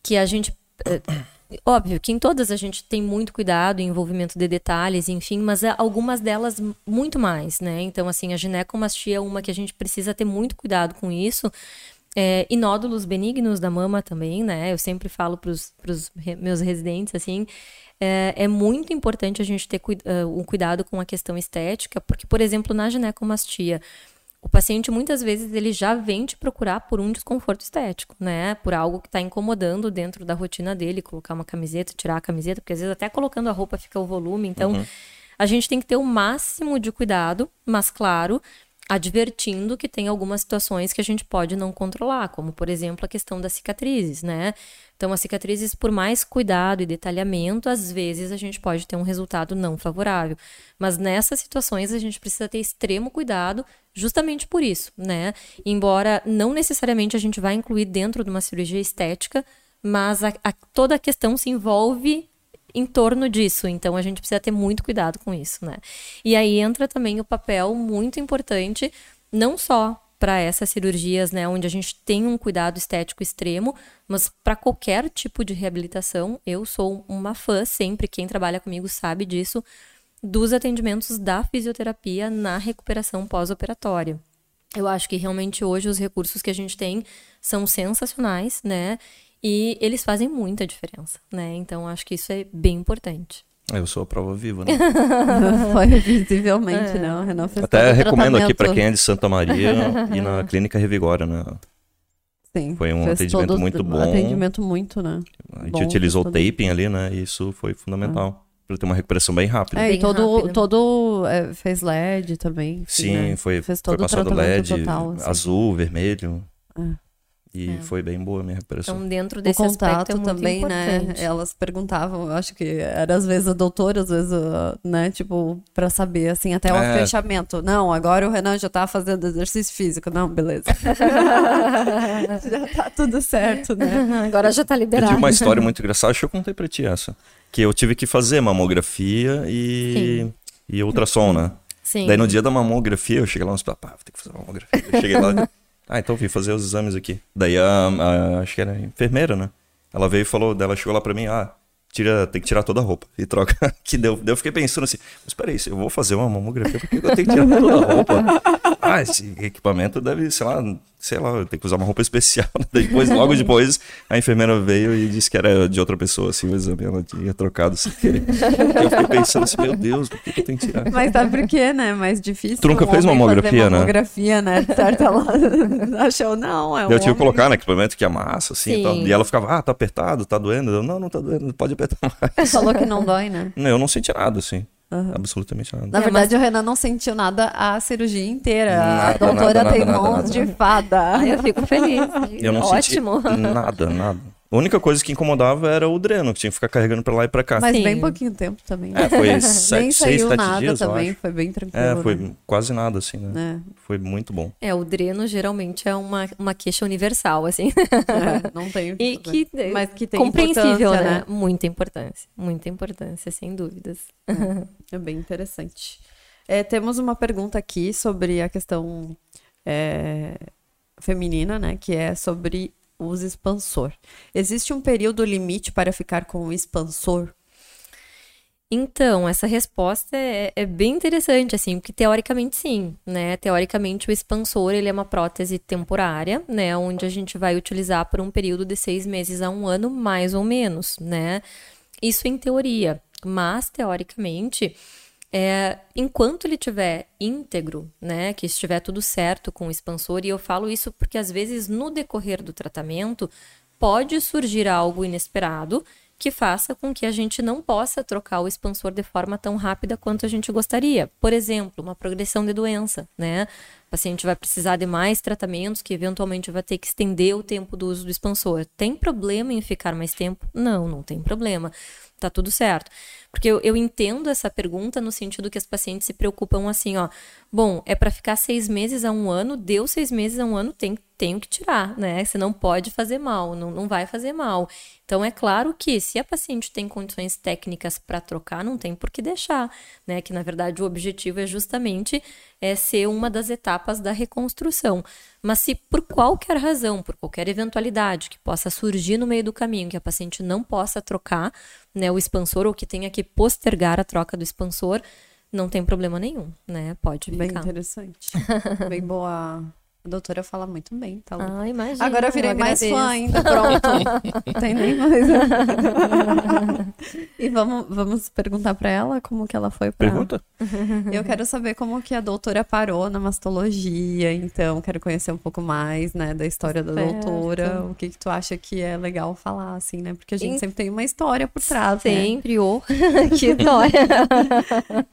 que a gente. É, óbvio que em todas a gente tem muito cuidado, envolvimento de detalhes, enfim, mas é, algumas delas muito mais, né? Então, assim, a ginecomastia é uma que a gente precisa ter muito cuidado com isso. É, e nódulos benignos da mama também, né? Eu sempre falo para os meus residentes, assim, é, é, muito importante a gente ter uh, um cuidado com a questão estética, porque, por exemplo, na ginecomastia, o paciente muitas vezes ele já vem te procurar por um desconforto estético, né? Por algo que está incomodando dentro da rotina dele, colocar uma camiseta, tirar a camiseta, porque às vezes até colocando a roupa fica o volume. Então, uhum. a gente tem que ter o máximo de cuidado, mas claro, advertindo que tem algumas situações que a gente pode não controlar, como por exemplo a questão das cicatrizes, né? Então, as cicatrizes, por mais cuidado e detalhamento, às vezes a gente pode ter um resultado não favorável. Mas nessas situações a gente precisa ter extremo cuidado, justamente por isso, né? Embora não necessariamente a gente vai incluir dentro de uma cirurgia estética, mas a, a, toda a questão se envolve em torno disso. Então a gente precisa ter muito cuidado com isso, né? E aí entra também o papel muito importante, não só para essas cirurgias, né, onde a gente tem um cuidado estético extremo, mas para qualquer tipo de reabilitação, eu sou uma fã, sempre quem trabalha comigo sabe disso, dos atendimentos da fisioterapia na recuperação pós-operatória. Eu acho que realmente hoje os recursos que a gente tem são sensacionais, né? E eles fazem muita diferença, né? Então acho que isso é bem importante. Eu sou a prova viva, né? <laughs> Foi visivelmente, é. não. Renan fez Até recomendo aqui para quem é de Santa Maria <laughs> e na Clínica Revigora, né? Sim. Foi um atendimento muito bom. Atendimento muito, né? A gente bom, utilizou o taping ali, né? E isso foi fundamental. Ah. Para ter uma recuperação bem rápida. É, bem e todo, rápido. todo é, fez LED também. Sim, né? foi, fez todo foi passado LED, total, assim. azul, vermelho. É. E é. foi bem boa a minha recuperação. Então, dentro desse o contato é também, né? Elas perguntavam, eu acho que era às vezes a doutora, às vezes, né? Tipo, pra saber, assim, até o é. fechamento. Não, agora o Renan já tá fazendo exercício físico. Não, beleza. <laughs> já tá tudo certo, né? <laughs> Agora já tá liberado. Eu tive uma história muito engraçada, acho que eu contei pra ti essa. Que eu tive que fazer mamografia e, e ultrassom, né? Sim. Daí no dia da mamografia, eu cheguei lá no hospital, pá, vou ter que fazer mamografia. Eu cheguei lá. <laughs> Ah, então vim fazer os exames aqui. Daí a, a, acho que era a enfermeira, né? Ela veio e falou, dela chegou lá pra mim, ah, tira, tem que tirar toda a roupa e troca. <laughs> que deu, eu fiquei pensando assim, mas peraí, se eu vou fazer uma mamografia, por que eu tenho que tirar toda a roupa? ah, esse equipamento deve, sei lá, sei lá, tenho que usar uma roupa especial. Depois, logo depois, a enfermeira veio e disse que era de outra pessoa, assim, o exame, ela tinha trocado sem querer. eu fiquei pensando assim, meu Deus, por que, que eu tenho que tirar? Mas sabe por quê, né? Mais difícil. Tu nunca fez mamografia, né? mamografia, né? Certo, ela <laughs> achou, não, é um Eu tive que colocar, né, equipamento que amassa, assim, e, tal. e ela ficava, ah, tá apertado, tá doendo. Eu, não, não tá doendo, pode apertar mais. Falou que não dói, né? Eu não senti nada, assim. Uhum. Absolutamente nada. Na é, verdade, mas... o Renan não sentiu nada a cirurgia inteira. Nada, a doutora nada, tem nada, mãos de fada. eu fico feliz. Eu não Ótimo. senti nada, nada. A única coisa que incomodava era o dreno, que tinha que ficar carregando pra lá e pra cá. Mas Sim. bem pouquinho tempo também. É, foi <laughs> sete, Nem seis, sete nada dias, também, foi bem tranquilo. É, foi né? quase nada, assim, né? É. Foi muito bom. É, o dreno geralmente é uma, uma queixa universal, assim. É, não tem. <laughs> e que, mas que tem compreensível, né? né? Muita importância. Muita importância, sem dúvidas. É, <laughs> é bem interessante. É, temos uma pergunta aqui sobre a questão é, feminina, né? Que é sobre os expansor. Existe um período limite para ficar com o expansor? Então, essa resposta é, é, bem interessante, assim, porque teoricamente sim, né? Teoricamente o expansor, ele é uma prótese temporária, né? Onde a gente vai utilizar por um período de seis meses a um ano, mais ou menos, né? Isso em teoria, mas teoricamente é, enquanto ele estiver íntegro, né, que estiver tudo certo com o expansor, e eu falo isso porque às vezes no decorrer do tratamento pode surgir algo inesperado que faça com que a gente não possa trocar o expansor de forma tão rápida quanto a gente gostaria. Por exemplo, uma progressão de doença, né? O paciente vai precisar de mais tratamentos que eventualmente vai ter que estender o tempo do uso do expansor. Tem problema em ficar mais tempo? Não, não tem problema tá tudo certo. Porque eu, eu entendo essa pergunta no sentido que as pacientes se preocupam assim, ó. Bom, é para ficar seis meses a um ano, deu seis meses a um ano, tem, tenho que tirar, né? Você não pode fazer mal, não, não vai fazer mal. Então, é claro que se a paciente tem condições técnicas para trocar, não tem por que deixar, né? Que na verdade o objetivo é justamente é ser uma das etapas da reconstrução. Mas se por qualquer razão, por qualquer eventualidade que possa surgir no meio do caminho, que a paciente não possa trocar né, o expansor ou que tenha que postergar a troca do expansor, não tem problema nenhum, né? Pode ficar. Bem interessante. <laughs> Bem boa a doutora fala muito bem, tá? Ah, imagina. Agora eu virei eu mais fã ainda, pronto. Não <laughs> tem nem mais. e vamos, vamos perguntar para ela como que ela foi pra... Pergunta? <laughs> Eu quero saber como que a doutora parou na mastologia, então quero conhecer um pouco mais, né, da história da certo. doutora. O que que tu acha que é legal falar, assim, né? Porque a gente sempre tem uma história por trás, né? Sempre, né? oh, <laughs> que história!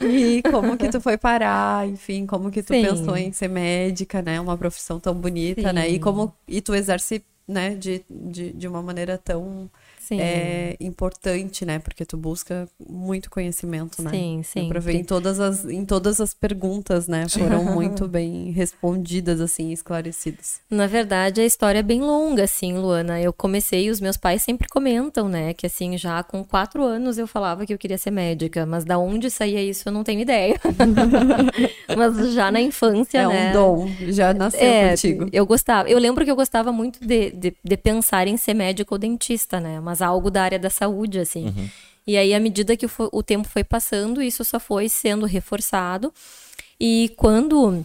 e como que tu foi parar, enfim, como que tu Sim. pensou em ser médica, né? Uma profissão profissão tão bonita, Sim. né? E como e tu exerce, né, de, de, de uma maneira tão é importante, né? Porque tu busca muito conhecimento, né? Sim, sim. Pra ver em todas as, em todas as perguntas, né? Foram <laughs> muito bem respondidas, assim, esclarecidas. Na verdade, a história é bem longa, assim, Luana. Eu comecei, os meus pais sempre comentam, né? Que, assim, já com quatro anos eu falava que eu queria ser médica. Mas da onde saía isso, eu não tenho ideia. <laughs> mas já na infância, é né? É um dom. Já nasceu é, contigo. Eu gostava. Eu lembro que eu gostava muito de, de, de pensar em ser médico ou dentista, né? Mas mas algo da área da saúde, assim. Uhum. E aí, à medida que o, tempo foi passando, isso só foi sendo reforçado. E quando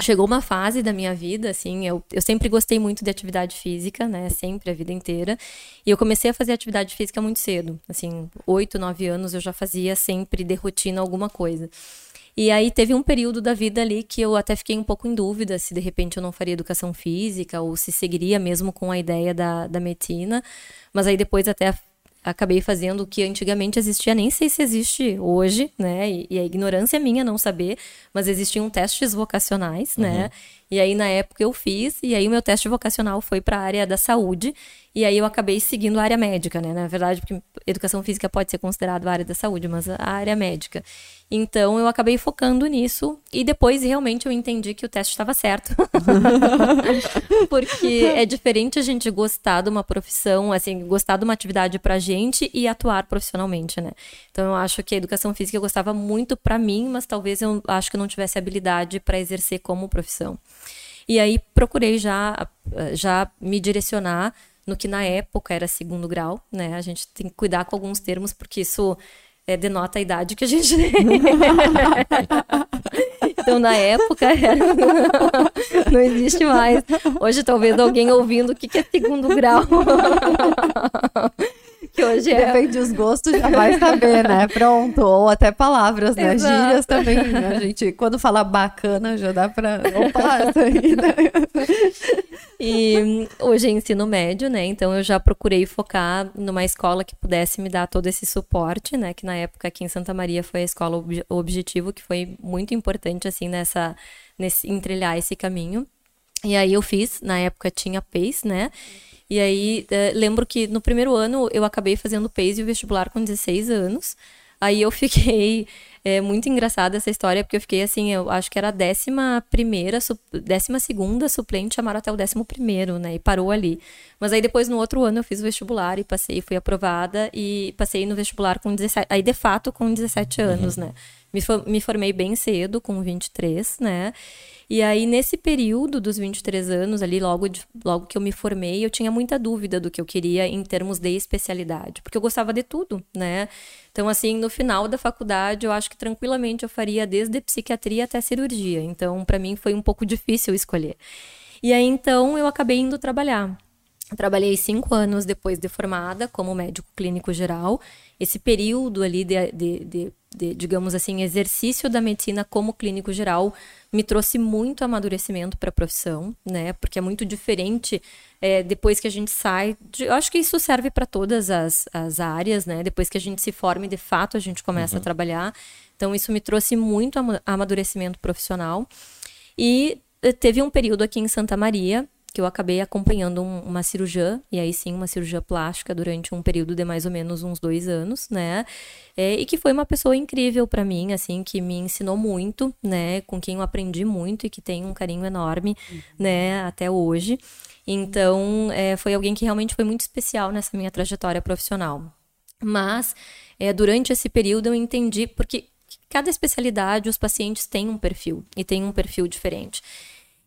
chegou uma fase da minha vida, assim, eu, eu sempre gostei muito de atividade física, né, sempre, a vida inteira, e eu comecei a fazer atividade física muito cedo, assim, oito, nove anos eu já fazia sempre de rotina alguma coisa. E aí teve um período da vida ali que eu até fiquei um pouco em dúvida se de repente eu não faria educação física ou se seguiria mesmo com a ideia da, da medicina. Mas aí depois até acabei fazendo o que antigamente existia, nem sei se existe hoje, né? E, e a ignorância é minha não saber, mas existiam testes vocacionais, né? uhum. né? E aí na época eu fiz, e aí o meu teste vocacional foi para a área da saúde, e aí eu acabei seguindo a área médica, né? Na verdade, porque educação física pode ser considerada a área da saúde, mas a área médica. Então eu acabei focando nisso e depois realmente eu entendi que o teste estava certo. <laughs> Porque é diferente a gente gostar de uma profissão, assim, gostar de uma atividade pra gente e atuar profissionalmente, né? Então eu acho que a educação física eu gostava muito para mim, mas talvez eu acho que eu não tivesse habilidade para exercer como profissão. E aí procurei já já me direcionar no que na época era segundo grau, né? A gente tem que cuidar com alguns termos porque isso é, denota a idade que a gente tem. <laughs> então, na época, era... não existe mais. Hoje, talvez alguém ouvindo o que é segundo grau. <laughs> que hoje é... Depende dos gostos, já vai saber, né? Pronto. Ou até palavras, né? Exato. Gírias também. Né? A gente, quando fala bacana, já dá pra... Opa, essa aí, né? E hoje é ensino médio, né? Então eu já procurei focar numa escola que pudesse me dar todo esse suporte, né? Que na época aqui em Santa Maria foi a escola Objetivo, que foi muito importante, assim, nessa... Nesse, entrelhar esse caminho. E aí eu fiz, na época tinha PACE, né? E aí é, lembro que no primeiro ano eu acabei fazendo PACE e o vestibular com 16 anos. Aí eu fiquei <laughs> é muito engraçada essa história, porque eu fiquei assim, eu acho que era a décima primeira, décima segunda suplente, chamaram até o décimo primeiro, né? E parou ali. Mas aí depois, no outro ano, eu fiz o vestibular e passei, fui aprovada e passei no vestibular com 17, aí de fato com 17 anos, uhum. né? Me, me formei bem cedo, com 23, né? E aí, nesse período dos 23 anos, ali, logo, de, logo que eu me formei, eu tinha muita dúvida do que eu queria em termos de especialidade, porque eu gostava de tudo, né? Então, assim, no final da faculdade, eu acho que tranquilamente eu faria desde psiquiatria até cirurgia. Então, para mim, foi um pouco difícil escolher. E aí, então, eu acabei indo trabalhar. Trabalhei cinco anos depois de formada como médico clínico geral. Esse período ali de, de, de, de, digamos assim, exercício da medicina como clínico geral me trouxe muito amadurecimento para a profissão, né? Porque é muito diferente é, depois que a gente sai. De, eu acho que isso serve para todas as, as áreas, né? Depois que a gente se forma e de fato a gente começa uhum. a trabalhar. Então, isso me trouxe muito amadurecimento profissional. E eh, teve um período aqui em Santa Maria que eu acabei acompanhando um, uma cirurgiã, e aí sim, uma cirurgia plástica durante um período de mais ou menos uns dois anos, né? É, e que foi uma pessoa incrível para mim, assim, que me ensinou muito, né? Com quem eu aprendi muito e que tem um carinho enorme, uhum. né? Até hoje. Então, é, foi alguém que realmente foi muito especial nessa minha trajetória profissional. Mas, é, durante esse período, eu entendi, porque cada especialidade, os pacientes têm um perfil, e tem um perfil diferente.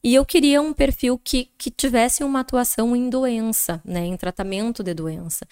E eu queria um perfil que, que tivesse uma atuação em doença, né, em tratamento de doença.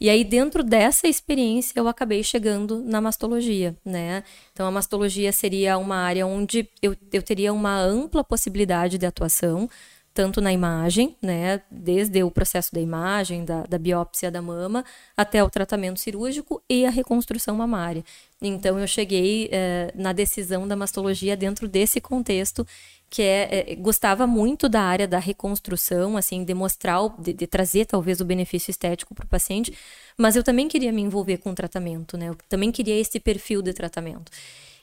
E aí, dentro dessa experiência, eu acabei chegando na mastologia, né? Então, a mastologia seria uma área onde eu, eu teria uma ampla possibilidade de atuação, tanto na imagem, né, desde o processo da imagem, da, da, biópsia da mama, até o tratamento cirúrgico e a reconstrução mamária. Então, eu cheguei eh, na decisão da mastologia dentro desse contexto que é, é, gostava muito da área da reconstrução, assim, de mostrar, de, de trazer talvez o benefício estético para o paciente, mas eu também queria me envolver com o tratamento, né? Eu também queria esse perfil de tratamento.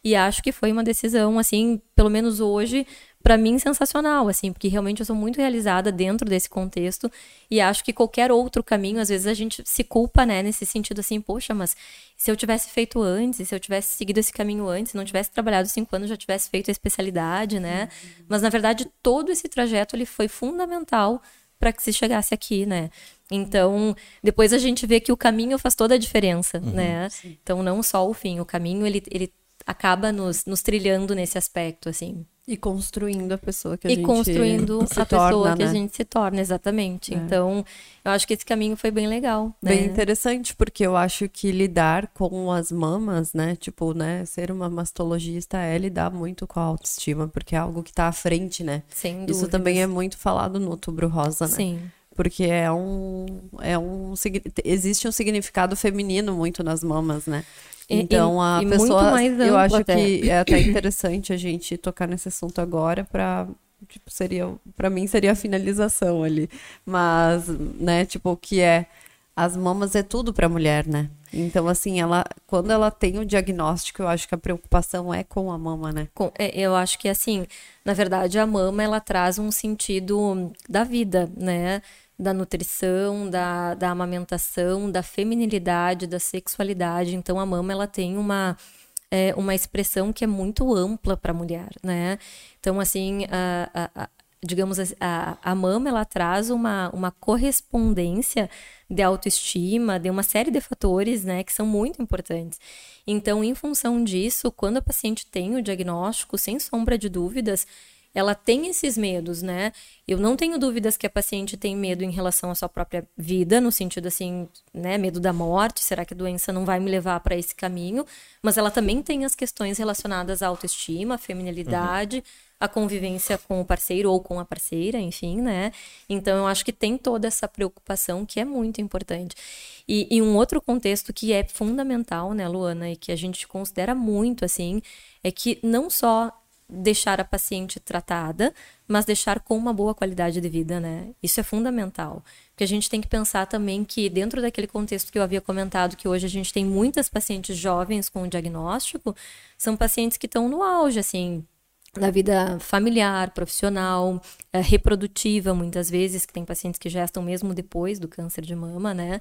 E acho que foi uma decisão, assim, pelo menos hoje, para mim sensacional, assim, porque realmente eu sou muito realizada dentro desse contexto e acho que qualquer outro caminho, às vezes a gente se culpa, né, nesse sentido assim, poxa, mas se eu tivesse feito antes, se eu tivesse seguido esse caminho antes, não tivesse trabalhado cinco anos, já tivesse feito a especialidade, né? Uhum. Mas na verdade todo esse trajeto ele foi fundamental para que se chegasse aqui, né? Então, depois a gente vê que o caminho faz toda a diferença, uhum, né? Sim. Então, não só o fim, o caminho ele, ele acaba nos, nos trilhando nesse aspecto, assim. E construindo a pessoa que a e gente construindo a torna, pessoa que né? a gente se torna, exatamente. É. Então, eu acho que esse caminho foi bem legal. Né? Bem interessante, porque eu acho que lidar com as mamas, né? Tipo, né? Ser uma mastologista é lidar muito com a autoestima, porque é algo que tá à frente, né? Sem dúvidas. Isso também é muito falado no Outubro Rosa, né? Sim porque é um, é um existe um significado feminino muito nas mamas, né? Então a e pessoa, eu acho até. que é até <coughs> interessante a gente tocar nesse assunto agora para tipo seria para mim seria a finalização ali, mas né, tipo que é as mamas é tudo para a mulher, né? Então, assim, ela, quando ela tem o diagnóstico, eu acho que a preocupação é com a mama, né? Com, é, eu acho que, assim, na verdade, a mama, ela traz um sentido da vida, né? da nutrição, da, da amamentação, da feminilidade, da sexualidade. Então a mama ela tem uma é, uma expressão que é muito ampla para a mulher, né? Então assim a, a, a digamos a, a mama ela traz uma, uma correspondência de autoestima, de uma série de fatores, né, que são muito importantes. Então, em função disso, quando a paciente tem o diagnóstico, sem sombra de dúvidas, ela tem esses medos, né? Eu não tenho dúvidas que a paciente tem medo em relação à sua própria vida, no sentido assim, né, medo da morte, será que a doença não vai me levar para esse caminho? Mas ela também tem as questões relacionadas à autoestima, à feminilidade, uhum. A convivência com o parceiro ou com a parceira, enfim, né? Então eu acho que tem toda essa preocupação que é muito importante. E, e um outro contexto que é fundamental, né, Luana, e que a gente considera muito assim, é que não só deixar a paciente tratada, mas deixar com uma boa qualidade de vida, né? Isso é fundamental. Porque a gente tem que pensar também que, dentro daquele contexto que eu havia comentado, que hoje a gente tem muitas pacientes jovens com diagnóstico, são pacientes que estão no auge, assim, na vida familiar, profissional, é, reprodutiva, muitas vezes, que tem pacientes que gestam mesmo depois do câncer de mama, né?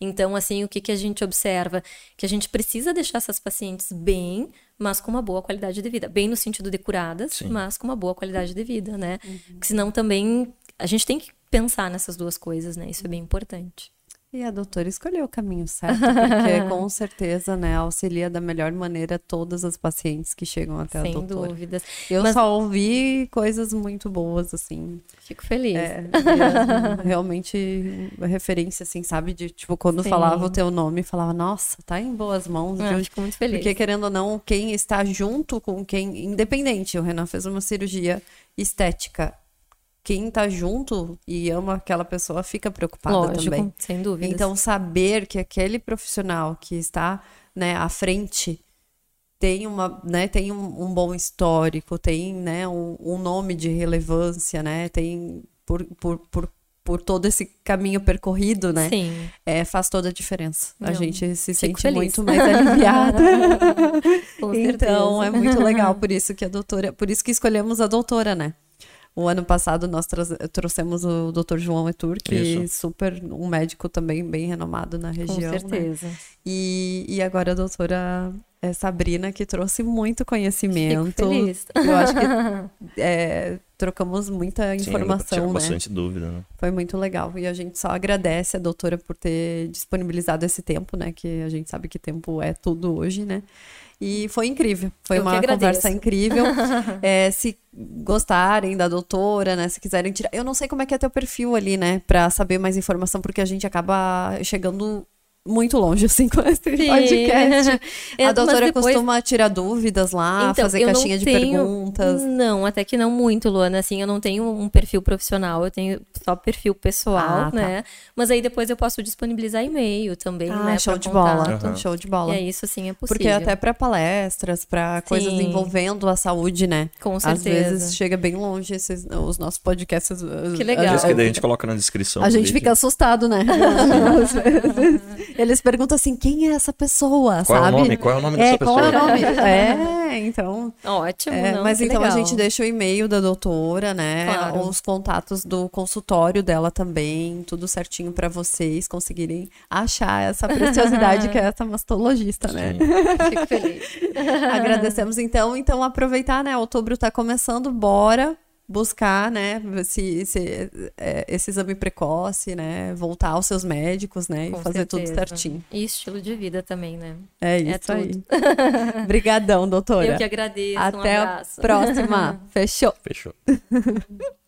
Então, assim, o que, que a gente observa? Que a gente precisa deixar essas pacientes bem, mas com uma boa qualidade de vida. Bem no sentido de curadas, Sim. mas com uma boa qualidade de vida, né? Uhum. Porque senão também a gente tem que pensar nessas duas coisas, né? Isso é bem importante. E a doutora escolheu o caminho certo, porque <laughs> com certeza, né, auxilia da melhor maneira todas as pacientes que chegam até Sem a doutora. Sem dúvidas. Eu Mas... só ouvi coisas muito boas, assim. Fico feliz. É, <laughs> realmente, referência, assim, sabe? De, tipo, quando Sim. falava o teu nome, falava, nossa, tá em boas mãos. Ah, fico muito feliz. Porque, querendo ou não, quem está junto com quem, independente, o Renan fez uma cirurgia estética quem tá junto e ama aquela pessoa fica preocupada Lógico, também. Sem dúvida. Então, saber que aquele profissional que está né, à frente tem, uma, né, tem um, um bom histórico, tem né, um, um, nome de relevância, né, tem por, por, por, por todo esse caminho percorrido, né? Sim. É, faz toda a diferença. Não, a gente se sente feliz. muito mais aliviada. <laughs> então, é muito legal. Por isso que a doutora, por isso que escolhemos a doutora, né? O ano passado nós trouxemos o Dr. João Etur, que é super um médico também bem renomado na região. Com né? certeza. Né? E, e agora a doutora é Sabrina, que trouxe muito conhecimento. Fico feliz. Eu acho que <laughs> é, trocamos muita informação. Sim, tinha bastante dúvida, né? Foi muito legal. E a gente só agradece a doutora por ter disponibilizado esse tempo, né? Que a gente sabe que tempo é tudo hoje, né? E foi incrível. Foi Eu uma conversa incrível. <laughs> é, se gostarem da doutora, né? Se quiserem tirar. Eu não sei como é que é teu perfil ali, né? Pra saber mais informação, porque a gente acaba chegando muito longe, assim, com esse Sim. podcast. <laughs> É, a doutora depois... costuma tirar dúvidas lá, então, fazer caixinha de tenho... perguntas. Não, até que não muito, Luana. Assim, eu não tenho um perfil profissional, eu tenho só perfil pessoal, ah, tá. né? Mas aí depois eu posso disponibilizar e-mail também, ah, né? Show de bola. Uhum. Show de bola. E é isso, assim, é possível. Porque até para palestras, para coisas envolvendo a saúde, né? Com certeza. Às vezes chega bem longe esses, os nossos podcasts. Que legal. Isso que daí a gente coloca na descrição. A gente fica assustado, né? <laughs> <laughs> Eles perguntam assim, quem é essa pessoa, qual sabe? É o nome? Qual é o nome dessa é, pessoa? Qual é o nome? <laughs> é, então... Ótimo, é, não, Mas então legal. a gente deixa o e-mail da doutora, né? Claro. Os contatos do consultório dela também, tudo certinho para vocês conseguirem achar essa preciosidade <laughs> que é essa mastologista, né? <laughs> Fico feliz. Agradecemos então. Então aproveitar, né? Outubro tá começando, bora buscar, né, esse, esse, é, esse exame precoce, né, voltar aos seus médicos, né, Com e fazer certeza. tudo certinho. E estilo de vida também, né? É, é isso é aí. <laughs> Obrigadão, doutora. Eu que agradeço. Até um a próxima. <laughs> Fechou. Fechou. <laughs>